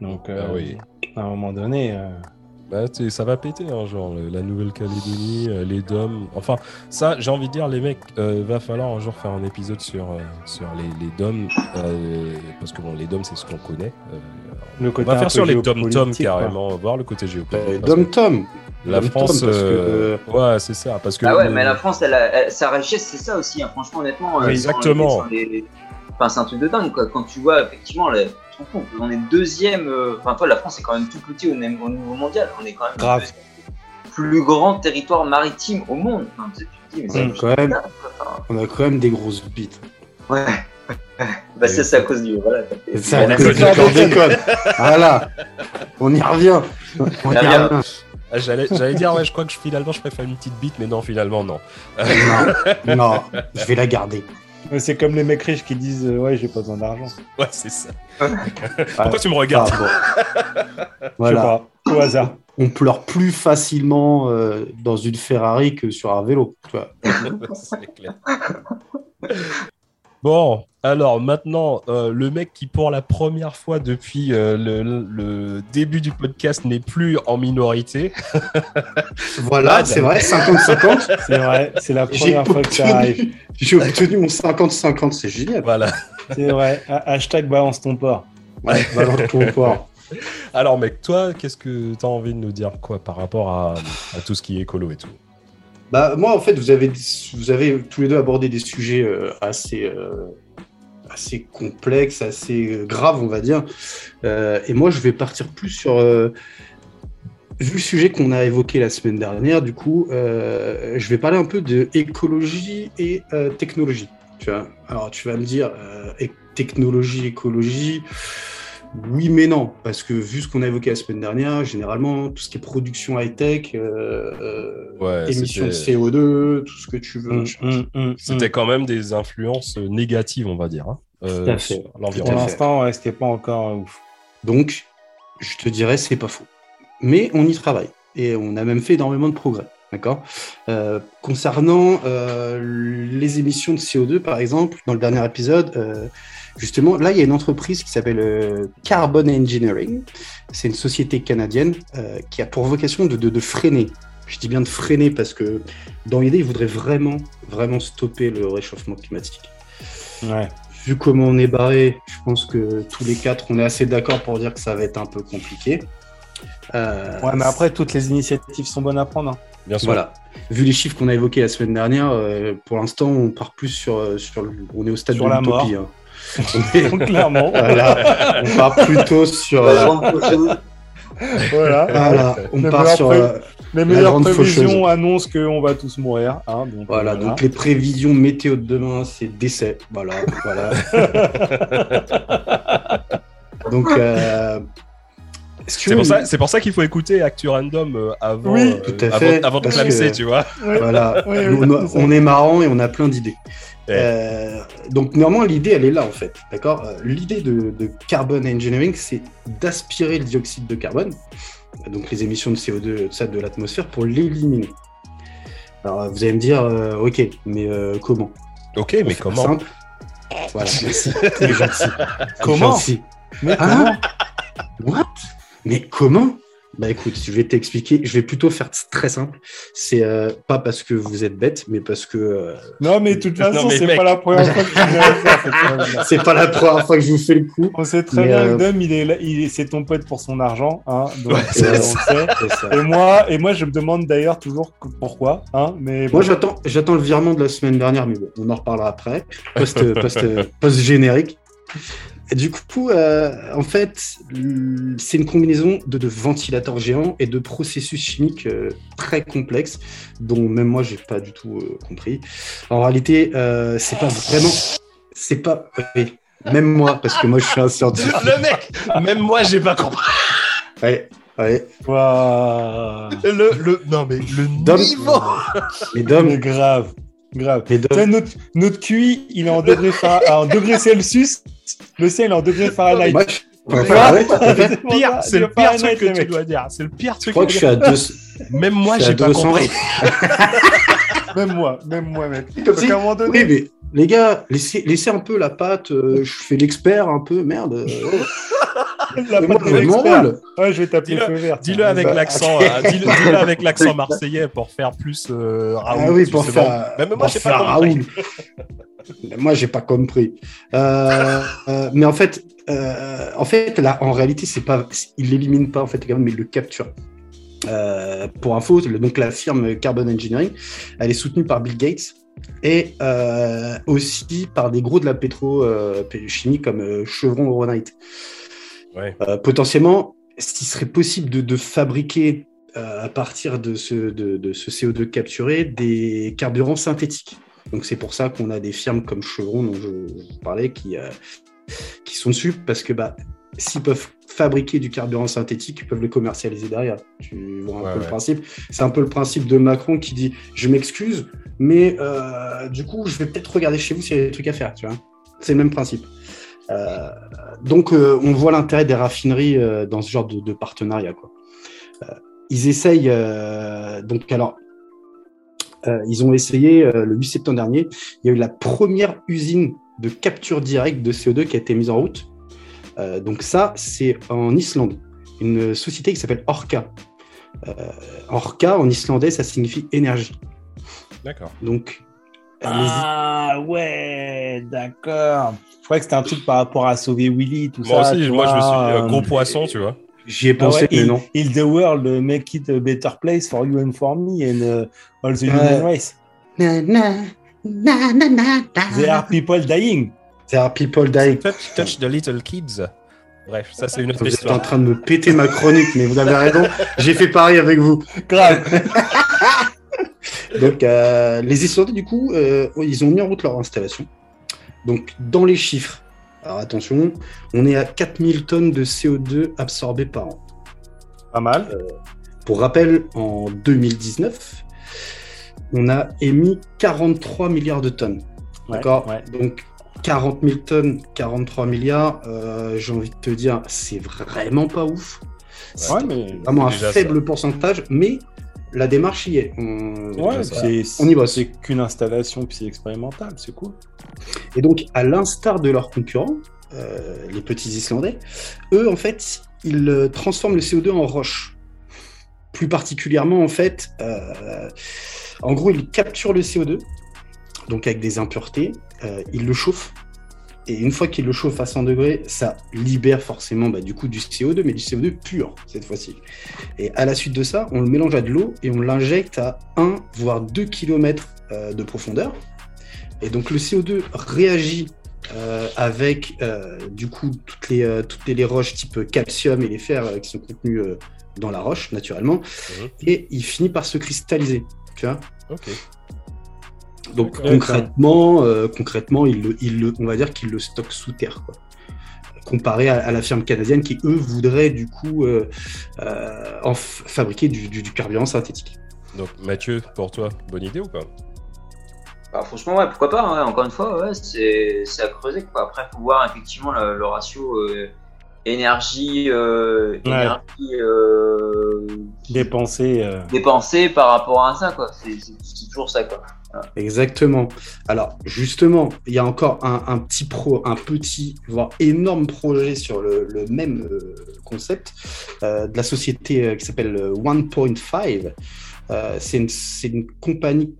S3: Donc, euh,
S1: Ah oui.
S3: à un moment donné, euh,
S1: Bah, ça va péter, hein, genre le- la Nouvelle-Calédonie, euh, les DOM. Enfin, ça, j'ai envie de dire, les mecs, euh, va falloir un jour faire un épisode sur, euh, sur les, les DOM. euh, parce que bon, les DOM, c'est ce qu'on connaît. Euh,
S3: le
S1: on va faire sur les
S3: quoi.
S1: carrément, voir le côté géopolitique.
S2: Euh,
S1: parce que
S2: Dom Tom.
S1: la
S2: Dom-Tom,
S1: France,
S2: parce que,
S1: euh, ouais, c'est ça. Parce que
S4: Ah ouais, mais la France, elle a- elle- sa richesse, c'est ça aussi. hein. Franchement, honnêtement. euh,
S1: exactement.
S4: les- sans les- Enfin, c'est un truc de dingue, quoi. Quand tu vois, effectivement, le- compte, on est deuxième. euh, Enfin, toi, la France est quand même tout petit au, niveau mondial. On est quand même le
S3: Grave.
S4: plus grand territoire maritime au monde. Enfin, tu sais, tu te dis, mais c'est
S2: Ouais,
S4: juste
S2: quand même.
S4: dingue, quoi. Enfin,
S2: On a quand même des grosses bites.
S4: ouais. [laughs] bah, ça, c'est à cause du. Voilà.
S2: C'est à cause du. Voilà. On y revient. On y revient.
S1: Ah, J'allais j'allais dire, ouais, je crois que je- finalement, je préfère une petite bite, mais non, finalement, non.
S2: Non, non, je vais la garder.
S3: Mais C'est comme les mecs riches qui disent euh, Ouais, j'ai pas besoin d'argent.
S1: Ouais, c'est ça.
S2: Ouais.
S1: Pourquoi tu me regardes
S2: Ah, bon. [laughs]
S3: Je
S2: Voilà.
S3: sais pas, au hasard.
S2: On pleure plus facilement euh, dans une Ferrari que sur un vélo. Tu vois. [laughs]
S1: C'est clair. Bon, alors maintenant, euh, le mec qui pour la première fois depuis euh, le, le début du podcast n'est plus en minorité. [laughs]
S2: Voilà,
S1: Bad.
S2: c'est vrai, 50-50. [laughs]
S3: C'est vrai, c'est la première fois que ça arrive.
S2: j'ai obtenu mon 50-50, c'est génial.
S1: Voilà.
S3: C'est vrai. Ha- Hashtag balance ton porc.
S2: Ouais, [laughs] balance ton porc.
S1: Alors mec, toi, qu'est-ce que tu as envie de nous dire quoi par rapport à, à tout ce qui est écolo et tout?
S2: Bah, moi, en fait, vous avez, vous avez tous les deux abordé des sujets euh, assez, euh, assez complexes, assez euh, graves, on va dire. Euh, et moi, je vais partir plus sur. euh, vu le sujet qu'on a évoqué la semaine dernière, du coup, je vais parler un peu de écologie et technologie. Tu vois Alors, tu vas me dire, technologie, écologie. Oui, mais non, parce que vu ce qu'on a évoqué la semaine dernière, généralement, tout ce qui est production high-tech, euh, euh,
S1: Ouais,
S2: émissions de
S1: c'était-
S2: CO2, tout ce que tu veux.
S3: Hum, hum, hum,
S1: C'était quand même des influences négatives, on va dire, hein, euh,
S2: Tout à fait.
S1: sur
S3: hum. Pour l'instant, ouais, c'était pas encore euh, ouf.
S2: Donc, je te dirais, c'est pas faux. Mais on y travaille et on a même fait énormément de progrès. D'accord? Euh, Concernant euh, les émissions de CO2, par exemple, dans le dernier épisode, euh, justement, là, il y a une entreprise qui s'appelle euh, Carbon Engineering. C'est une société canadienne euh, qui a pour vocation de, de- de freiner. Je dis bien de freiner parce que dans l'idée, ils voudraient vraiment, vraiment stopper le réchauffement climatique.
S3: Ouais.
S2: Vu comment on est barré, je pense que tous les quatre, on est assez d'accord pour dire que ça va être un peu compliqué. Euh,
S3: Ouais, mais après, toutes les initiatives sont bonnes à prendre. hein.
S1: Bien sûr.
S2: Voilà. Vu les chiffres qu'on a évoqués la semaine dernière, euh, pour l'instant, on part plus sur, sur le- on est au stade
S3: Sur
S2: de
S3: la
S2: l'utopie. hein. On [laughs]
S3: clairement.
S2: voilà, on part plutôt sur. euh,
S3: voilà.
S2: voilà, on part sur.
S3: pré-
S2: euh,
S3: Les meilleures prévisions
S2: faucheuse.
S3: annoncent qu'on va tous mourir. hein, donc,
S2: voilà,
S3: euh,
S2: donc les prévisions météo de demain, c'est décès. Voilà, voilà. [laughs] donc. euh,
S1: C'est pour ça, c'est pour ça qu'il faut écouter Actu Random avant,
S3: Oui,
S1: euh,
S2: tout à
S1: avant,
S2: fait,
S1: avant de
S2: parce
S1: clamser,
S2: que-
S1: tu vois.
S2: Voilà,
S3: Oui, oui,
S2: on,
S3: c'est ça.
S2: on est marrant et on a plein d'idées.
S1: Ouais.
S2: Euh, donc néanmoins, l'idée, elle est là en fait, d'accord? Euh, L'idée de, de carbon engineering, c'est d'aspirer le dioxyde de carbone, donc les émissions de CO2 de, ça, de l'atmosphère, pour l'éliminer. Alors vous allez me dire, euh, ok, mais euh, comment?
S1: Ok, mais comment?
S2: Simple. Voilà, merci. [laughs] C'est [laughs] gentil.
S3: Comment?
S2: Gentil.
S3: Mais
S2: Hein? What? Mais comment? Bah écoute, je vais t'expliquer. Je vais plutôt faire très simple. C'est euh, pas parce que vous êtes bête, mais parce que euh,
S3: Non, mais de toute façon, c'est pas la première fois que tu
S2: c'est pas la première fois que je vous fais le coup.
S3: On sait très
S2: Mais,
S3: bien
S2: euh,
S3: que Dom, il est, il c'est ton pote pour son argent, hein, donc
S1: Ouais,
S3: on sait. Et moi, et moi, je me demande d'ailleurs toujours pourquoi, hein, mais bon.
S2: Moi, j'attends, j'attends le virement de la semaine dernière, mais bon, on en reparlera après. Post, [laughs] post, post générique. Du coup, euh, en fait, c'est une combinaison de, de ventilateurs géants et de processus chimiques euh, très complexes, dont même moi, j'ai pas du tout euh, compris. En réalité, euh, c'est pas vraiment, c'est pas, oui, même moi, parce que moi, je suis un scientifique.
S1: Le mec, même moi, j'ai pas compris.
S2: Ouais, ouais.
S3: Waouh.
S1: Le, le, non, mais le
S2: Dom-
S1: niveau.
S2: Mais Dom,
S3: Mais grave, grave.
S2: Dom,
S3: notre, notre QI, il est en degrés, Fa- en degrés Celsius, le ciel est en degrés Fahrenheit.
S2: moi, je en fait.
S1: Pire, c'est le pire truc que tu
S3: mec.
S1: dois dire. C'est le pire
S2: Je
S1: truc
S2: crois
S1: que
S2: je suis
S1: dois
S2: à
S1: dire.
S2: deux,
S1: Même moi,
S2: je
S1: j'ai pas
S2: 200
S1: compris. [laughs]
S3: Même moi, même moi, mec.
S2: Comme si-
S3: à un moment donné,
S2: Oui, mais les gars, laissez, laissez un peu la pâte. euh, je fais l'expert un peu, merde. [laughs] euh,
S3: la
S2: Moi,
S3: patte
S2: je mon rôle.
S3: Ouais, vais t'appeler
S1: Dis-le-
S3: feu vert.
S1: Dis-le avec
S2: Bah,
S1: l'accent, hein, dis-le dis-le avec l'accent [laughs] marseillais pour faire plus euh, Raoul.
S2: Ah oui, pour faire,
S1: Même moi,
S2: pour
S1: j'ai
S2: faire
S1: pas compris.
S2: Raoul. moi, j'ai pas compris. Euh, euh, mais en fait, euh, en fait, là, en réalité, c'est pas, il l'élimine pas en fait, mais il le capture. Euh, pour info, donc la firme Carbon Engineering, elle est soutenue par Bill Gates et euh, aussi par des gros de la pétrochimie comme euh, Chevron Euronaut.
S1: Ouais.
S2: Euh, potentiellement, s'il serait possible de, de fabriquer euh, à partir de ce, de, de ce CO2 capturé des carburants synthétiques? Donc c'est pour ça qu'on a des firmes comme Chevron dont je, je parlais qui, euh, qui sont dessus parce que bah, s'ils peuvent fabriquer du carburant synthétique, ils peuvent le commercialiser derrière. Tu vois un
S1: Ouais,
S2: peu
S1: ouais.
S2: le principe? C'est un peu le principe de Macron qui dit je m'excuse, mais euh, du coup je vais peut-être regarder chez vous s'il y a des trucs à faire. Tu vois, c'est le même principe. Euh, donc, euh, on voit l'intérêt des raffineries euh, dans ce genre de, de partenariat. Quoi. Euh, ils essayent. donc, alors, ils ont essayé le 8 septembre dernier. Il y a eu la première usine de capture directe de CO2 qui a été mise en route. Donc, ça, c'est en Islande. Une société qui s'appelle Orca. Orca, en islandais, ça signifie énergie.
S1: D'accord.
S2: Donc,
S3: Ah ouais, d'accord. Je croyais que c'était un truc par rapport à sauver Willy, tout
S1: Moi
S3: ça.
S1: aussi, moi, je me suis dit, euh, gros
S3: euh,
S1: poisson, tu vois.
S2: j'y ai
S3: Ah
S2: pensé,
S3: ouais,
S2: mais non.
S3: heal the world, make it a better place for you and for me and uh, all the human race.
S2: Na, na, na, na, na, na.
S3: There are people dying.
S2: There are people dying.
S1: Touch, touch the little kids. Bref, ça, c'est une autre
S2: Vous êtes en
S1: histoire.
S2: train de me péter ma chronique, mais vous avez raison. J'ai fait pareil avec vous.
S3: Grave. [laughs] [laughs]
S2: Donc, euh, les Islandais, du coup, euh, ils ont mis en route leur installation. Donc, dans les chiffres, alors attention, on est à 4000 tonnes de CO2 absorbées par an.
S3: Pas mal.
S2: Pour rappel, en 2019, on a émis 43 milliards de tonnes.
S3: Ouais,
S2: D'accord
S3: ouais.
S2: Donc, 40 000 tonnes, 43 milliards, euh, j'ai envie de te dire, c'est vraiment pas ouf.
S3: Ouais, mais
S2: vraiment un faible pourcentage, mais la démarche y est. On,
S3: Ouais,
S1: ça.
S3: c'est
S2: On y bosse.
S3: C'est qu'une installation, puis c'est expérimental, c'est cool.
S2: Et donc, à l'instar de leurs concurrents, euh, les petits Islandais, eux, en fait, ils euh, transforment le CO2 en roche. Plus particulièrement, en fait, euh, en gros, ils capturent le CO2, donc avec des impuretés, euh, ils le chauffent. Et une fois qu'ils le chauffent à 100 degrés, ça libère forcément bah, du coup du CO2, mais du CO2 pur cette fois-ci. Et à la suite de ça, on le mélange à de l'eau et on l'injecte à 1 voire 2 km de profondeur. Et donc le CO2 réagit euh, avec euh, du coup toutes les, euh, toutes les, les roches type calcium et les fers euh, qui sont contenus euh, dans la roche naturellement,
S1: Mhm.
S2: et il finit par se cristalliser. Tu vois
S1: Ok.
S2: Donc concrètement, euh, concrètement il le, il le- on va dire qu'il le stocke sous terre. Quoi. Comparé à, à la firme canadienne qui, eux, voudraient du coup euh, euh, en fabriquer du, du- du carburant synthétique.
S1: Donc Mathieu, pour toi, bonne idée ou pas?
S4: Bah, franchement, ouais, pourquoi pas, hein, encore une fois, ouais, c'est à creuser. Quoi. Après, il faut voir effectivement le, le ratio euh, énergie, euh, euh,
S3: euh,
S4: dépensée par rapport à ça. quoi. C'est toujours ça. Quoi.
S2: Exactement. Alors, justement, il y a encore un, petit pro, un petit, voire énorme projet sur le, même euh, concept euh, de la société euh, qui s'appelle euh, 1.5. Euh, c'est une, compagnie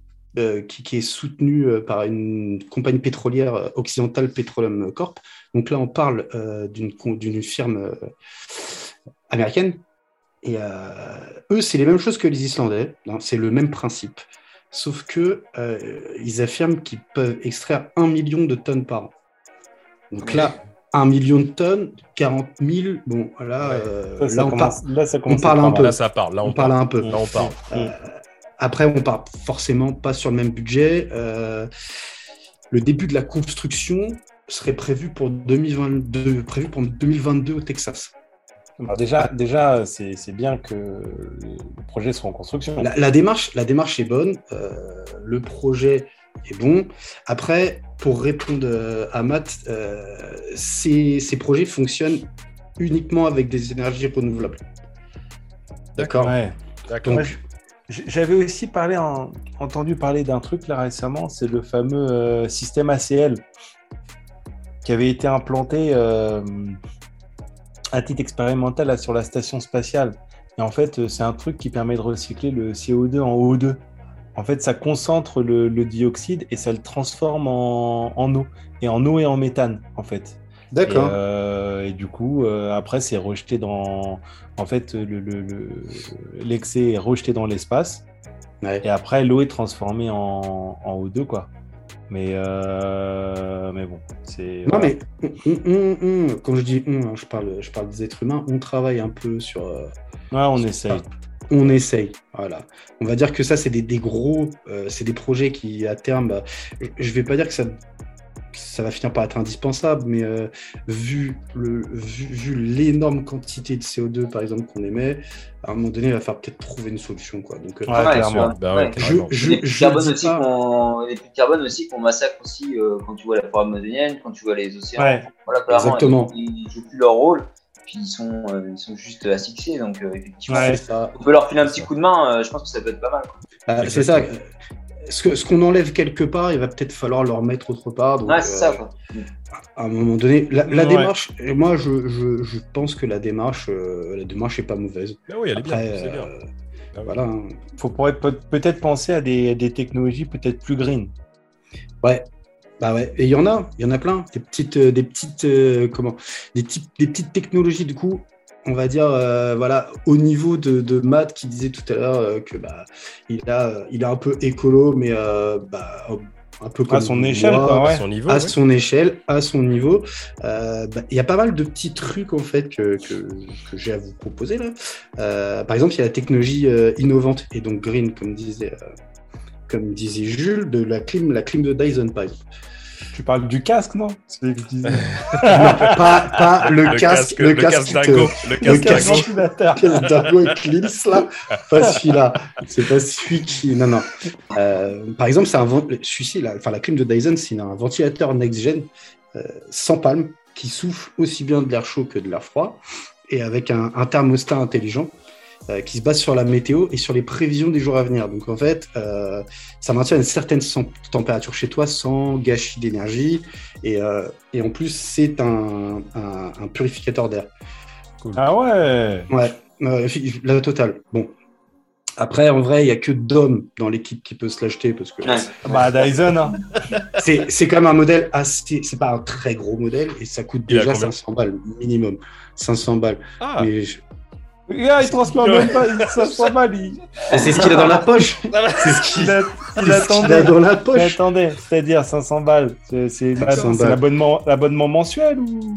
S2: qui, est soutenue par une compagnie pétrolière occidentale Petroleum Corp. Donc là, on parle d'une firme américaine. Et eux, c'est les mêmes choses que les Islandais. hein, c'est le même principe. Sauf que euh, ils affirment qu'ils peuvent extraire un million de tonnes par an. Donc là, un million de tonnes, 40 000, bon, là,
S1: Ouais.
S2: euh,
S3: ça, ça
S2: là, on,
S3: commence-
S2: par-
S3: là, ça
S2: parle un peu.
S1: Là, ça parle. Là, on,
S2: on parle
S1: parle.
S2: un peu.
S1: Là, on parle.
S2: Euh, après, on part forcément pas sur le même budget. Euh, le début de la construction serait prévu pour 2022, prévu pour 2022 au Texas.
S3: Alors déjà, déjà c'est c'est bien que le projet soit en construction.
S2: La, la démarche, la démarche est bonne, euh, le projet est bon. Après, pour répondre euh, à Matt, euh, ces, ces projets fonctionnent uniquement avec des énergies renouvelables. D'accord
S3: Ouais. J'avais aussi parlé en- entendu parler d'un truc là récemment, c'est le fameux euh, système ACL qui avait été implanté euh, à titre expérimental là, sur la station spatiale. Et en fait, euh, c'est un truc qui permet de recycler le CO2 en O2. En fait, ça concentre le, le dioxyde et ça le transforme en, en eau. Et en eau et en méthane, en fait.
S2: D'accord.
S3: Et, euh, et du coup, euh, après, c'est rejeté dans. En fait, le- le- le- l'excès est rejeté dans l'espace.
S2: Ouais.
S3: Et après, l'eau est transformée en, en O2, quoi. Mais, euh, mais bon, c'est.
S2: Non,
S3: voilà.
S2: mais on- on- on- quand je dis on, hein, je, parle, je parle des êtres humains, on travaille un peu sur. euh,
S3: Ouais, on essaye.
S2: on essaye. Voilà. On va dire que ça, c'est des, des gros. euh, c'est des projets qui, à terme. bah, je- je vais pas dire que ça. Ça va finir par être indispensable, mais euh, vu le vu, vu l'énorme quantité de CO2 par exemple qu'on émet, à un moment donné, il va falloir peut-être trouver une solution quoi. Donc, euh,
S3: Ouais, clairement.
S1: Bah ouais,
S4: Ouais.
S1: carrément.
S2: je, je,
S4: les puits de
S2: je
S4: carbone aussi
S2: pas-
S4: qu'on les puits de carbone aussi qu'on massacre aussi euh, quand tu vois la forêt amazonienne, quand tu vois les océans.
S3: Ouais.
S4: Voilà, clairement,
S2: Exactement.
S4: Ils, ils jouent plus leur rôle, puis ils sont, euh, ils sont juste asphyxiés. Donc euh, effectivement,
S3: Ouais.
S2: c'est ça.
S4: on peut leur filer un petit coup de main. euh, je pense que ça peut être pas mal. quoi.
S2: Ah, c'est ça. Ce que- ce qu'on enlève quelque part, il va peut-être falloir le remettre autre part. Donc, euh,
S4: ça. Quoi.
S2: à un moment donné, la, la
S3: Ouais.
S2: démarche, moi je, je, je pense que la démarche, euh, la démarche est pas mauvaise.
S1: Ah oui, elle est bien.
S2: Après,
S1: bien.
S2: euh,
S1: Ah oui.
S2: voilà. hein.
S3: Faut peut-être penser à des, des technologies peut-être plus green.
S2: Ouais. Bah ouais. Et il y en a, il y en a plein. Des petites, euh, des petites, euh, comment, des, types- des petites technologies du coup. On va dire, euh, voilà, au niveau de, de Matt qui disait tout à l'heure euh, que bah, il a, il est un peu écolo, mais euh, bah, un peu comme
S3: À son
S2: moi,
S3: échelle, quoi,
S1: À son niveau.
S2: à
S1: ouais.
S2: son échelle, à son niveau. Euh, bah, Il y a pas mal de petits trucs en fait que, que, que j'ai à vous proposer là. Euh, par exemple, il y a la technologie euh, innovante et donc green, comme disait, euh, comme disait Jules, de la clim, la clim de Dyson par exemple.
S3: Tu parles du casque, non? C'est ce que disais. [laughs]
S2: Non, pas, pas le, casque, le casque, qui te-
S1: d'Ingo. Le
S2: le
S1: casque
S2: casque.
S1: d'Ingo.
S2: Eclipse [laughs] là Pas celui-là. C'est pas celui qui. Non, non. Euh, par exemple, c'est un vent- celui-ci, là, enfin la clim de Dyson, c'est un ventilateur next-gen euh, sans palme qui souffle aussi bien de l'air chaud que de l'air froid et avec un, un thermostat intelligent euh, qui se base sur la météo et sur les prévisions des jours à venir. Donc en fait, euh, ça maintient une certaine température chez toi sans gâchis d'énergie. Et, euh, et en plus, c'est un, un- un purificateur d'air.
S3: Ah ouais
S2: Ouais, euh, la totale. Bon. Après, en vrai, il n'y a que Dom dans l'équipe qui peut se l'acheter parce que
S4: Ouais.
S3: Bah Dyson, hein. [laughs]
S2: c'est c'est quand même un modèle assez. C'est pas un très gros modèle et ça coûte déjà
S1: combien
S2: 500 balles minimum. 500 balles.
S1: Ah,
S2: Mais je-
S3: Regarde, il transforme même pas, il- voit mal, il,
S2: Ah, c'est ce qu'il a dans la poche. [laughs] C'est ce qu'il
S3: il, a- il
S2: qu'il a
S3: attendait.
S2: dans la
S3: Il
S2: poche.
S3: attendait, c'est-à-dire 500 balles. C'est c'est-
S2: 500
S3: c'est
S2: balles.
S3: l'abonnement l'abonnement mensuel ou?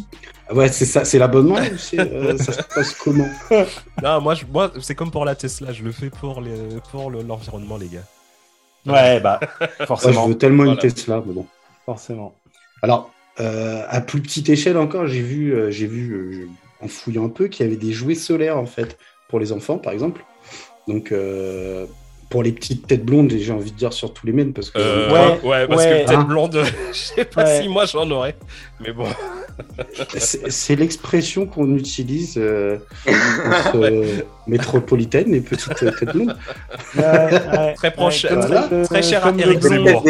S2: Ouais, c'est ça, c'est l'abonnement. ou c'est, euh, ça se passe comment? [laughs]
S1: Non, moi, je- moi c'est comme pour la Tesla, je le fais pour les- pour le- l'environnement, les gars.
S3: Ouais, bah, [laughs]
S2: Moi, je
S3: forcément.
S2: veux tellement
S1: Voilà.
S2: une Tesla, mais bon.
S3: forcément.
S2: Alors, euh, à plus petite échelle encore, j'ai vu, euh, j'ai vu euh, je- en fouillant un peu, qu'il y avait des jouets solaires en fait pour les enfants, par exemple. Donc, euh, pour les petites têtes blondes, j'ai envie de dire sur tous les mênes parce que
S1: Euh,
S3: Ouais,
S1: ouais, parce
S3: ouais.
S1: que tête
S2: Hein
S1: blonde, [laughs] je sais pas
S3: Ouais.
S1: si moi j'en aurais. Mais bon,
S2: c'est l'expression qu'on utilise euh, entre [laughs] euh, métropolitaine et petites têtes blondes.
S3: Ouais, ouais,
S1: Très proche,
S3: ouais, comme
S2: très-
S1: très cher à Eric Zemmour.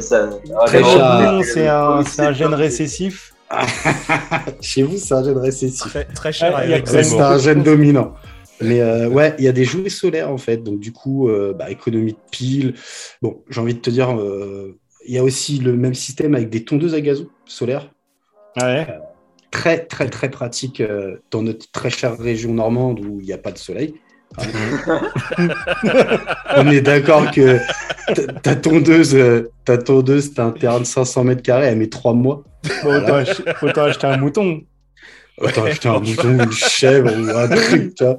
S4: ça.
S2: Très cher.
S3: C'est un, c'est un gène récessif. [laughs]
S2: Chez vous, c'est un gène récessif.
S1: très, très cher à
S2: C'est un gène dominant. Mais euh, ouais, il y a des jouets solaires en fait. Donc du coup, euh, bah, économie de piles. Bon, j'ai envie de te dire, euh, il y a aussi le même système avec des tondeuses à gazon solaires.
S3: Ouais.
S2: Très très très pratique euh, dans notre très chère région normande où il n'y a pas de soleil. On est d'accord que ta- tondeuse, ta tondeuse, t'as un terrain de 500 mètres carrés, elle met trois mois.
S3: Bon, autant, ach- autant acheter un mouton.
S2: Autant acheter un mouton, une chèvre ou un truc, tu vois.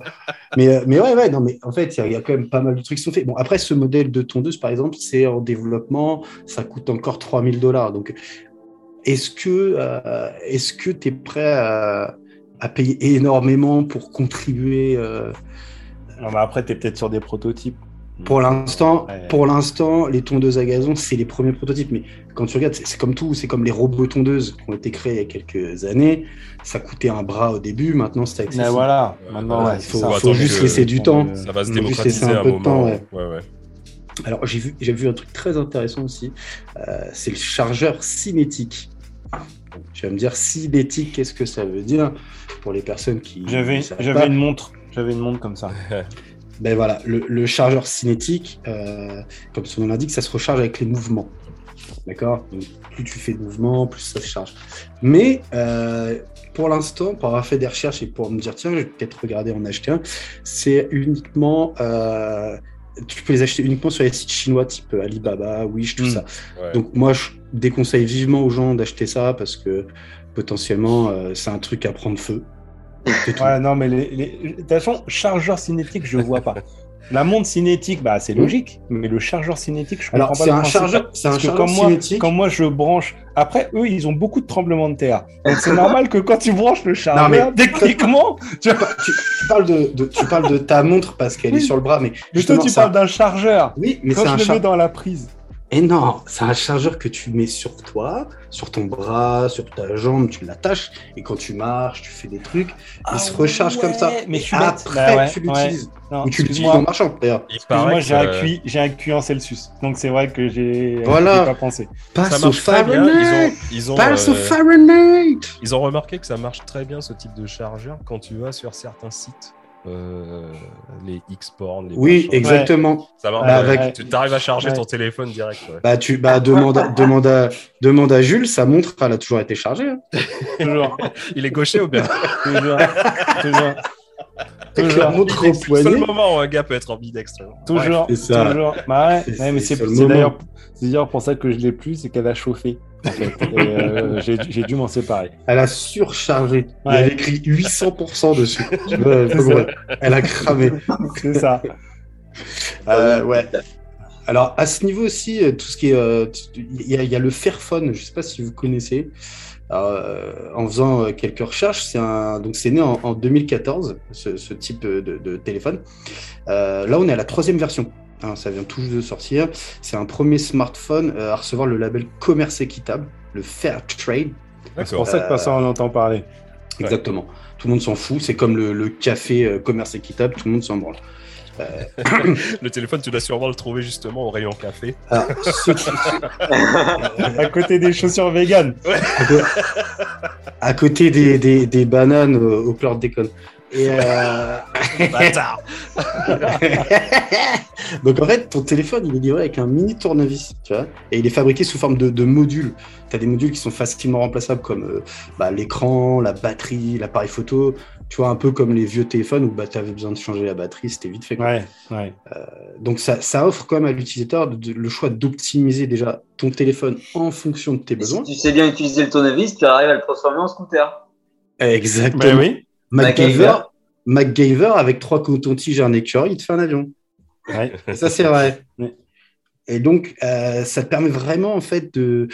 S2: Mais, euh, mais ouais, ouais, non, mais en fait, il y a- il y, a quand même pas mal de trucs qui sont faits. Bon, après, ce modèle de tondeuse, par exemple, c'est en développement, ça coûte encore 3000 dollars. Donc, est-ce que euh, est-ce que tu es prêt à, à payer énormément pour contribuer euh,
S3: Non, mais après, t'es peut-être sur des prototypes.
S2: Pour l'instant,
S3: Ouais.
S2: pour l'instant, les tondeuses à gazon, c'est les premiers prototypes. Mais quand tu regardes, c'est comme tout, c'est comme les robots tondeuses qui ont été créés il y a quelques années. Ça coûtait un bras au début, maintenant c'est accessible.
S3: Mais voilà, maintenant, ouais,
S2: il faut-
S3: ça.
S2: faut
S1: attendre
S2: juste laisser du temps.
S1: Ça va se démocratiser
S2: laisser un peu de temps,
S1: moment.
S2: ouais.
S1: Ouais, ouais.
S2: Alors j'ai vu, j'ai vu un truc très intéressant aussi. Euh, c'est le chargeur cinétique. Tu vas me dire cinétique, qu'est-ce que ça veut dire pour les personnes qui
S3: J'avais une montre. J'avais une montre comme ça. [laughs]
S2: Ben voilà, le, le chargeur cinétique, euh, comme son nom l'indique, ça se recharge avec les mouvements. D'accord? Donc, plus tu fais de mouvements, plus ça se charge. Mais euh, pour l'instant, pour avoir fait des recherches et pour me dire, tiens, je vais peut-être regarder en acheter un, c'est uniquement. euh, tu peux les acheter uniquement sur les sites chinois type Alibaba, Wish, tout
S3: Mm.
S2: ça.
S1: Ouais.
S2: Donc moi, je déconseille vivement aux gens d'acheter ça parce que potentiellement, euh, c'est un truc à prendre feu.
S3: Ouais, non, mais les, les... de toute façon, chargeur cinétique, je vois pas. La montre cinétique, bah, c'est logique, mais le chargeur cinétique, je comprends
S2: Alors,
S3: pas
S2: c'est un chargeur, c'est un
S3: que
S2: chargeur
S3: quand moi,
S2: cinétique.
S3: quand moi je branche, après eux ils ont beaucoup de tremblements de terre. Donc c'est normal que quand tu branches le chargeur,
S2: mais-
S3: techniquement, tu vois,
S2: tu, tu parles de, de- tu parles de ta montre parce qu'elle est sur le bras, mais
S3: mais toi tu
S2: ça-
S3: parles d'un chargeur.
S2: Oui, mais
S3: Quand
S2: c'est
S3: je
S2: un
S3: le
S2: char-
S3: mets dans la prise.
S2: Et non, c'est un chargeur que tu mets sur toi, sur ton bras, sur ta jambe, tu l'attaches, et quand tu marches, tu fais des trucs, il se recharge comme ça.
S3: Ah Mais je suis
S2: après,
S3: Bah ouais,
S2: tu
S3: ouais.
S2: l'utilises.
S3: Non,
S2: Ou tu l'utilises en marchant, d'ailleurs.
S3: Excuse-moi,
S1: paraît
S3: j'ai un,
S1: que,
S3: QI, j'ai un QI en Celsius. Donc c'est vrai que j'ai
S2: Voilà.
S3: pas pensé.
S1: ça
S2: Passe au
S1: marche très bien.
S2: Fahrenheit
S1: Ils ont, ils ont,
S2: Passe au
S1: euh,
S2: Fahrenheit
S1: Ils ont remarqué que ça marche très bien ce type de chargeur quand tu vas sur certains sites, euh, les X-Porn, les
S2: Oui,
S1: machins.
S2: exactement.
S1: Ça marche.
S3: Ouais,
S2: avec-
S1: Tu arrives à charger
S3: Ouais.
S1: ton téléphone direct. ouais.
S2: Bah, tu bah, demande, à- demande, à, demande à Jules, sa montre, elle a toujours été chargée. hein.
S3: Toujours, [laughs]
S1: Il est gaucher ou bien?
S3: Toujours, toujours,
S2: Avec la
S3: toujours,
S2: montre au
S1: C'est le moment où un gars peut être ambidextre.
S3: toujours,
S2: c'est ça.
S3: toujours. Bah ouais, mais
S2: c'est
S3: d'ailleurs pour ça que je l'ai plus, c'est qu'elle a chauffé. En fait. Et, euh, [laughs] j'ai dû m'en séparer.
S2: Elle a surchargé. Il y
S3: Ouais.
S2: avait écrit 800% dessus. [laughs] Elle a cramé.
S3: C'est ça.
S2: Euh, ouais. Alors, à ce niveau aussi, euh, tout ce qui est. Il y, a- il y a le Fairphone, je ne sais pas si vous connaissez. En faisant quelques recherches, c'est un, donc c'est né en, en 2014, ce, ce type de, de téléphone. Euh, là, on est à la troisième version. Hein, ça vient tout juste de sortir. C'est un premier smartphone euh, à recevoir le label commerce équitable, le Fair Trade.
S3: C'est pour ça que personne en entend parler.
S2: Exactement. Tout le monde s'en fout. C'est comme le, le café euh, commerce équitable, tout le monde s'en branle. Euh, [coughs]
S1: Le téléphone, tu dois sûrement le trouver justement au rayon café.
S2: qui-
S3: à côté des chaussures véganes.
S2: à côté des, des, des bananes euh, au chlore de déconne. Et euh, [laughs]
S1: Bâtard [laughs]
S2: Donc en fait, ton téléphone, il est livré avec un mini tournevis, tu vois, et il est fabriqué sous forme de, de modules. Tu as des modules qui sont facilement remplaçables comme euh, bah, l'écran, la batterie, l'appareil photo, tu vois, un peu comme les vieux téléphones où bah, tu avais besoin de changer la batterie, c'était vite fait. quoi.
S3: Ouais, ouais.
S2: Donc ça, ça offre quand même à l'utilisateur le choix d'optimiser déjà ton téléphone en fonction de tes
S4: Et si
S2: besoins.
S4: tu sais bien utiliser le tournevis, tu arrives à le transformer en scooter.
S2: Exactement.
S3: Ben oui.
S2: MacGyver, MacGyver, avec trois cotons-tiges et un écureuil, il te fait un avion.
S3: Ouais. [laughs]
S2: Ça, c'est vrai.
S3: Ouais.
S2: Et donc, euh, ça te permet vraiment, en fait, de,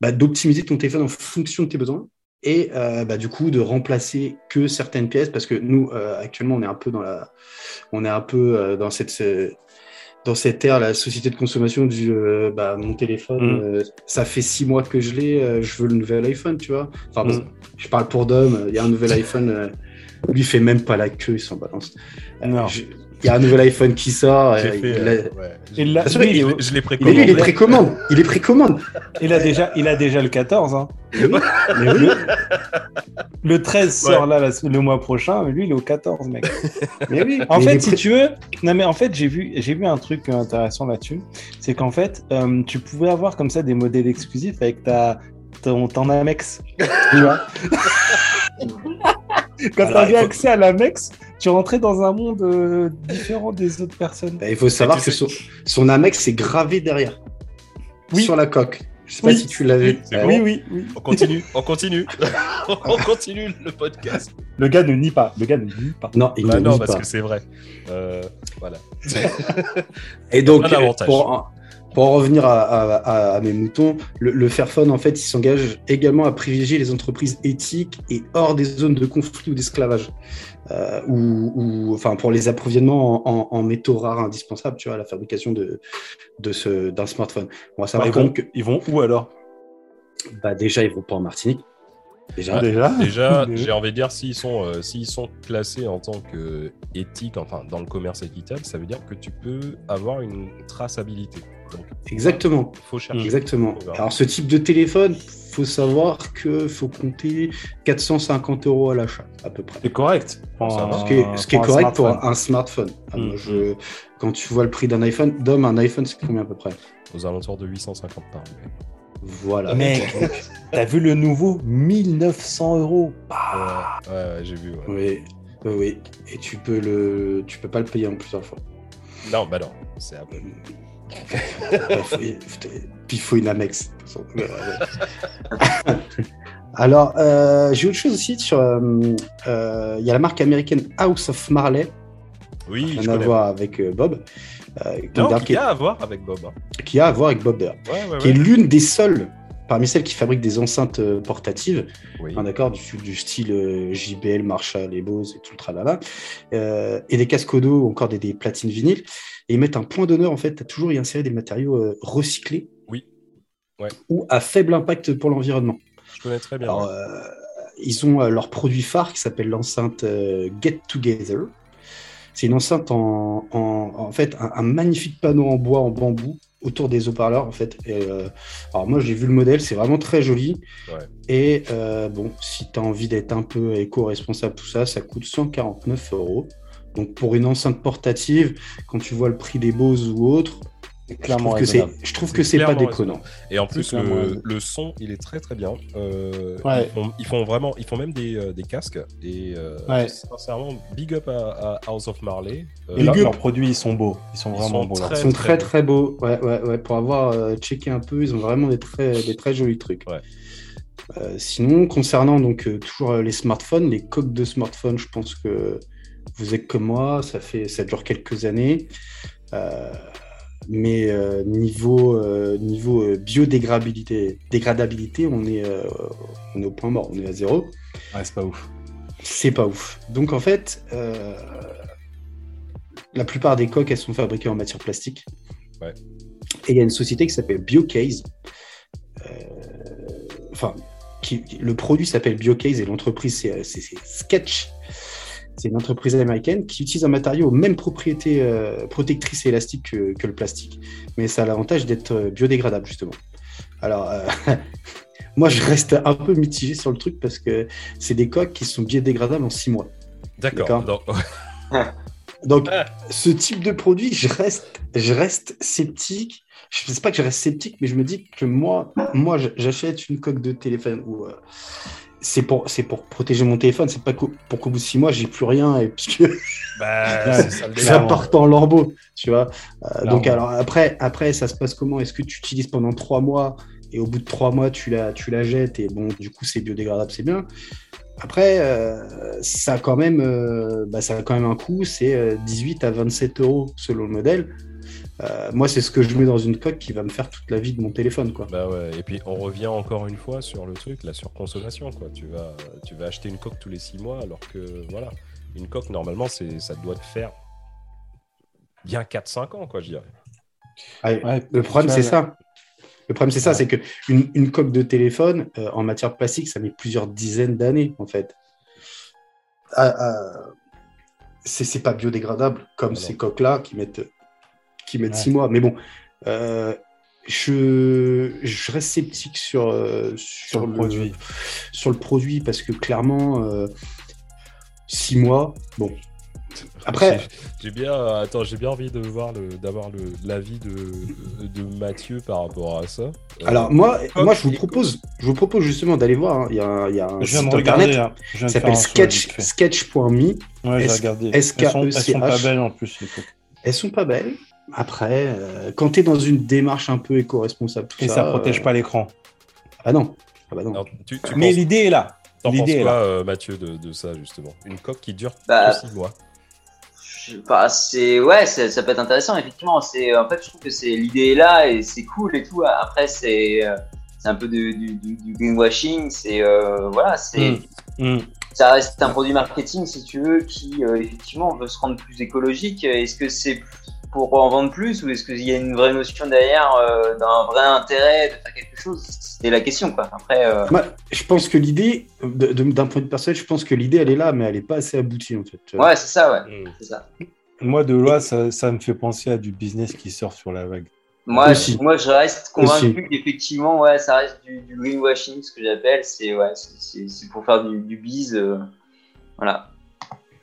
S2: bah, d'optimiser ton téléphone en fonction de tes besoins et euh, bah, du coup de remplacer que certaines pièces parce que nous, euh, actuellement, on est un peu dans la, on est un peu euh, dans cette, ce- dans cette ère, la société de consommation du, euh, bah, mon téléphone,
S3: Mm.
S2: euh, ça fait six mois que je l'ai, euh, je veux le nouvel iPhone, tu vois. Enfin, bon,
S3: Mm.
S2: je parle pour Dom, il y a un nouvel [laughs] iPhone, euh, lui, il fait même pas la queue, il s'en balance.
S3: Non.
S2: je- Il y a un nouvel iPhone qui sort.
S1: Fait,
S2: il
S1: euh, ouais.
S3: Il l'a-
S2: Parce que
S3: lui,
S2: il-
S3: il-
S1: Je l'ai
S2: Mais lui, il est précommande. Il est précommande.
S3: il a déjà, il a déjà le 14. Hein.
S2: Mais oui.
S3: Le, le 13 sort
S1: Ouais.
S3: là la- le mois prochain, mais lui il est au 14, mec.
S2: Mais oui.
S3: En
S2: Mais
S3: fait, si tu veux, non mais en fait j'ai vu, j'ai vu un truc intéressant là-dessus, c'est qu'en fait euh, tu pouvais avoir comme ça des modèles exclusifs avec ta ton, ton Amex. Tu vois? [laughs] [laughs] Quand
S1: Alors,
S3: tu avais
S1: faut-
S3: accès à l'Amex, tu rentrais dans un monde euh, différent des autres personnes.
S2: Bah, il faut savoir que son, son Amex est gravé derrière.
S3: Oui.
S2: Sur la coque. Je sais pas si tu.
S1: C'est
S2: Euh,
S1: bon.
S3: Oui, oui, oui.
S1: On continue, [laughs] on continue. [laughs] on continue le podcast.
S3: Le gars ne nie pas. Le gars ne nie pas.
S2: Non, il
S1: Bah
S2: ne
S1: non, parce
S2: pas.
S1: que c'est vrai. Euh, voilà.
S2: Et donc, pour, pour en revenir à, à- à- à mes moutons, le, le Fairphone, en fait, il s'engage également à privilégier les entreprises éthiques et hors des zones de conflit ou d'esclavage. Euh, ou, ou- enfin, pour les approvisionnements en, en- en métaux rares indispensables, tu vois, à la fabrication de, de ce, d'un smartphone. On va
S3: Bah,
S2: savoir
S3: ils, vont,
S2: que,
S3: ils vont où alors?
S2: Bah, déjà, ils vont pas en Martinique. Déjà.
S3: Déjà?
S1: Déjà, [laughs]
S3: Déjà.
S1: j'ai envie de dire, s'ils sont, euh, s'ils sont classés en tant que éthique, enfin, dans le commerce équitable, ça veut dire que tu peux avoir une traçabilité. Donc,
S2: Exactement.
S1: faut chercher.
S2: Exactement.
S1: Verra.
S2: Alors, ce type de téléphone, faut savoir que faut compter 450 euros à l'achat, à peu près.
S3: C'est correct.
S1: Ça.
S2: Ce qui est, ce qui est correct pour un smartphone. Ah,
S3: Mm.
S2: je- quand tu vois le prix d'un iPhone, Dom, un iPhone, c'est combien à peu près?
S1: Aux alentours de 850 par an.
S2: Voilà.
S3: Mec, t'as vu le nouveau? 1900 euros
S1: Ouais, ouais, ouais, j'ai vu. ouais.
S2: Oui, oui. Et tu peux le, tu peux pas le payer en plusieurs fois.
S1: Non, bah non, c'est Apple.
S2: Il [laughs] faut- il faut- Puis il faut une Amex. de toute façon. Ouais, [laughs] ouais. Alors, euh, j'ai autre chose aussi sur. euh, euh, Il y a la marque américaine House of Marley,
S1: Oui,
S2: rien
S1: je
S2: à voir avec Bob, euh,
S1: Non, qui a à voir avec Bob.
S2: qui a à voir avec Bob d'ailleurs,
S1: Ouais, ouais,
S2: qui est l'une des seules parmi celles qui fabriquent des enceintes euh, portatives
S1: Oui.
S2: hein, d'accord, du, du style euh, JBL, Marshall et Bose et tout le tralala, euh, et des casques audio, encore des, des platines vinyles, et ils mettent un point d'honneur en fait à toujours y insérer des matériaux recyclés,
S1: Oui. Ouais.
S2: ou à faible impact pour l'environnement.
S1: Je connais très bien.
S2: Alors, euh, ils ont leur produit phare qui s'appelle l'enceinte Get Together. C'est une enceinte en, en, en fait un, un magnifique panneau en bois, en bambou autour des haut-parleurs en fait. Et, euh, alors moi j'ai vu le modèle, c'est vraiment très joli.
S1: Ouais.
S2: Et euh, bon, si tu as envie d'être un peu éco-responsable, tout ça, ça coûte 149 euros. Donc pour une enceinte portative, quand tu vois le prix des Bose ou autres, Je
S3: clairement
S2: trouve que c'est,
S3: raisonnable.
S2: je trouve que c'est pas déconnant.
S1: Et en plus, le, son, il est très très bien. Euh,
S3: Ouais.
S1: ils, font, ils font vraiment, ils font même des, euh, des casques. Et euh,
S3: Ouais.
S1: sincèrement, big up à, à House of Marley. Euh,
S3: leurs-
S2: Big up.
S3: leurs produits, ils sont beaux. Ils sont
S1: Ils
S3: vraiment
S1: sont
S3: beaux.
S1: très-
S2: Ils sont très
S1: très
S2: très beaux. Ouais, ouais, ouais. Pour avoir euh, checké un peu, ils ont vraiment des très, des très jolis trucs.
S1: Ouais.
S2: Euh, sinon, concernant donc euh, toujours les smartphones, les coques de smartphones, je pense que vous êtes comme moi, ça fait, ça dure quelques années. Euh, mais euh, niveau euh, niveau euh, biodégradabilité, dégradabilité, on est euh, on est au point mort, on est à zéro.
S3: Ouais, c'est pas ouf.
S2: C'est pas ouf. Donc en fait, la plupart des coques, elles sont fabriquées en matière plastique.
S1: Ouais.
S2: Et il y a une société qui s'appelle BioCase, enfin, qui, le produit s'appelle BioCase et l'entreprise c'est Sketch. C'est une entreprise américaine qui utilise un matériau aux mêmes propriétés protectrices et élastiques que, le plastique, mais ça a l'avantage d'être biodégradable justement. Alors, [laughs] moi, je reste un peu mitigé sur le truc parce que c'est des coques qui sont biodégradables en six mois.
S1: D'accord.
S2: Donc, [laughs] ce type de produit, je reste, je reste sceptique. Je ne sais pas que je reste sceptique, mais je me dis que moi, moi j'achète une coque de téléphone euh, c'est pour, c'est pour protéger mon téléphone. C'est pas pour qu'au bout de six mois, j'ai plus rien et parce que bah, [laughs] ça part en lambeau, tu vois. Euh, donc, alors après, après, ça se passe comment? Est-ce que tu utilises pendant trois mois et au bout de trois mois, tu la, tu la jettes et bon, du coup, c'est biodégradable, c'est bien. Après, euh, ça, a quand même, euh, bah, ça a quand même un coût, c'est 18 euh, à 27 euros selon le modèle. Moi, c'est ce que je mets dans une coque qui va me faire toute la vie de mon téléphone. Quoi.
S1: Bah ouais. Et puis, on revient encore une fois sur le truc, la surconsommation. Quoi. Tu, vas, tu vas acheter une coque tous les 6 mois, alors que, voilà, une coque, normalement, ça doit te faire bien 4-5 ans, quoi, je dirais.
S2: le problème, c'est ça. Le problème, c'est ça, c'est qu'une une coque de téléphone, euh, en matière plastique, ça met plusieurs dizaines d'années, en fait. Ah, ah, c'est pas biodégradable, comme ah ces coques-là qui mettent, qui mettent six mois. Mais bon, euh, je, je, reste sceptique sur, euh, sur, le, produit. sur le produit, parce que clairement, six mois, bon, après,
S1: j'ai bien, attends, j'ai bien envie de voir d'avoir l'avis de, de Mathieu par rapport à ça.
S2: Alors moi, moi je vous propose, je vous propose justement d'aller voir. Hein. Il y a, il y a un site internet hein. qui s'appelle sketch sketch.me.
S3: Ouais, j'ai regardé. Elles sont, elles sont pas belles en plus.
S2: Elles sont pas belles. Après, euh, quand tu es dans une démarche un peu éco-responsable,
S3: et ça, ne protège pas l'écran.
S2: Ah non. Ah bah
S3: non. Mais l'idée est là.
S1: T'en penses quoi, euh, Mathieu, de, de, ça justement? Une coque qui dure bah, 6 mois
S4: c'est ouais, ça peut être intéressant effectivement. C'est en fait, je trouve que c'est l'idée est là et c'est cool et tout. Après, c'est euh, c'est un peu du, du, greenwashing. C'est euh, voilà, c'est mm. Mm. ça reste un produit marketing si tu veux qui euh, effectivement veut se rendre plus écologique. Est-ce que c'est pour en vendre plus ou est-ce qu'il y a une vraie notion derrière euh, d'un vrai intérêt de faire quelque chose? C'est la question quoi. Après, euh,
S2: je pense que l'idée, d'un point de vue personnel, je pense que l'idée elle est là, mais elle n'est pas assez aboutie en fait.
S4: Ouais, c'est ça, ouais. Mm. ça.
S3: Moi, de loi, ça, ça, me fait penser à du business qui sort sur la vague.
S4: Moi, je, moi je reste convaincu qu'effectivement, ouais, ça reste du, greenwashing, ce que j'appelle. C'est ouais, pour faire du, du bise. Euh, voilà.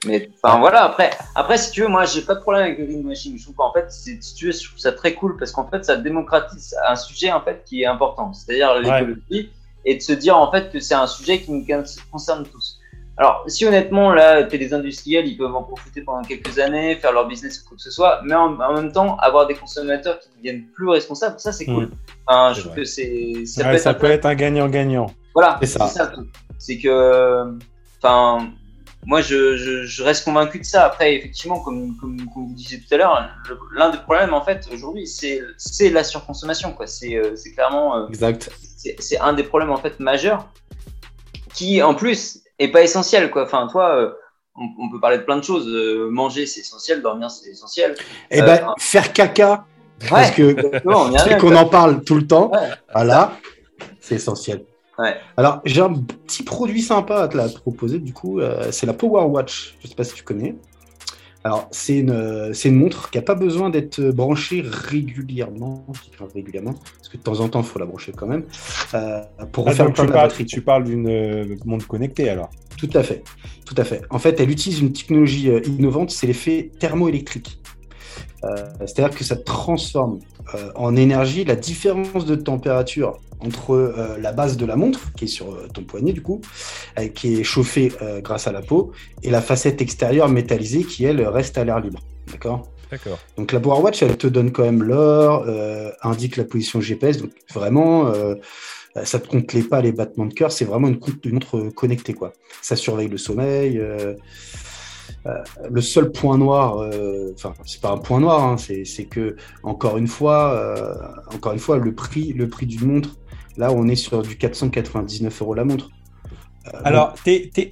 S4: Mais enfin voilà, après, après si tu veux, moi j'ai pas de problème avec le greenwashing. Je trouve qu'en fait, si tu veux, je trouve ça très cool parce qu'en fait, ça démocratise un sujet en fait qui est important, c'est-à-dire l'écologie, et de se dire en fait que c'est un sujet qui nous concerne tous. Alors, si honnêtement, là, t'es des industriels, ils peuvent en profiter pendant quelques années, faire leur business ou quoi que ce soit, mais en, même temps, avoir des consommateurs qui deviennent plus responsables, ça c'est cool. Mm. Enfin, je trouve que c'est.
S3: Ça, peut, être peut être un gagnant-gagnant.
S4: Voilà, c'est ça. ça c'est que. Enfin moi, je, je, reste convaincu de ça. Après, effectivement, comme, comme, comme vous disiez tout à l'heure, l'un des problèmes, en fait, aujourd'hui, c'est la surconsommation. C'est euh, clairement. Euh,
S2: exact.
S4: C'est un des problèmes, en fait, majeurs qui, en plus, est pas essentiel. Quoi. Enfin, toi. Euh, on, peut parler de plein de choses. manger, c'est essentiel. Dormir, c'est essentiel.
S2: Et eh ben, faire caca, parce que [laughs] qu'on en parle tout le temps. Voilà, c'est essentiel. Alors, j'ai un petit produit sympa à te proposer, du coup, euh, c'est la Power Watch. Je ne sais pas si tu connais. Alors, c'est une, euh, une montre qui n'a pas besoin d'être branchée régulièrement. régulièrement, parce que de temps en temps, il faut la brancher quand même. Euh,
S3: pour ah, refaire tu, parles, tu parles d'une montre connectée alors
S2: Tout à fait. Tout à fait. En fait, elle utilise une technologie innovante, c'est l'effet thermoélectrique. C'est-à-dire que ça transforme en énergie la différence de température entre euh, la base de la montre, qui est sur euh, ton poignet du coup, euh, qui est chauffée grâce à la peau, et la facette extérieure métallisée qui, elle, reste à l'air libre. D'accord?
S1: D'accord.
S2: Donc la Power Watch, elle te donne quand même l'heure, indique la position GPS, donc vraiment, ça te compte les pas, les battements de cœur, c'est vraiment une, une, montre connectée. quoi. Ça surveille le sommeil. le seul point noir, enfin c'est pas un point noir, hein, c'est que encore une fois, encore une fois, le prix, le prix d'une montre Là, on est sur du 499 euros la montre.
S3: Euh, Alors,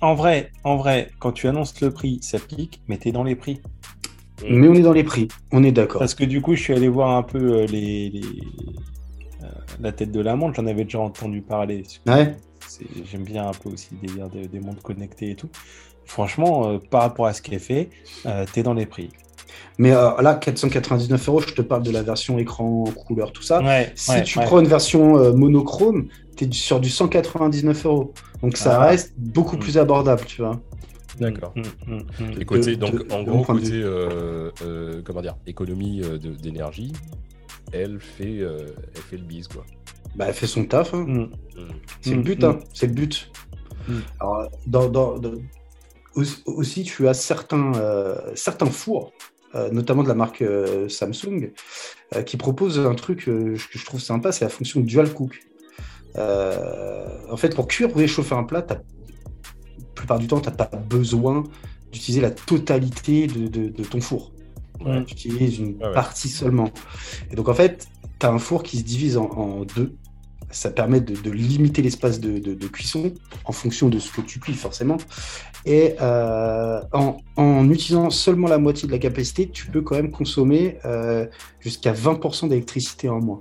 S3: en, vrai, en vrai, quand tu annonces le prix, ça pique, mais tu es dans les prix.
S2: Mais on est dans les prix, on est d'accord.
S3: Parce que du coup, je suis allé voir un peu euh, les, euh, la tête de la montre, j'en avais déjà entendu parler.
S2: Ouais.
S3: j'aime bien un peu aussi des, des, des montres connectées et tout. Franchement, euh, par rapport à ce qui est fait, tu es dans les prix.
S2: Mais euh, là, 499 euros, je te parle de la version écran, couleur, tout ça.
S3: Ouais,
S2: Si
S3: ouais,
S2: tu
S3: ouais.
S2: prends une version euh, monochrome, tu es sur du 199 euros. Donc ça
S3: Ah.
S2: reste beaucoup
S3: Mm.
S2: plus abordable, tu vois.
S1: D'accord.
S3: Mm, mm.
S1: Et côté,
S2: de-
S1: donc,
S2: de-
S1: en gros, côté, euh, euh, comment dire, économie euh, d'énergie, elle fait, euh, elle fait le bise, quoi.
S2: Bah, elle fait son taf. hein. C'est le but, hein. C'est le but. Alors, dans, dans- dans- aussi, tu as certains, euh, certains fours, notamment de la marque euh, Samsung, euh, qui proposent un truc euh, que je trouve sympa, c'est la fonction dual cook. Euh, en fait, pour cuire ou réchauffer un plat, la plupart du temps, tu n'as pas besoin d'utiliser la totalité de, de- de ton four.
S3: Ouais.
S2: Tu utilises une
S1: Ah ouais.
S2: partie seulement. Et donc, en fait, tu as un four qui se divise en, en deux. Ça permet de, de limiter l'espace de, de- de cuisson en fonction de ce que tu cuis, forcément. Et euh, en, en utilisant seulement la moitié de la capacité, tu peux quand même consommer euh, jusqu'à 20% d'électricité en moins.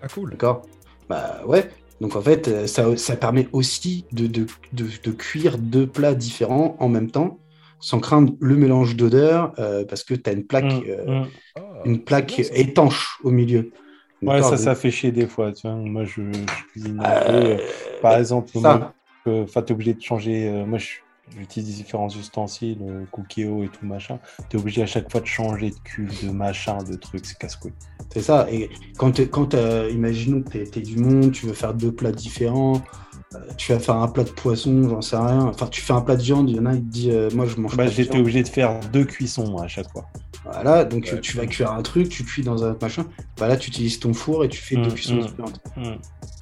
S1: Ah, cool.
S2: D'accord? Bah ouais. Donc en fait, euh, ça, ça permet aussi de, cuire deux plats différents en même temps, sans craindre le mélange d'odeurs, euh, parce que tu as une plaque,
S3: Mm,
S2: euh,
S3: mm.
S1: Ah,
S2: une plaque étanche au milieu.
S3: Ouais, ça, ça fait chier des fois. Tu vois. Moi, je, je cuisine un peu.
S2: euh,
S3: Par exemple, enfin, t'es obligé de changer. euh, moi, je- j'utilise différents ustensiles, euh, Cookéo et tout machin. T'es obligé à chaque fois de changer de cuve, de machin, de trucs. C'est casse-couille.
S2: c'est ça. Et quand, t'es- quand imaginons que tu es, du monde, tu veux faire deux plats différents, tu vas faire un plat de poisson, j'en sais rien. Enfin, tu fais un plat de viande, il y en a, il te dit, euh, moi je mange
S3: Bah,
S2: pas de
S3: J'étais
S2: viande.
S3: obligé de faire deux cuissons moi, à chaque fois.
S2: Voilà, donc
S1: Ouais.
S2: tu vas cuire un truc, tu cuis dans un autre machin. Bah là, tu utilises ton four et tu fais deux
S3: Mm,
S2: cuissons
S3: mm.
S2: différentes.
S3: Mm.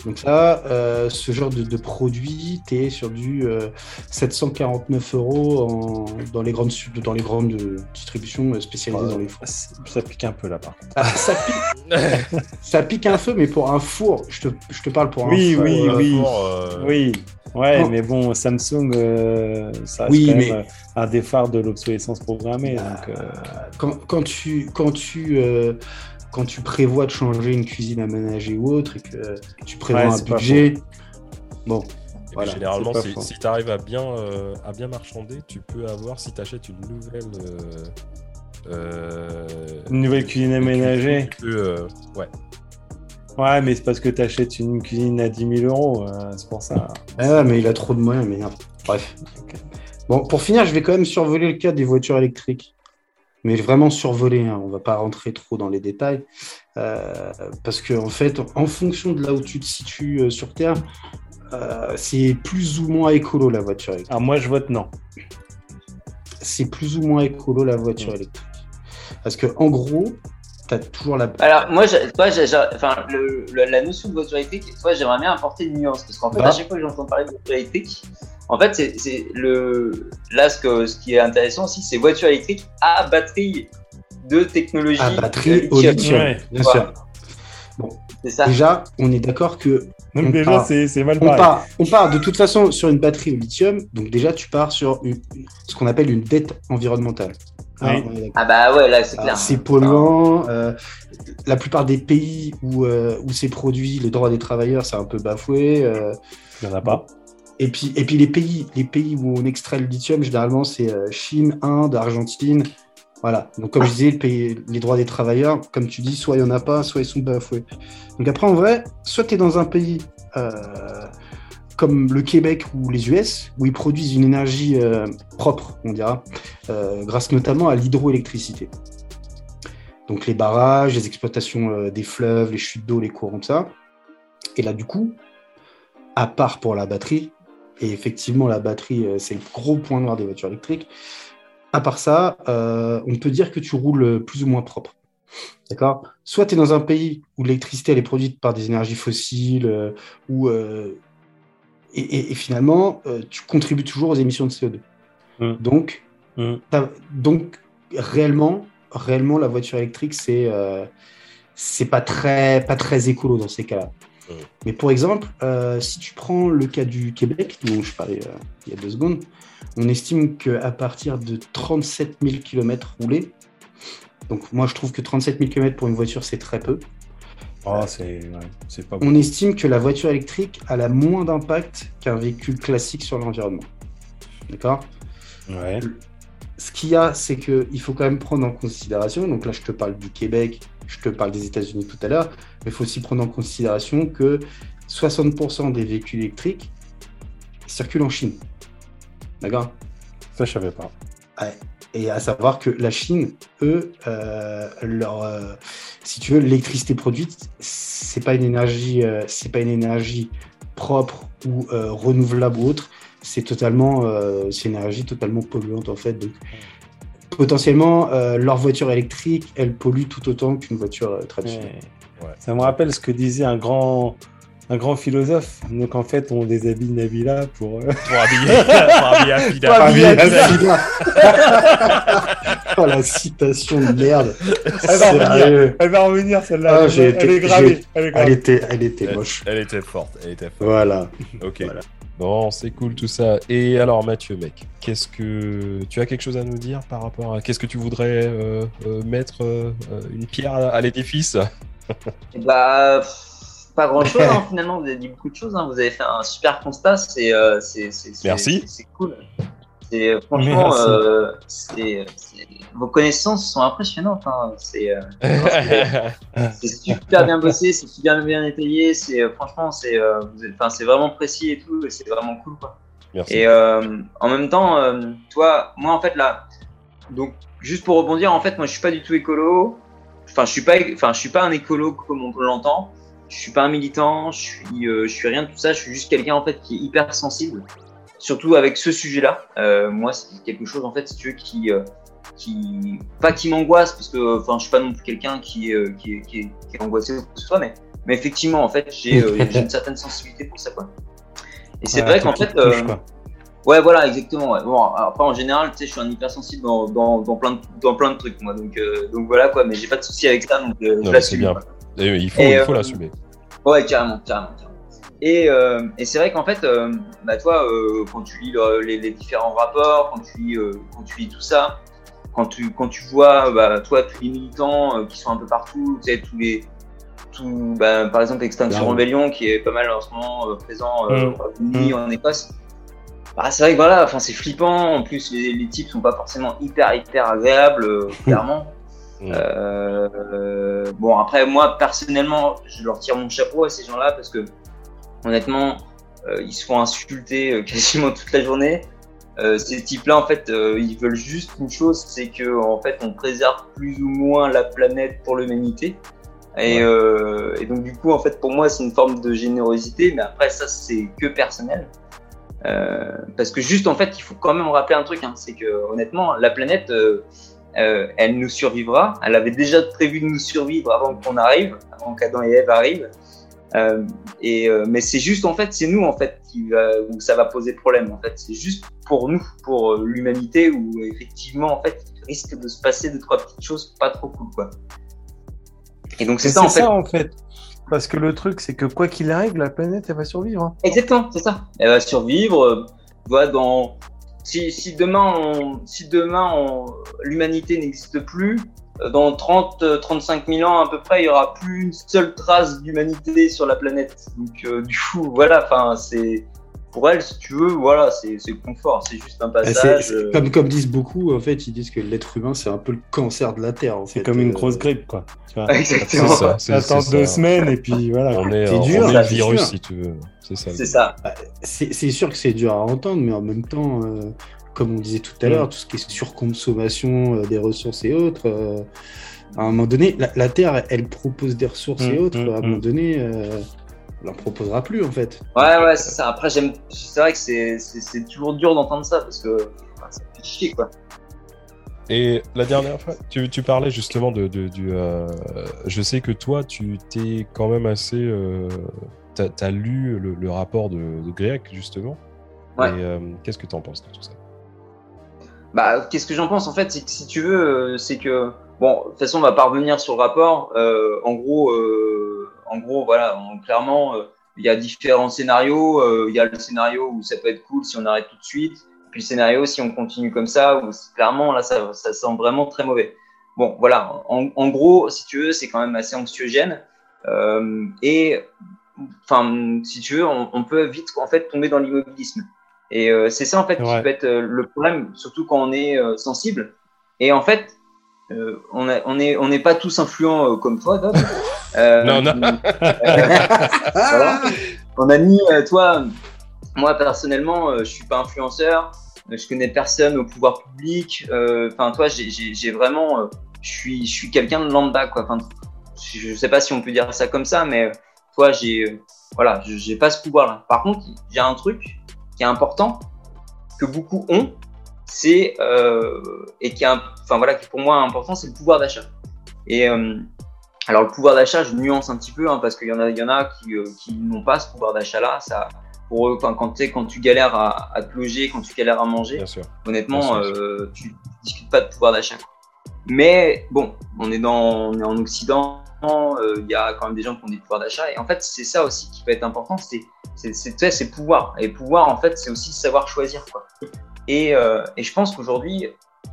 S2: Donc ça, euh, ce genre de, de produit, tu es sur du euh, 749 euros en- dans, les grandes, dans les grandes euh, distributions euh, spécialisées dans les fours.
S3: Ça pique un peu là, par contre.
S2: Ah, ça, pique, [laughs] ça pique un peu, mais pour un four, je te, je te parle pour
S3: Oui,
S2: un four.
S3: oui,
S2: euh,
S3: oui.
S1: Euh,
S3: Oui, ouais,
S2: Oh.
S3: mais bon, Samsung, euh, ça reste
S2: Oui,
S3: quand
S2: mais-
S3: même euh, un des phares de l'obsolescence programmée. Donc, euh,
S2: quand, quand tu, quand, tu, euh, quand tu prévois de changer une cuisine aménagée ou autre et que tu prévois
S3: Ouais,
S2: un budget, bon,
S1: Et
S2: Voilà,
S1: généralement, si, tu arrives à bien, euh, à bien marchander, tu peux avoir, si tu achètes une nouvelle. euh, euh,
S3: Une nouvelle cuisine aménagée.
S1: Tu peux, euh, ouais.
S3: Ouais, mais c'est parce que tu achètes une cuisine à 10 000 euros, euh, c'est pour ça.
S2: Ah, mais il a trop de moyens, mais. Bref. Bon, pour finir, je vais quand même survoler le cas des voitures électriques. Mais vraiment survoler, hein, on va pas rentrer trop dans les détails. Euh, parce que, en fait, en fonction de là où tu te situes euh, sur Terre, c'est plus ou moins écolo la voiture électrique.
S3: Ah, moi, je vote non.
S2: C'est plus ou moins écolo la voiture électrique. Parce que, en gros, toujours la.
S4: Alors, moi, toi, j'ai- enfin, le- le- la notion de voiture électrique, toi, j'aimerais bien apporter une nuance. Parce qu'en fait,
S2: Bah.
S4: à chaque fois que j'entends parler de voiture électrique, en fait, c'est- le. Là, ce, que, ce qui est intéressant aussi, c'est voiture électrique à batterie de technologie.
S2: À batterie au
S4: lithium.
S3: Ouais.
S2: bien
S4: Voilà.
S2: sûr.
S4: Ça.
S2: Déjà, on est d'accord que
S3: Donc,
S2: On
S3: déjà,
S2: part.
S3: c'est c'est mal
S2: On part, on part de toute façon sur une batterie au lithium, donc déjà tu pars sur une- ce qu'on appelle une dette environnementale. Hein,
S3: Oui.
S4: Ah, bah ouais, là, c'est
S2: Alors,
S4: clair.
S2: C'est polluant. euh, la plupart des pays où, euh, où c'est produit, les droits des travailleurs, c'est un peu bafoué. euh,
S3: Il n'y en a pas.
S2: et, puis, et puis les pays, les pays où on extrait le lithium, généralement, c'est euh, Chine, Inde, Argentine. Voilà. Donc, comme je disais, le pays- les droits des travailleurs, comme tu dis, soit il n'y en a pas, soit ils sont bafoués. Donc, après, en vrai, soit tu es dans un pays euh, comme le Québec ou les US, où ils produisent une énergie euh, propre, on dira, euh, grâce notamment à l'hydroélectricité. Donc, les barrages, les exploitations euh, des fleuves, les chutes d'eau, les courants, de ça. Et là, du coup, à part pour la batterie, et effectivement, la batterie, c'est le gros point noir des voitures électriques. À part ça, on peut dire que tu roules plus ou moins propre. D'accord? Soit tu es dans un pays où l'électricité elle est produite par des énergies fossiles, ou, et, et- et finalement, euh, tu contribues toujours aux émissions de CO2.
S3: Mm.
S2: Donc,
S3: Mm.
S2: donc réellement, réellement, la voiture électrique, c'est euh, c'est pas très, pas très écolo dans ces cas-là.
S1: Mm.
S2: Mais pour exemple, euh, si tu prends le cas du Québec, dont je parlais euh, il y a deux secondes, on estime qu'à partir de 37 000 km roulés, donc moi je trouve que 37 000 km pour une voiture c'est très peu,
S3: Oh, c'est ouais, c'est pas bon.
S2: On estime que la voiture électrique a la moins d'impact qu'un véhicule classique sur l'environnement. D'accord?
S3: Ouais.
S2: Ce qu'il y a, c'est qu'il faut quand même prendre en considération, donc là je te parle du Québec, je te parle des États-Unis tout à l'heure, mais il faut aussi prendre en considération que 60% des véhicules électriques circulent en Chine. D'accord?
S3: Ça, je savais pas.
S2: Et à savoir que la Chine, eux, euh, leur, euh, si tu veux, l'électricité produite, c'est pas une énergie, euh, c'est pas une énergie propre ou renouvelable ou autre. C'est totalement, c'est une énergie totalement polluante en fait. Donc, potentiellement, leur voiture électrique, elle pollue tout autant qu'une voiture traditionnelle.
S3: Ça me rappelle ce que disait un grand, un grand philosophe. Donc en fait, on déshabille Nabila pour. euh,
S1: Pour habiller, [laughs] pour habiller Afida.
S3: Pour habiller
S2: Ah, [laughs] oh la citation de merde.
S3: Elle va revenir. Elle va revenir celle-là.
S2: Ah,
S3: elle,
S2: j'ai
S3: elle
S2: été-
S3: est gravée. Elle est
S2: Elle
S3: gravée.
S2: était, elle était moche.
S1: elle était forte, elle était forte.
S2: Voilà.
S1: Ok.
S2: Voilà.
S1: Bon, c'est cool tout ça. Et alors, Mathieu, mec, qu'est-ce que tu as quelque chose à nous dire par rapport à qu'est-ce que tu voudrais euh, euh, mettre euh, une pierre à, à l'édifice?
S4: Bah, pas grand chose [laughs] finalement. Vous avez dit beaucoup de choses. hein. Vous avez fait un super constat. C'est, euh, c'est, c'est, c'est-
S1: Merci.
S4: C'est, cool. C'est euh, franchement, euh, vos connaissances sont impressionnantes. hein. C'est, euh, [laughs] c'est super bien bossé, c'est super bien détaillé. C'est franchement, c'est, vous êtes- enfin, c'est vraiment précis et tout. Et c'est vraiment cool quoi.
S1: Merci.
S4: Et en même temps, toi, moi en fait là, donc juste pour rebondir, en fait, moi je suis pas du tout écolo. Enfin, je suis pas, enfin, je suis pas un écolo comme on l'entend. Je suis pas un militant. Je suis, euh, je suis rien de tout ça. Je suis juste quelqu'un en fait qui est hyper sensible, surtout avec ce sujet-là. Euh, moi, c'est quelque chose en fait, si tu veux, qui, euh, qui, pas qui m'angoisse parce que, enfin, je suis pas non plus quelqu'un qui, est, euh, qui, est, qui, est, qui est angoissé ou quoi que ce soit, mais, mais effectivement, en fait, j'ai, euh, [laughs] j'ai une certaine sensibilité pour ça, quoi. Et c'est
S3: Ouais,
S4: vrai qu'en fait,
S3: touche,
S4: euh,
S3: quoi.
S4: Ouais, voilà, exactement. Ouais. Bon, après, en général, tu sais, je suis un hypersensible dans, dans, dans, plein de, dans plein de trucs, moi. Donc, euh, donc voilà, quoi. Mais j'ai pas de souci avec ça, donc euh,
S1: Non,
S4: je l'assume.
S1: Et il faut,
S4: Et,
S1: il faut
S4: euh,
S1: l'assumer.
S4: Ouais, carrément, carrément, carrément. Et, euh, et c'est vrai qu'en fait, euh, bah, toi, euh, quand tu lis le- les, les différents rapports, quand tu lis, euh, quand tu lis tout ça, quand tu, quand tu vois, bah, toi, tous les militants euh, qui sont un peu partout, tu sais, tous les, tout, bah, par exemple, Extinction
S2: Clairement.
S4: Rebellion, qui est pas mal en ce moment euh, présent euh,
S3: Mm.
S4: au Royaume-Uni, en Écosse. Bah, c'est vrai que voilà, enfin, c'est flippant. En plus, les, les types sont pas forcément hyper, hyper agréables, euh, [laughs] clairement.
S1: Mm.
S4: Euh, bon, après, moi, personnellement, je leur tire mon chapeau à ces gens-là parce que, honnêtement, euh, ils se font insulter euh, [laughs] quasiment toute la journée. Euh, ces types-là, en fait, ils veulent juste une chose, c'est que, en fait, on préserve plus ou moins la planète pour l'humanité. Et,
S1: Ouais.
S4: et donc, du coup, en fait, pour moi, c'est une forme de générosité, mais après, ça, c'est que personnel. Parce que juste, en fait, il faut quand même rappeler un truc, hein, c'est que, honnêtement, la planète, euh, elle nous survivra. Elle avait déjà prévu de nous survivre avant qu'on arrive, avant qu'Adam et Ève arrivent. Euh, et euh, mais c'est juste en fait, c'est nous en fait qui où ça va poser problème. En fait, c'est juste pour nous, pour l'humanité, où effectivement en fait, il risque de se passer deux trois petites choses pas trop cool quoi. Et donc c'est ça en fait.
S3: en fait. Parce que le truc, c'est que quoi qu'il arrive, la planète, elle va survivre. hein.
S4: Exactement, c'est ça. Elle va survivre. vois, dans si, si demain, on, si demain l'humanité n'existe plus, euh, dans 30, euh, 35 000 ans à peu près, il y aura plus une seule trace d'humanité sur la planète. Donc euh, du coup, voilà, enfin c'est pour elle, si tu veux, voilà, c'est confort, c'est juste un passage.
S2: c'est-
S4: euh,
S2: comme, comme disent beaucoup, en fait, ils disent que l'être humain, c'est un peu le cancer de la Terre. en
S3: C'est
S2: fait.
S3: comme une
S2: Euh,
S3: grosse grippe, quoi. Tu vois.
S4: Exactement.
S1: C'est ça, c'est-
S3: Attends
S1: c'est
S3: deux
S1: ça.
S3: semaines et puis voilà.
S1: On est,
S2: C'est
S1: on
S2: dur,
S1: est
S4: ça,
S1: le virus si tu veux. C'est ça.
S4: C'est ça.
S2: C'est c'est sûr que c'est dur à entendre, mais en même temps, euh, comme on disait tout à
S3: Mm.
S2: l'heure, tout ce qui est surconsommation euh, des ressources et autres, euh, à un moment donné, la, la Terre, elle, propose des ressources et
S3: Mm,
S2: autres,
S3: mm,
S2: à un moment donné, euh, elle en proposera plus, en fait.
S4: Ouais, ouais, c'est ça. Après, j'aime. C'est vrai que c'est toujours dur d'entendre ça parce que enfin, ça fait chier quoi.
S1: Et la dernière fois, tu, tu parlais justement de, de- du. euh, je sais que toi, tu t'es quand même assez. Euh, T'as as lu le, le rapport de, de Grec, justement.
S4: Ouais.
S1: Et euh, qu'est-ce que tu en penses de tout ça?
S4: Bah, qu'est-ce que j'en pense? En fait, c'est que si tu veux, euh, c'est que bon, de toute façon, on va pas revenir sur le rapport. Euh, en gros, euh, en gros, voilà, on- clairement, euh, il y a différents scénarios. Euh, Il y a le scénario où ça peut être cool si on arrête tout de suite, puis le scénario si on continue comme ça, où clairement là, ça, ça sent vraiment très mauvais. Bon, voilà. En, en gros, si tu veux, c'est quand même assez anxiogène. Euh, et enfin, si tu veux, on, peut vite en fait tomber dans l'immobilisme. Et euh, c'est ça en fait qui peut être euh, le problème, surtout quand on est sensible. Et en fait, on n'est on est, pas tous influents comme toi, Doc. [laughs] non, non. On a mis, toi, moi personnellement, je suis pas influenceur, je connais personne au pouvoir public. Enfin, toi, j'ai vraiment, je suis, je suis quelqu'un de lambda, quoi. Enfin, je sais pas si on peut dire ça comme ça, mais toi, j'ai, voilà, j'ai pas ce pouvoir-là. Par contre, il y a un truc qui est important que beaucoup ont, c'est euh, et qui est, enfin voilà, qui pour moi est important, c'est le pouvoir d'achat. Et euh, alors le pouvoir d'achat, je nuance un petit peu hein, parce qu'il y en a, il y en a qui, euh, qui n'ont pas ce pouvoir d'achat-là. Ça, pour eux, quand, quand, quand tu galères à, à, te loger, quand tu galères à manger, honnêtement, tu discutes pas de pouvoir d'achat. Mais bon, on est dans, on est en Occident, euh, il y a quand même des gens qui ont des pouvoirs d'achat. Et en fait, c'est ça aussi qui peut être important, c'est c'est pouvoir. Et pouvoir, en fait, c'est aussi savoir choisir. Quoi. Et, euh, et je pense qu'aujourd'hui,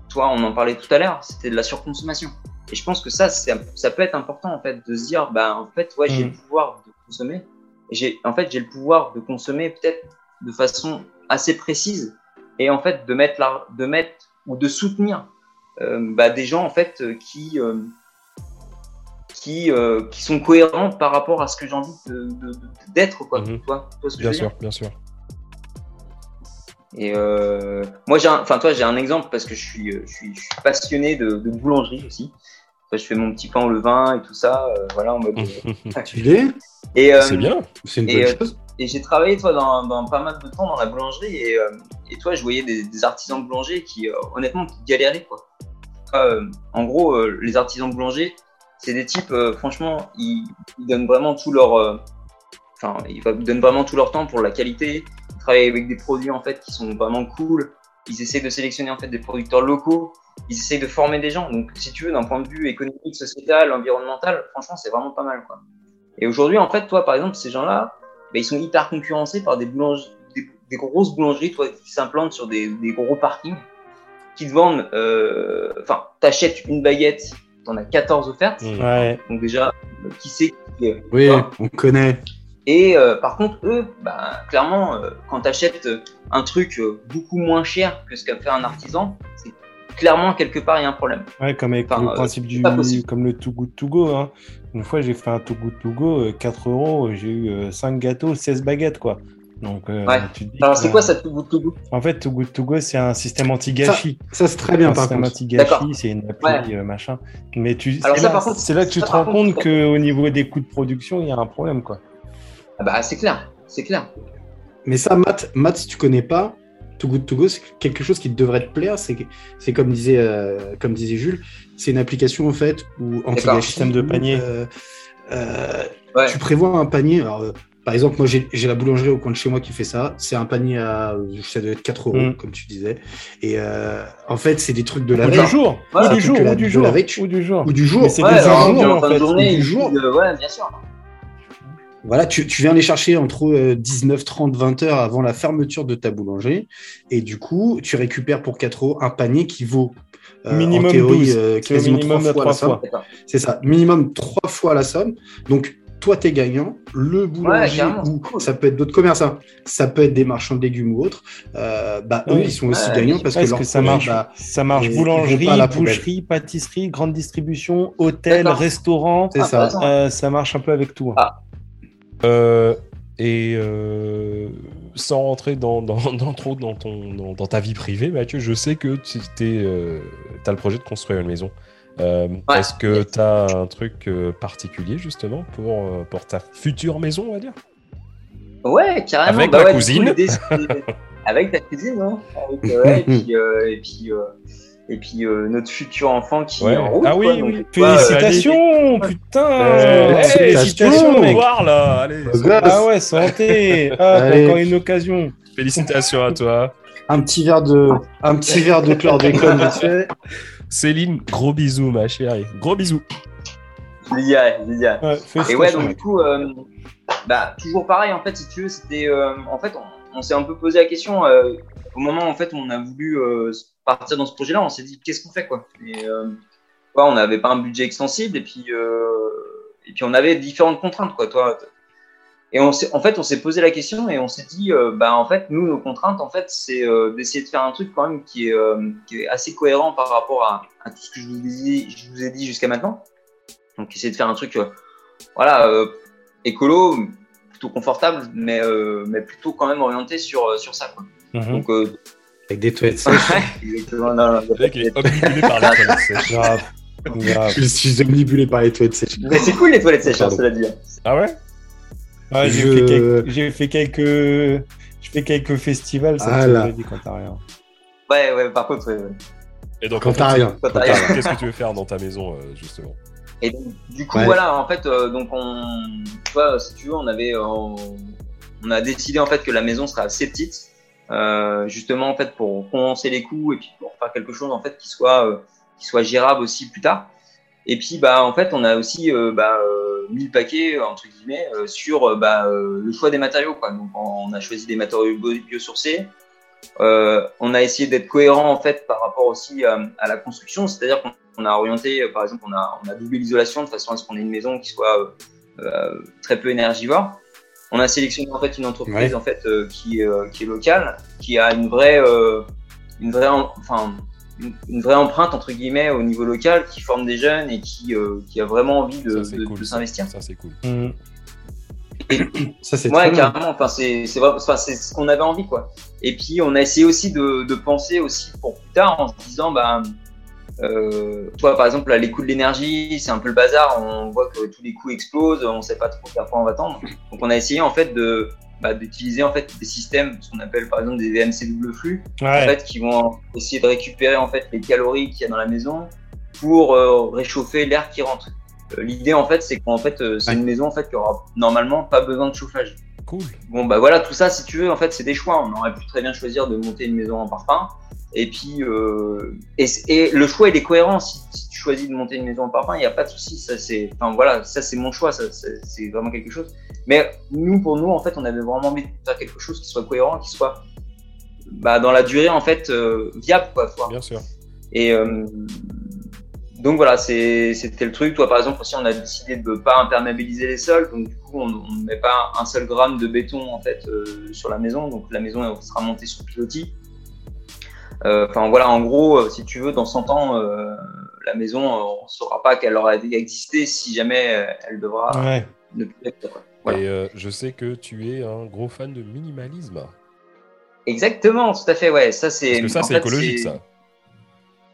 S4: toi, on en parlait tout à l'heure, c'était de la surconsommation. Et je pense que ça, ça peut être important, en fait, de se dire, bah, en fait, ouais, j'ai le mm. pouvoir de consommer. J'ai, en fait, j'ai le pouvoir de consommer peut-être de façon assez précise et en fait de mettre la, de mettre ou de soutenir euh, bah, des gens en fait qui qui, euh, qui sont cohérents par rapport à ce que j'ai envie d'être, quoi. Mhm. Toi, ce que
S1: bien sûr, bien sûr.
S4: Et euh, moi, j'ai, enfin, toi, j'ai un exemple parce que je suis, je suis, je suis passionné de, boulangerie aussi. Je fais mon petit pain au levain et tout ça, euh, voilà, en mode. [laughs]
S2: tu l'es [laughs]
S1: Et c'est bien.
S2: C'est une bonne chose.
S4: Et j'ai travaillé, toi, dans, dans, pas mal de temps dans la boulangerie et, et toi, je voyais des, des artisans boulangers qui, honnêtement, qui galéraient, quoi. en gros, les artisans boulangers, c'est des types, euh, franchement, ils, donnent vraiment tout leur, euh, enfin, ils donnent vraiment tout leur temps pour la qualité. Ils travaillent avec des produits en fait qui sont vraiment cool. Ils essaient de sélectionner en fait des producteurs locaux. Ils essayent de former des gens. Donc, si tu veux, d'un point de vue économique, sociétal, environnemental, franchement, c'est vraiment pas mal, quoi. Et aujourd'hui, en fait, toi, par exemple, ces gens-là, bah, ils sont hyper concurrencés par des boulangeries, des, grosses boulangeries, toi, qui s'implantent sur des, gros parkings, qui te vendent, euh, enfin, t'achètes une baguette on a 14 offertes.
S3: Ouais.
S4: Donc déjà, qui sait qui
S2: Oui, on connaît.
S4: Et euh, par contre, eux, bah, clairement, euh, quand tu achètes un truc euh, beaucoup moins cher que ce qu'a fait un artisan, c'est clairement quelque part il y a un problème.
S3: Ouais, comme avec le principe du comme le Too Good To Go. Hein. Une fois, j'ai fait un Too Good To Go, 4 euros, j'ai eu 5 gâteaux, 16 baguettes, quoi. Donc,
S4: euh, Alors, c'est quoi ça, Too Good To Go?
S3: En fait, Too Good To Go, c'est un système anti-gâchis.
S2: Ça, c'est très bien,
S3: par contre. Un système anti-gâchis, c'est une appli, euh, machin. Mais tu... c'est là, que tu te rends compte qu'au niveau des coûts de production, il y a un problème, quoi.
S4: Ah bah, c'est clair, c'est clair.
S2: Mais ça, Matt, Matt, si tu connais pas, Too Good To Go, c'est quelque chose qui devrait te plaire. C'est comme disait, euh, comme disait Jules, c'est une application en fait où
S3: anti-gâchis. système de panier.
S2: Tu prévois un panier. Alors, par exemple, moi, j'ai la boulangerie au coin de chez moi qui fait ça. C'est un panier à, ça doit être 4 euros, mm. comme tu disais. Et euh, en fait, c'est des trucs de la
S3: veille. Du jour. Ou du jour. Ou du jour. Ou du jour.
S2: Ou du jour.
S3: C'est des jour, en fait. Journée,
S4: du jour. ouais, bien sûr.
S2: Voilà, tu, tu, viens les chercher entre 19, 30, 20 heures avant la fermeture de ta boulangerie. Et du coup, tu récupères pour 4 euros un panier qui vaut
S3: euh, minimum en théorie, euh, quasiment 3 fois, la somme.
S2: C'est ça, minimum 3 fois la somme. Donc, toi, tu es gagnant, le boulanger, ou ça peut être d'autres commerçants, ça peut être des marchands de légumes ou autres, euh, bah, eux, ils sont aussi gagnants parce que,
S3: ça marche, bah, ça marche boulangerie, boucherie, pâtisserie, grande distribution, hôtel, restaurant,
S2: c'est ça.
S3: Euh, ça marche un peu avec tout. Hein.
S1: Ah. Euh, et sans rentrer [laughs] dans, trop dans, ton, dans, ta vie privée, Mathieu, je sais que tu as le projet de construire une maison. Euh, est-ce que tu as un truc euh, particulier justement pour, euh, pour ta future maison, on va dire?
S4: Ouais, carrément.
S1: Avec bah cousine [laughs]
S4: Avec ta cousine, hein et puis, et puis, et puis notre futur enfant qui est en route.
S3: Ah oui, oui. félicitations, putain
S1: Félicitations, mec voir, là Allez,
S3: Ah ouais, santé ah, Encore une occasion
S1: Félicitations à toi
S2: un petit verre de, un petit verre de chlordécone vite fait.
S1: Céline, gros bisous, ma chérie. Gros bisous.
S4: Lydia, Lydia. et ouais, donc du coup, euh, bah, toujours pareil, en fait, si tu veux, c'était. Euh, en fait, on, s'est un peu posé la question euh, au moment en fait, où on a voulu partir dans ce projet-là, on s'est dit, qu'est-ce qu'on fait, quoi et, On n'avait pas un budget extensible, et puis, et puis on avait différentes contraintes, quoi. Toi, et on en fait, on s'est posé la question et on s'est dit, euh, bah en fait, nous, nos contraintes, en fait, c'est euh, d'essayer de faire un truc quand même qui est, euh, qui est assez cohérent par rapport à, à, tout ce que je vous ai dit, je vous ai dit jusqu'à maintenant. Donc, essayer de faire un truc, voilà, écolo, plutôt confortable, mais mais plutôt quand même orienté sur sur ça, quoi.
S3: Mhm.
S4: Donc
S2: avec des toilettes sèches.
S4: exactement. Non, non,
S1: Le mec, il est omnibulé par la toilette sèche. [laughs]
S3: Grave. Grave.
S2: Je suis omnibulé par les toilettes sèches.
S4: mais c'est cool les toilettes sèches, hein,
S2: Pardon.
S4: cela dit.
S1: Ah ouais?
S3: Ouais, j'ai
S2: Je-
S3: fait, quelques... j'ai fait quelques. J'ai fait quelques festivals, ça
S2: Ah
S3: te
S2: là.
S3: dit quand t'as rien.
S4: Ouais, ouais. Par contre, ouais, ouais.
S1: Et donc,
S2: Quand
S1: fait,
S2: t'as rien.
S4: Quand t'as
S1: Qu'est-ce que tu veux faire dans ta maison, euh, justement?
S4: Et donc, du coup,
S2: Ouais.
S4: voilà, en fait, euh, donc on, tu vois, si tu veux, on avait, euh, on, a décidé en fait que la maison serait assez petite, euh, justement en fait pour condenser les coûts et puis pour faire quelque chose en fait qui soit, euh, qui soit gérable aussi plus tard. Et puis bah en fait, on a aussi euh, bah, euh, mis le paquet entre guillemets euh, sur euh, bah, le choix des matériaux quoi. Donc on a choisi des matériaux bio- biosourcés. On a essayé d'être cohérent en fait par rapport aussi à, la construction, c'est-à-dire qu'on on a orienté, par exemple, on a, on a doublé l'isolation de façon à ce qu'on ait une maison qui soit très peu énergivore. On a sélectionné en fait une entreprise
S2: Ouais.
S4: en fait euh, qui, euh, qui est locale, qui a une vraie, euh, une vraie, en- enfin, une, une vraie empreinte entre guillemets au niveau local, qui forme des jeunes et qui, euh, qui a vraiment envie de,
S1: Ça,
S4: de-
S1: cool.
S4: de
S1: ça.
S4: s'investir.
S1: Ça, c'est cool.
S3: Mhm.
S2: Ça, c'est
S4: Ouais, carrément. Enfin, c'est c'est vrai- enfin, c'est ce qu'on avait envie, quoi. Et puis, on a essayé aussi de, de penser aussi pour plus tard en se disant, bah, euh, toi, par exemple, là, les coûts de l'énergie, c'est un peu le bazar. On voit que tous les coûts explosent. On sait pas trop vers quoi on va tendre. Donc, on a essayé en fait de bah, d'utiliser en fait des systèmes, ce qu'on appelle par exemple des VMC double flux, en
S3: Ouais.
S4: fait, qui vont essayer de récupérer en fait les calories qu'il y a dans la maison pour euh, réchauffer l'air qui rentre. Euh, L'idée en fait, c'est qu'en fait, euh, c'est
S2: Ouais.
S4: une maison en fait qui aura normalement pas besoin de chauffage.
S1: Cool.
S4: Bon bah voilà, tout ça, si tu veux, en fait, c'est des choix. On aurait pu très bien choisir de monter une maison en parpaing. Et puis, euh, et, et le choix, il est cohérent. Si, si tu choisis de monter une maison en parpaing, il n'y a pas de souci. Ça, c'est, enfin voilà, ça c'est mon choix. Ça, c'est vraiment quelque chose. Mais nous, pour nous, en fait, on avait vraiment envie de faire quelque chose qui soit cohérent, qui soit bah, dans la durée, en fait, euh, viable, quoi.
S1: Bien sûr.
S4: Et euh, donc voilà, c'est- c'était le truc. Toi, par exemple, aussi, on a décidé de ne pas imperméabiliser les sols. Donc, du coup, on ne met pas un seul gramme de béton en fait euh, sur la maison. Donc, la maison elle sera montée sur pilotis. Euh, Enfin, voilà, en gros, euh, si tu veux, dans 100 ans, euh, la maison, euh, on ne saura pas qu'elle aura existé si jamais euh, elle devra
S3: Ouais.
S4: ne plus être. quoi. Voilà.
S1: Et euh, je sais que tu es un gros fan de minimalisme.
S4: Exactement, tout à fait, ouais. Ça, c'est.
S1: Parce que ça, c'est écologique, ça.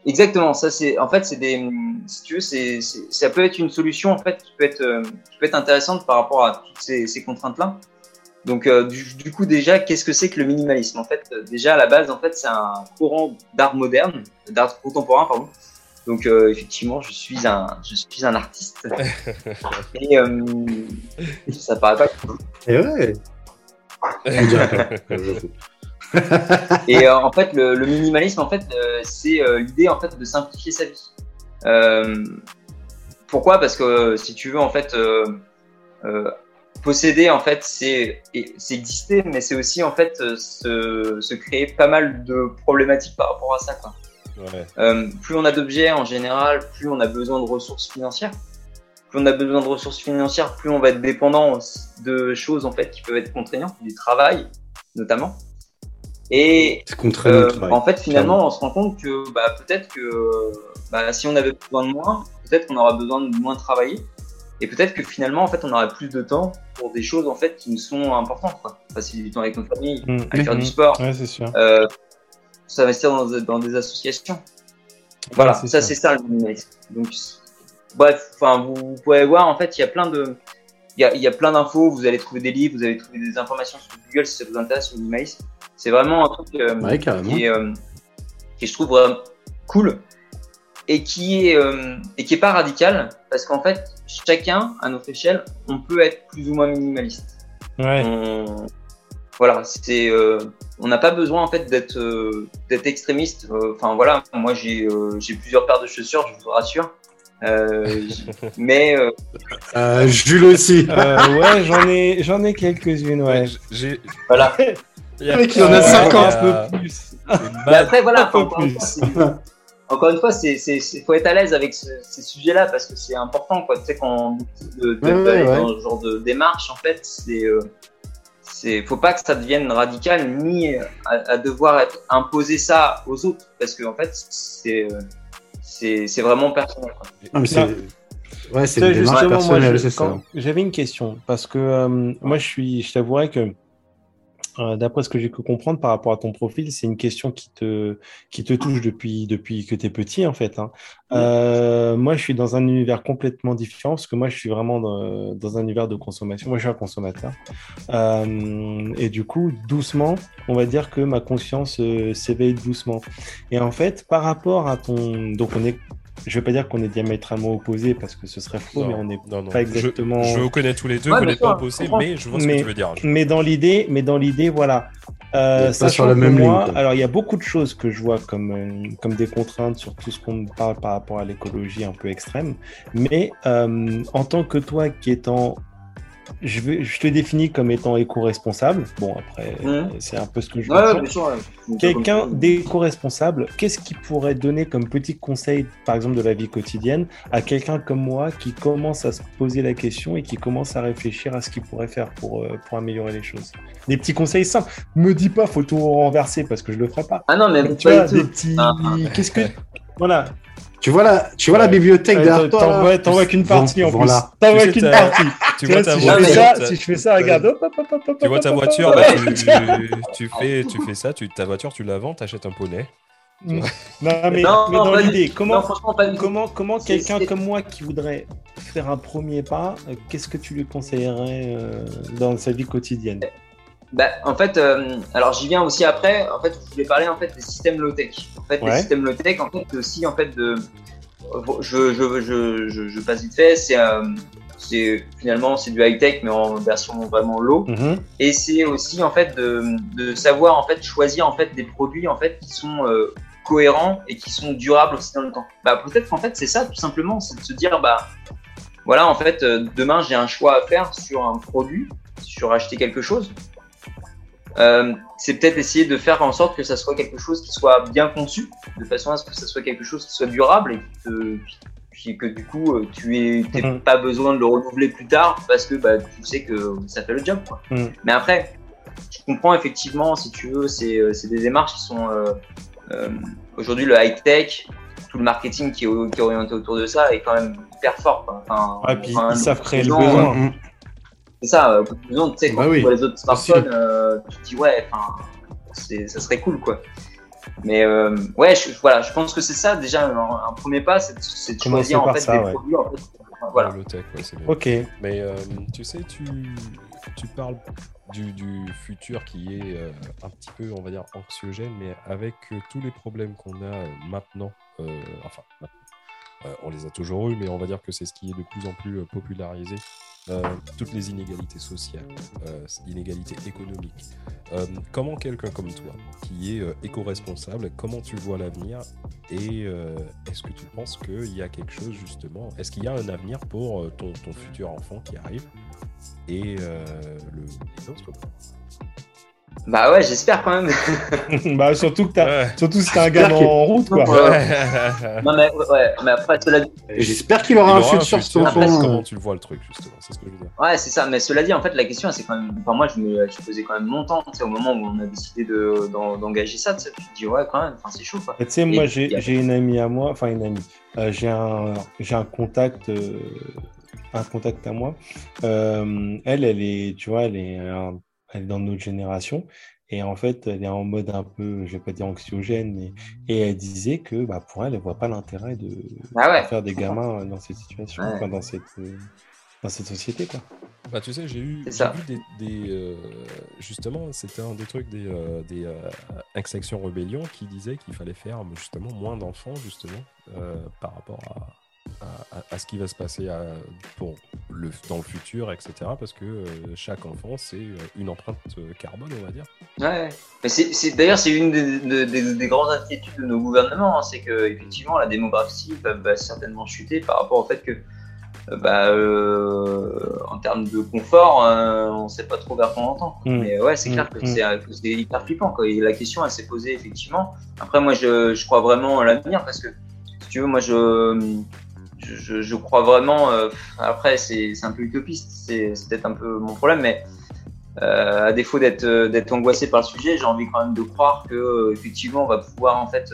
S4: Exactement, ça c'est en fait c'est des si tu veux c'est ça peut être une solution en fait qui peut être euh, qui peut être intéressante par rapport à toutes ces, ces contraintes là. Donc euh, du, du coup déjà qu'est-ce que c'est que le minimalisme En fait? Déjà à la base en fait c'est un courant d'art moderne, d'art contemporain pardon. Donc euh, effectivement je suis un je suis un artiste [laughs] et euh, ça paraît pas
S2: Et ouais. [laughs] [laughs]
S4: Et euh, en fait, le, le minimalisme, en fait, euh, c'est euh, l'idée en fait de simplifier sa vie. Pourquoi? Parce que si tu veux, en fait, posséder, en fait, c'est exister, mais c'est aussi en fait se, se créer pas mal de problématiques par rapport à ça. Quoi.
S1: Ouais.
S4: Euh, plus on a d'objets en général, plus on a besoin de ressources financières. Plus on a besoin de ressources financières, plus on va être dépendant de choses en fait qui peuvent être contraignantes, du travail notamment. Et
S2: le
S4: euh, en fait, finalement, on se rend compte que bah, peut-être que bah, si on avait besoin de moins, peut-être qu'on aura besoin de moins travailler. Et peut-être que finalement, en fait, on aurait plus de temps pour des choses en fait qui nous sont importantes. Quoi. Passer du temps avec notre famille,
S3: Mhm.
S4: aller faire du
S3: Mhm.
S4: sport,
S3: Ouais, c'est sûr.
S4: euh, s'investir dans, dans des associations. Voilà,
S3: Ouais, c'est
S4: ça c'est ça le minimalisme. Donc, bref, enfin, vous, vous pouvez voir, en fait, il y a plein de, il y a, il y a plein d'infos. Vous allez trouver des livres, vous allez trouver des informations sur Google si ça vous intéresse le minimalisme. C'est vraiment un truc euh,
S2: Ouais,
S4: qui, est, euh, qui je trouve vraiment cool et qui est euh, et qui est pas radical parce qu'en fait, chacun à notre échelle, on peut être plus ou moins minimaliste.
S3: Ouais.
S4: On- voilà, c'est, euh, on n'a pas besoin en fait d'être euh, d'être extrémiste. Euh, Enfin voilà, moi j'ai euh, j'ai plusieurs paires de chaussures, je vous rassure. Euh, [laughs] mais euh,
S2: Euh, Jules aussi.
S3: Euh, ouais, j'en ai, j'en ai quelques-unes, ouais.
S1: J'ai.
S4: voilà. [laughs]
S1: Il y a-
S2: Mec, il y en a
S1: Ouais,
S2: 50.
S1: il y a-
S3: un peu plus.
S4: Mais après voilà, encore une fois, encore une c'est- faut être à l'aise avec ce- ces sujets-là parce que c'est important, quoi. Tu sais, quand on de, de-
S2: Ouais, ouais,
S4: dans ce genre de démarche, en fait, c'est, euh, c'est, faut pas que ça devienne radical ni à, à devoir être, imposer ça aux autres parce que en fait, c'est, euh, c'est, c'est vraiment personnel. Quoi.
S2: Non, mais c'est. Ouais, c'est
S3: justement, moi, j'avais une question parce que euh, moi, je suis, je t'avouerais que euh, d'après ce que j'ai pu comprendre par rapport à ton profil, c'est une question qui te, qui te touche depuis, depuis que tu es petit, en fait. hein. Euh, moi, je suis dans un univers complètement différent parce que moi, je suis vraiment dans, dans un univers de consommation. Moi, je suis un consommateur. Euh, et du coup, doucement, on va dire que ma conscience s'éveille doucement. Et en fait, par rapport à ton. Donc, on est. Je vais pas dire qu'on est diamétralement opposés parce que ce serait faux,
S1: Non,
S3: mais on est
S1: non, non.
S3: pas
S1: Je-
S3: exactement-
S1: Je, vous connais tous les deux,
S4: Ouais,
S1: vous n'êtes pas opposés,
S4: je
S1: mais je vois ce
S3: Mais-
S1: que tu veux dire. Je-
S3: Mais dans l'idée, mais dans l'idée, voilà. Euh,
S2: sur la même ligne,
S3: moi,
S2: quoi.
S3: alors il y a beaucoup de choses que je vois comme, euh, comme des contraintes sur tout ce qu'on parle par rapport à l'écologie un peu extrême. Mais euh, en tant que toi qui étant, je, vais, je te définis comme étant éco-responsable. Bon, après, c'est un peu ce que je
S4: ouais, sûr. ouais.
S3: Quelqu'un d'éco-responsable, qu'est-ce qu'il pourrait donner comme petit conseil, par exemple, de la vie quotidienne, à quelqu'un comme moi qui commence à se poser la question et qui commence à réfléchir à ce qu'il pourrait faire pour, euh, pour améliorer les choses? Des petits conseils simples. Me dis pas, faut tout renverser parce que je le ferai pas.
S4: Ah non, mais
S3: Tu
S4: pas
S3: vois,
S4: du
S3: des
S4: tout.
S3: petits.
S4: Ah.
S3: Qu'est-ce que. Voilà.
S2: Tu vois la, tu vois la bibliothèque
S3: Ouais,
S2: derrière toi là
S3: T'envoies qu'une partie en plus. T'envoies qu'une partie.
S1: Tu vois
S3: si je fais
S1: voiture,
S3: ça,
S1: t'as-
S3: si je fais ça, regarde. hop, hop, hop, hop, hop,
S1: Tu vois ta voiture, bah, [laughs] tu, tu fais, tu fais ça, tu, ta voiture, tu la vends, t'achètes un poney. [laughs]
S3: Non, mais,
S4: Non,
S3: mais dans l'idée, comment. Comment, comment quelqu'un
S4: c'est-
S3: comme moi qui voudrait faire un premier pas, euh, qu'est-ce que tu lui conseillerais euh, dans sa vie quotidienne?
S4: Bah, en fait, euh, alors j'y viens aussi après. En fait, je voulais parler en fait des systèmes low-tech. En fait,
S3: Ouais.
S4: les systèmes low-tech, en fait, aussi en fait de. Je, je, je, je, je passe vite fait. C'est euh, c'est finalement c'est du high-tech mais en version vraiment low.
S3: Mhm.
S4: Et c'est aussi en fait de, de savoir en fait choisir en fait des produits en fait qui sont euh, cohérents et qui sont durables aussi dans le temps. Bah peut-être qu'en fait c'est ça tout simplement, c'est de se dire bah voilà en fait demain j'ai un choix à faire sur un produit, sur acheter quelque chose. Euh, c'est peut-être essayer de faire en sorte que ça soit quelque chose qui soit bien conçu, de façon à ce que ça soit quelque chose qui soit durable et qui- que du coup euh, tu n'aies
S3: Mhm.
S4: pas besoin de le renouveler plus tard parce que bah, tu sais que ça fait le job. Quoi.
S3: Mhm.
S4: Mais après, je comprends effectivement, si tu veux, c'est euh, c'est des démarches qui sont euh, euh, aujourd'hui le high tech, tout le marketing qui est, au- qui est orienté autour de ça est quand même hyper fort. Quoi. Enfin,
S3: Ouais, puis
S4: enfin,
S3: ils savent créer le besoin.
S4: C'est ça, euh, beaucoup de besoin, tu sais, quand
S2: Bah
S4: tu
S2: oui,
S4: vois les autres smartphones, euh, tu te dis ouais, enfin, c'est- ça serait cool quoi. Mais euh, ouais, je, voilà, je pense que c'est ça déjà un, un premier pas, c'est de, choisir en fait
S3: ça,
S4: des
S3: ouais.
S4: produits. En fait, voilà.
S1: Le low-tech, ouais, c'est bien.
S3: Ok.
S1: Mais euh, tu sais, tu, tu parles du, du futur qui est euh, un petit peu, on va dire, anxiogène, mais avec euh, tous les problèmes qu'on a euh, maintenant, euh, enfin, euh, on les a toujours eus, mais on va dire que c'est ce qui est de plus en plus euh, popularisé. Euh, toutes les inégalités sociales, euh, inégalités économiques. Euh, comment quelqu'un comme toi, qui est éco-responsable, comment tu vois l'avenir et est-ce que tu penses qu'il y a quelque chose justement Est-ce qu'il y a un avenir pour ton, futur enfant qui arrive et le les
S4: Bah ouais, j'espère quand même. [laughs] [laughs]
S3: bah, surtout, que t'as-
S1: Ouais.
S3: surtout si t'as un gars
S2: que-
S3: en route, quoi.
S4: Ouais. non mais ouais, mais après cela dit,
S2: J'espère qu'il
S1: Il
S2: aura un
S1: aura un
S2: futur sur son.
S1: Comment tu le vois le truc justement C'est ce que je veux dire.
S4: ouais, c'est ça. Mais cela dit, en fait, la question, c'est quand même. Enfin, moi, je me, je faisais quand même longtemps. Tu sais, au moment où on a décidé de, d'en- d'engager ça, tu te dis ouais, quand même. Enfin, c'est chaud quoi.
S3: Tu sais, moi, j'ai j'ai une amie à moi, enfin une amie. Euh, j'ai un, j'ai un contact, euh, un contact à moi. Euh, elle, elle est, tu vois, elle est, elle est dans notre génération. Et en fait, elle est en mode un peu, je vais pas dire anxiogène, mais, et elle disait que bah, pour elle, elle voit pas l'intérêt de,
S4: Ah ouais.
S3: de faire des gamins euh, dans cette situation,
S4: Ouais.
S3: enfin, dans cette, euh, dans cette société, quoi.
S1: Bah, tu sais, j'ai eu, vu des, des, euh, justement, c'était un des trucs des, euh, des euh, Extinction Rebellion qui disait qu'il fallait faire justement moins d'enfants justement euh, par rapport à, à, à- à ce qui va se passer à- pour le, dans le futur, etc. Parce que euh, chaque enfant c'est euh, une empreinte euh, carbone, on va dire.
S4: Ouais. Mais c'est, c'est- d'ailleurs, c'est une des, des- des- des grandes inquiétudes de nos gouvernements, hein, c'est que effectivement la démographie va, va certainement chuter par rapport au fait que euh, bah, euh, en termes de confort, euh, on sait pas trop vers quoi on entend. quoi.
S3: Mm.
S4: Mais ouais, c'est clair que
S3: mm.
S4: c'est euh, que c'est hyper flippant. Quoi. Et la question, elle s'est posée effectivement. Après, moi, je, je crois vraiment à l'avenir parce que, si tu veux, moi, je, je, crois vraiment. euh, après, c'est un peu utopiste, c'est peut-être un peu mon problème, mais euh, à défaut d'être euh, d'être angoissé par le sujet, j'ai envie quand même de croire que euh, effectivement, on va pouvoir en fait.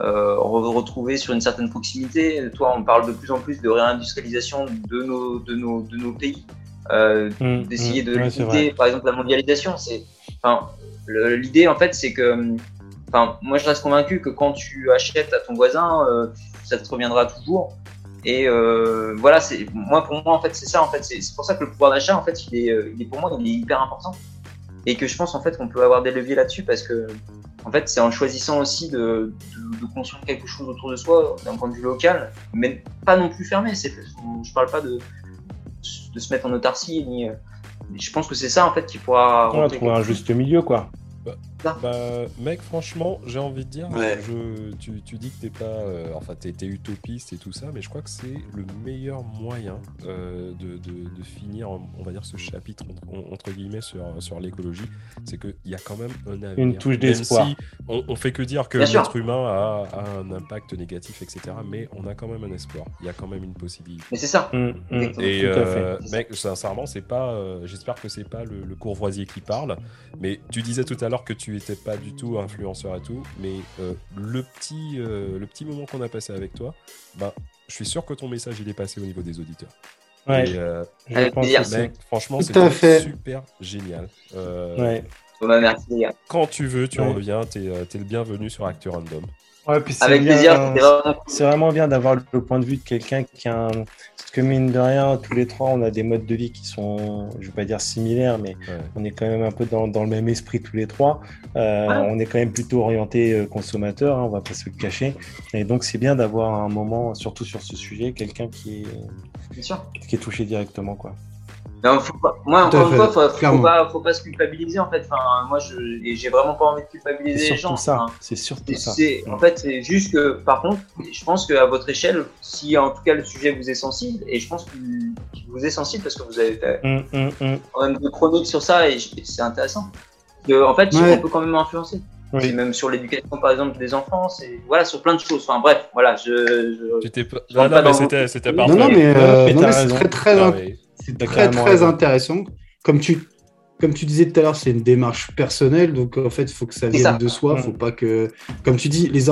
S4: re- retrouver sur une certaine proximité. Toi, on parle de plus en plus de réindustrialisation de nos, de nos, de nos pays, euh,
S3: Mm,
S4: d'essayer de
S3: ouais,
S4: limiter, par exemple, la mondialisation. C'est, enfin, l'idée, en fait, c'est que, enfin, moi, je reste convaincu que quand tu achètes à ton voisin, euh, ça te reviendra toujours. Et euh, voilà, c'est moi pour moi en fait c'est ça en fait. C'est pour ça que le pouvoir d'achat en fait il est, euh, il est pour moi il est hyper important. Et que je pense en fait qu'on peut avoir des leviers là-dessus parce que en fait c'est en choisissant aussi de, de, de construire quelque chose autour de soi d'un point de vue local mais pas non plus fermé. C'est je parle pas de de se mettre en autarcie ni euh, je pense que c'est ça en fait qui pourra
S3: On va
S4: rentrer
S3: trouver un juste milieu, quoi.
S1: Bah, mec, franchement, j'ai envie de dire,
S2: Ouais.
S1: je, tu, tu dis que t'es pas, euh, enfin, t'es t'es utopiste et tout ça, mais je crois que c'est le meilleur moyen euh, de, de- de finir, on va dire, ce chapitre entre, entre guillemets sur, sur l'écologie, c'est qu'il y a quand même un avenir.
S3: Une touche
S1: Même
S3: d'espoir.
S1: si on, on fait que dire que
S4: Bien sûr.
S1: l'être humain a, a un impact négatif, etc., mais on a quand même un espoir. Il y a quand même une possibilité.
S4: mais c'est ça
S3: Mm, mm.
S1: Et
S3: Tout à
S1: euh,
S4: fait.
S1: mec, sincèrement, c'est pas. euh, J'espère que c'est pas le, le courvoisier qui parle. Mais tu disais tout à l'heure que tu étais pas du tout influenceur et tout. Mais euh, le petit, euh, le petit moment qu'on a passé avec toi, bah, je suis sûr que ton message il est passé au niveau des auditeurs.
S3: Ouais,
S1: Et, euh,
S3: je pense
S1: mec, franchement, c'était
S2: à
S1: super génial. Euh,
S3: Ouais.
S4: Bah,
S1: Quand tu veux, tu
S3: Ouais.
S1: reviens. T'es t'es le bienvenu sur Acteur Random.
S3: Ouais, puis c'est
S4: avec
S3: bien,
S4: plaisir
S3: euh, C'est vraiment bien d'avoir le point de vue de quelqu'un qui a un... Parce que mine de rien, tous les trois, on a des modes de vie qui sont, je vais pas dire similaires, mais
S1: Ouais.
S3: on est quand même un peu dans, dans le même esprit tous les trois. Euh,
S4: Ouais.
S3: On est quand même plutôt orienté euh, consommateur, hein, on va pas se le cacher. Et donc c'est bien d'avoir un moment, surtout sur ce sujet, quelqu'un qui est, qui est touché directement. Quoi.
S4: Non, faut pas- moi, encore une fois, faut, pas, faut pas se culpabiliser en fait. Enfin, moi, je, et j'ai vraiment pas envie de
S3: C'est
S4: culpabiliser les gens.
S3: surtout ça.
S4: Enfin,
S3: C'est surtout
S4: c'est-
S3: ça.
S4: c'est- en fait, c'est juste que, par contre, je pense qu'à votre échelle, si en tout cas le sujet vous est sensible, et je pense qu'il vous est sensible parce que vous avez fait quand même des chroniques sur ça et c'est intéressant. Que, en fait,
S2: Ouais.
S4: on peut quand même influencer.
S3: Oui.
S4: C'est même sur l'éducation, par exemple, des enfants. C'est voilà, sur plein de choses. Enfin, bref, voilà, je. je-
S1: Tu t'es pas.
S4: Je rentre
S1: Non, non, mais c'était
S4: vos-
S1: c'était
S4: Non,
S1: parfait.
S2: Non, non, mais, euh, c'est très, très,
S1: Ah.
S2: C'est très, très
S3: raison.
S2: intéressant. Comme tu, comme tu disais tout à l'heure, c'est une démarche personnelle, donc en fait, il faut que ça vienne
S4: ça.
S2: de soi.
S3: Mm.
S2: Faut pas que, comme tu dis, les,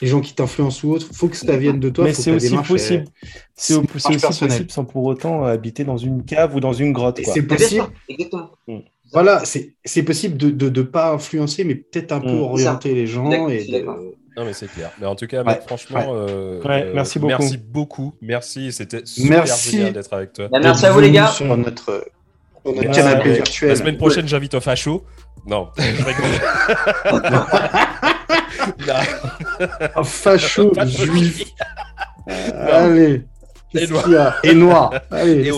S2: les gens qui t'influencent ou autres, faut que ça vienne de toi.
S3: Mais c'est aussi possible. C'est aussi
S2: personnelle.
S3: possible sans pour autant habiter dans une cave ou dans une grotte.
S2: C'est possible.
S4: exactement.
S2: Voilà, c'est c'est possible de ne de, pas influencer, mais peut-être un peu
S3: Mm.
S2: orienter les gens. Et de-.
S1: Non, mais c'est clair. Mais en tout cas,
S2: Ouais,
S1: mec, franchement, euh,
S3: Ouais,
S1: euh,
S3: merci beaucoup.
S1: Merci beaucoup. Merci. C'était super
S2: Merci.
S1: génial d'être avec toi.
S4: Bah, merci à vous, les gars.
S2: Sur notre, sur notre
S1: Merci.
S2: canapé
S3: Ouais.
S2: virtuel.
S1: La semaine prochaine, j'invite au facho. Non, [laughs] je rigole. [laughs]
S2: Un facho juif. Allez. Qu'est-ce
S1: noir.
S2: qu'il y a Et noir. [laughs] Allez,
S1: Et.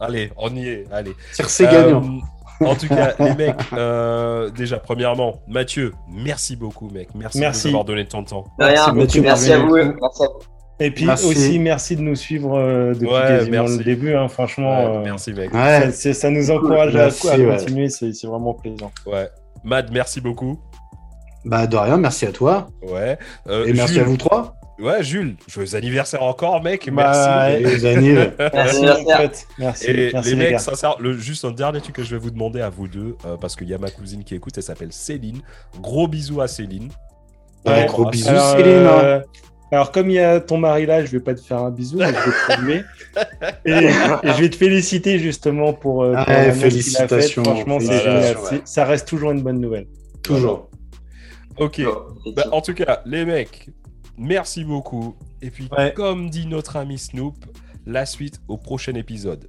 S1: Allez, on y est. Allez.
S2: Tire, c'est
S1: Euh,
S2: gagnant. [laughs]
S1: En tout cas, les mecs, euh, déjà, premièrement, Mathieu, merci beaucoup, mec. Merci,
S3: Merci.
S1: de nous avoir donné de ton temps.
S4: De rien.
S3: Merci,
S2: Mathieu,
S4: Merci à vous.
S2: bienvenue.
S4: Merci à vous.
S3: Et puis
S2: Merci.
S3: aussi, merci de nous suivre euh, depuis
S1: Ouais,
S3: quasiment
S1: merci.
S3: le début. hein, franchement,
S1: Ouais,
S3: euh,
S1: merci, mec.
S3: ça,
S2: Ouais.
S3: c'est- ça nous encourage à-
S2: Merci,
S3: à,
S2: ouais.
S3: continuer. C'est c'est vraiment plaisant.
S1: Ouais. Mad, merci beaucoup.
S2: Bah, de rien, merci à toi.
S1: Ouais. Euh,
S2: Et merci
S1: Jules.
S2: à vous trois.
S1: Ouais, Jules, joyeux anniversaire encore, mec.
S3: Bah,
S1: Merci.
S2: Les [laughs] années.
S3: Merci,
S4: Merci.
S3: pote. Merci,
S1: Et
S3: merci
S1: les
S3: les,
S1: mecs,
S3: gars.
S1: sincèrement, le, juste un dernier truc que je vais vous demander à vous deux, euh, parce qu'il y a ma cousine qui écoute, elle s'appelle Céline. Gros bisous à Céline.
S3: Ouais.
S2: Gros bisous,
S3: Alors,
S2: Céline.
S3: euh, alors, comme il y a ton mari là, je vais pas te faire un bisou, mais je vais te saluer. [laughs] et, et je vais te féliciter justement pour, euh, pour
S2: félicitations,
S3: Franchement, c'est
S1: félicitations,
S3: génial.
S2: ouais.
S3: C'est- Ça reste toujours une bonne nouvelle.
S2: Toujours.
S1: Ok.
S4: Bon,
S1: Bah, en tout cas, les mecs, merci beaucoup. Et puis,
S3: Ouais.
S1: comme dit notre ami Snoop, la suite au prochain épisode.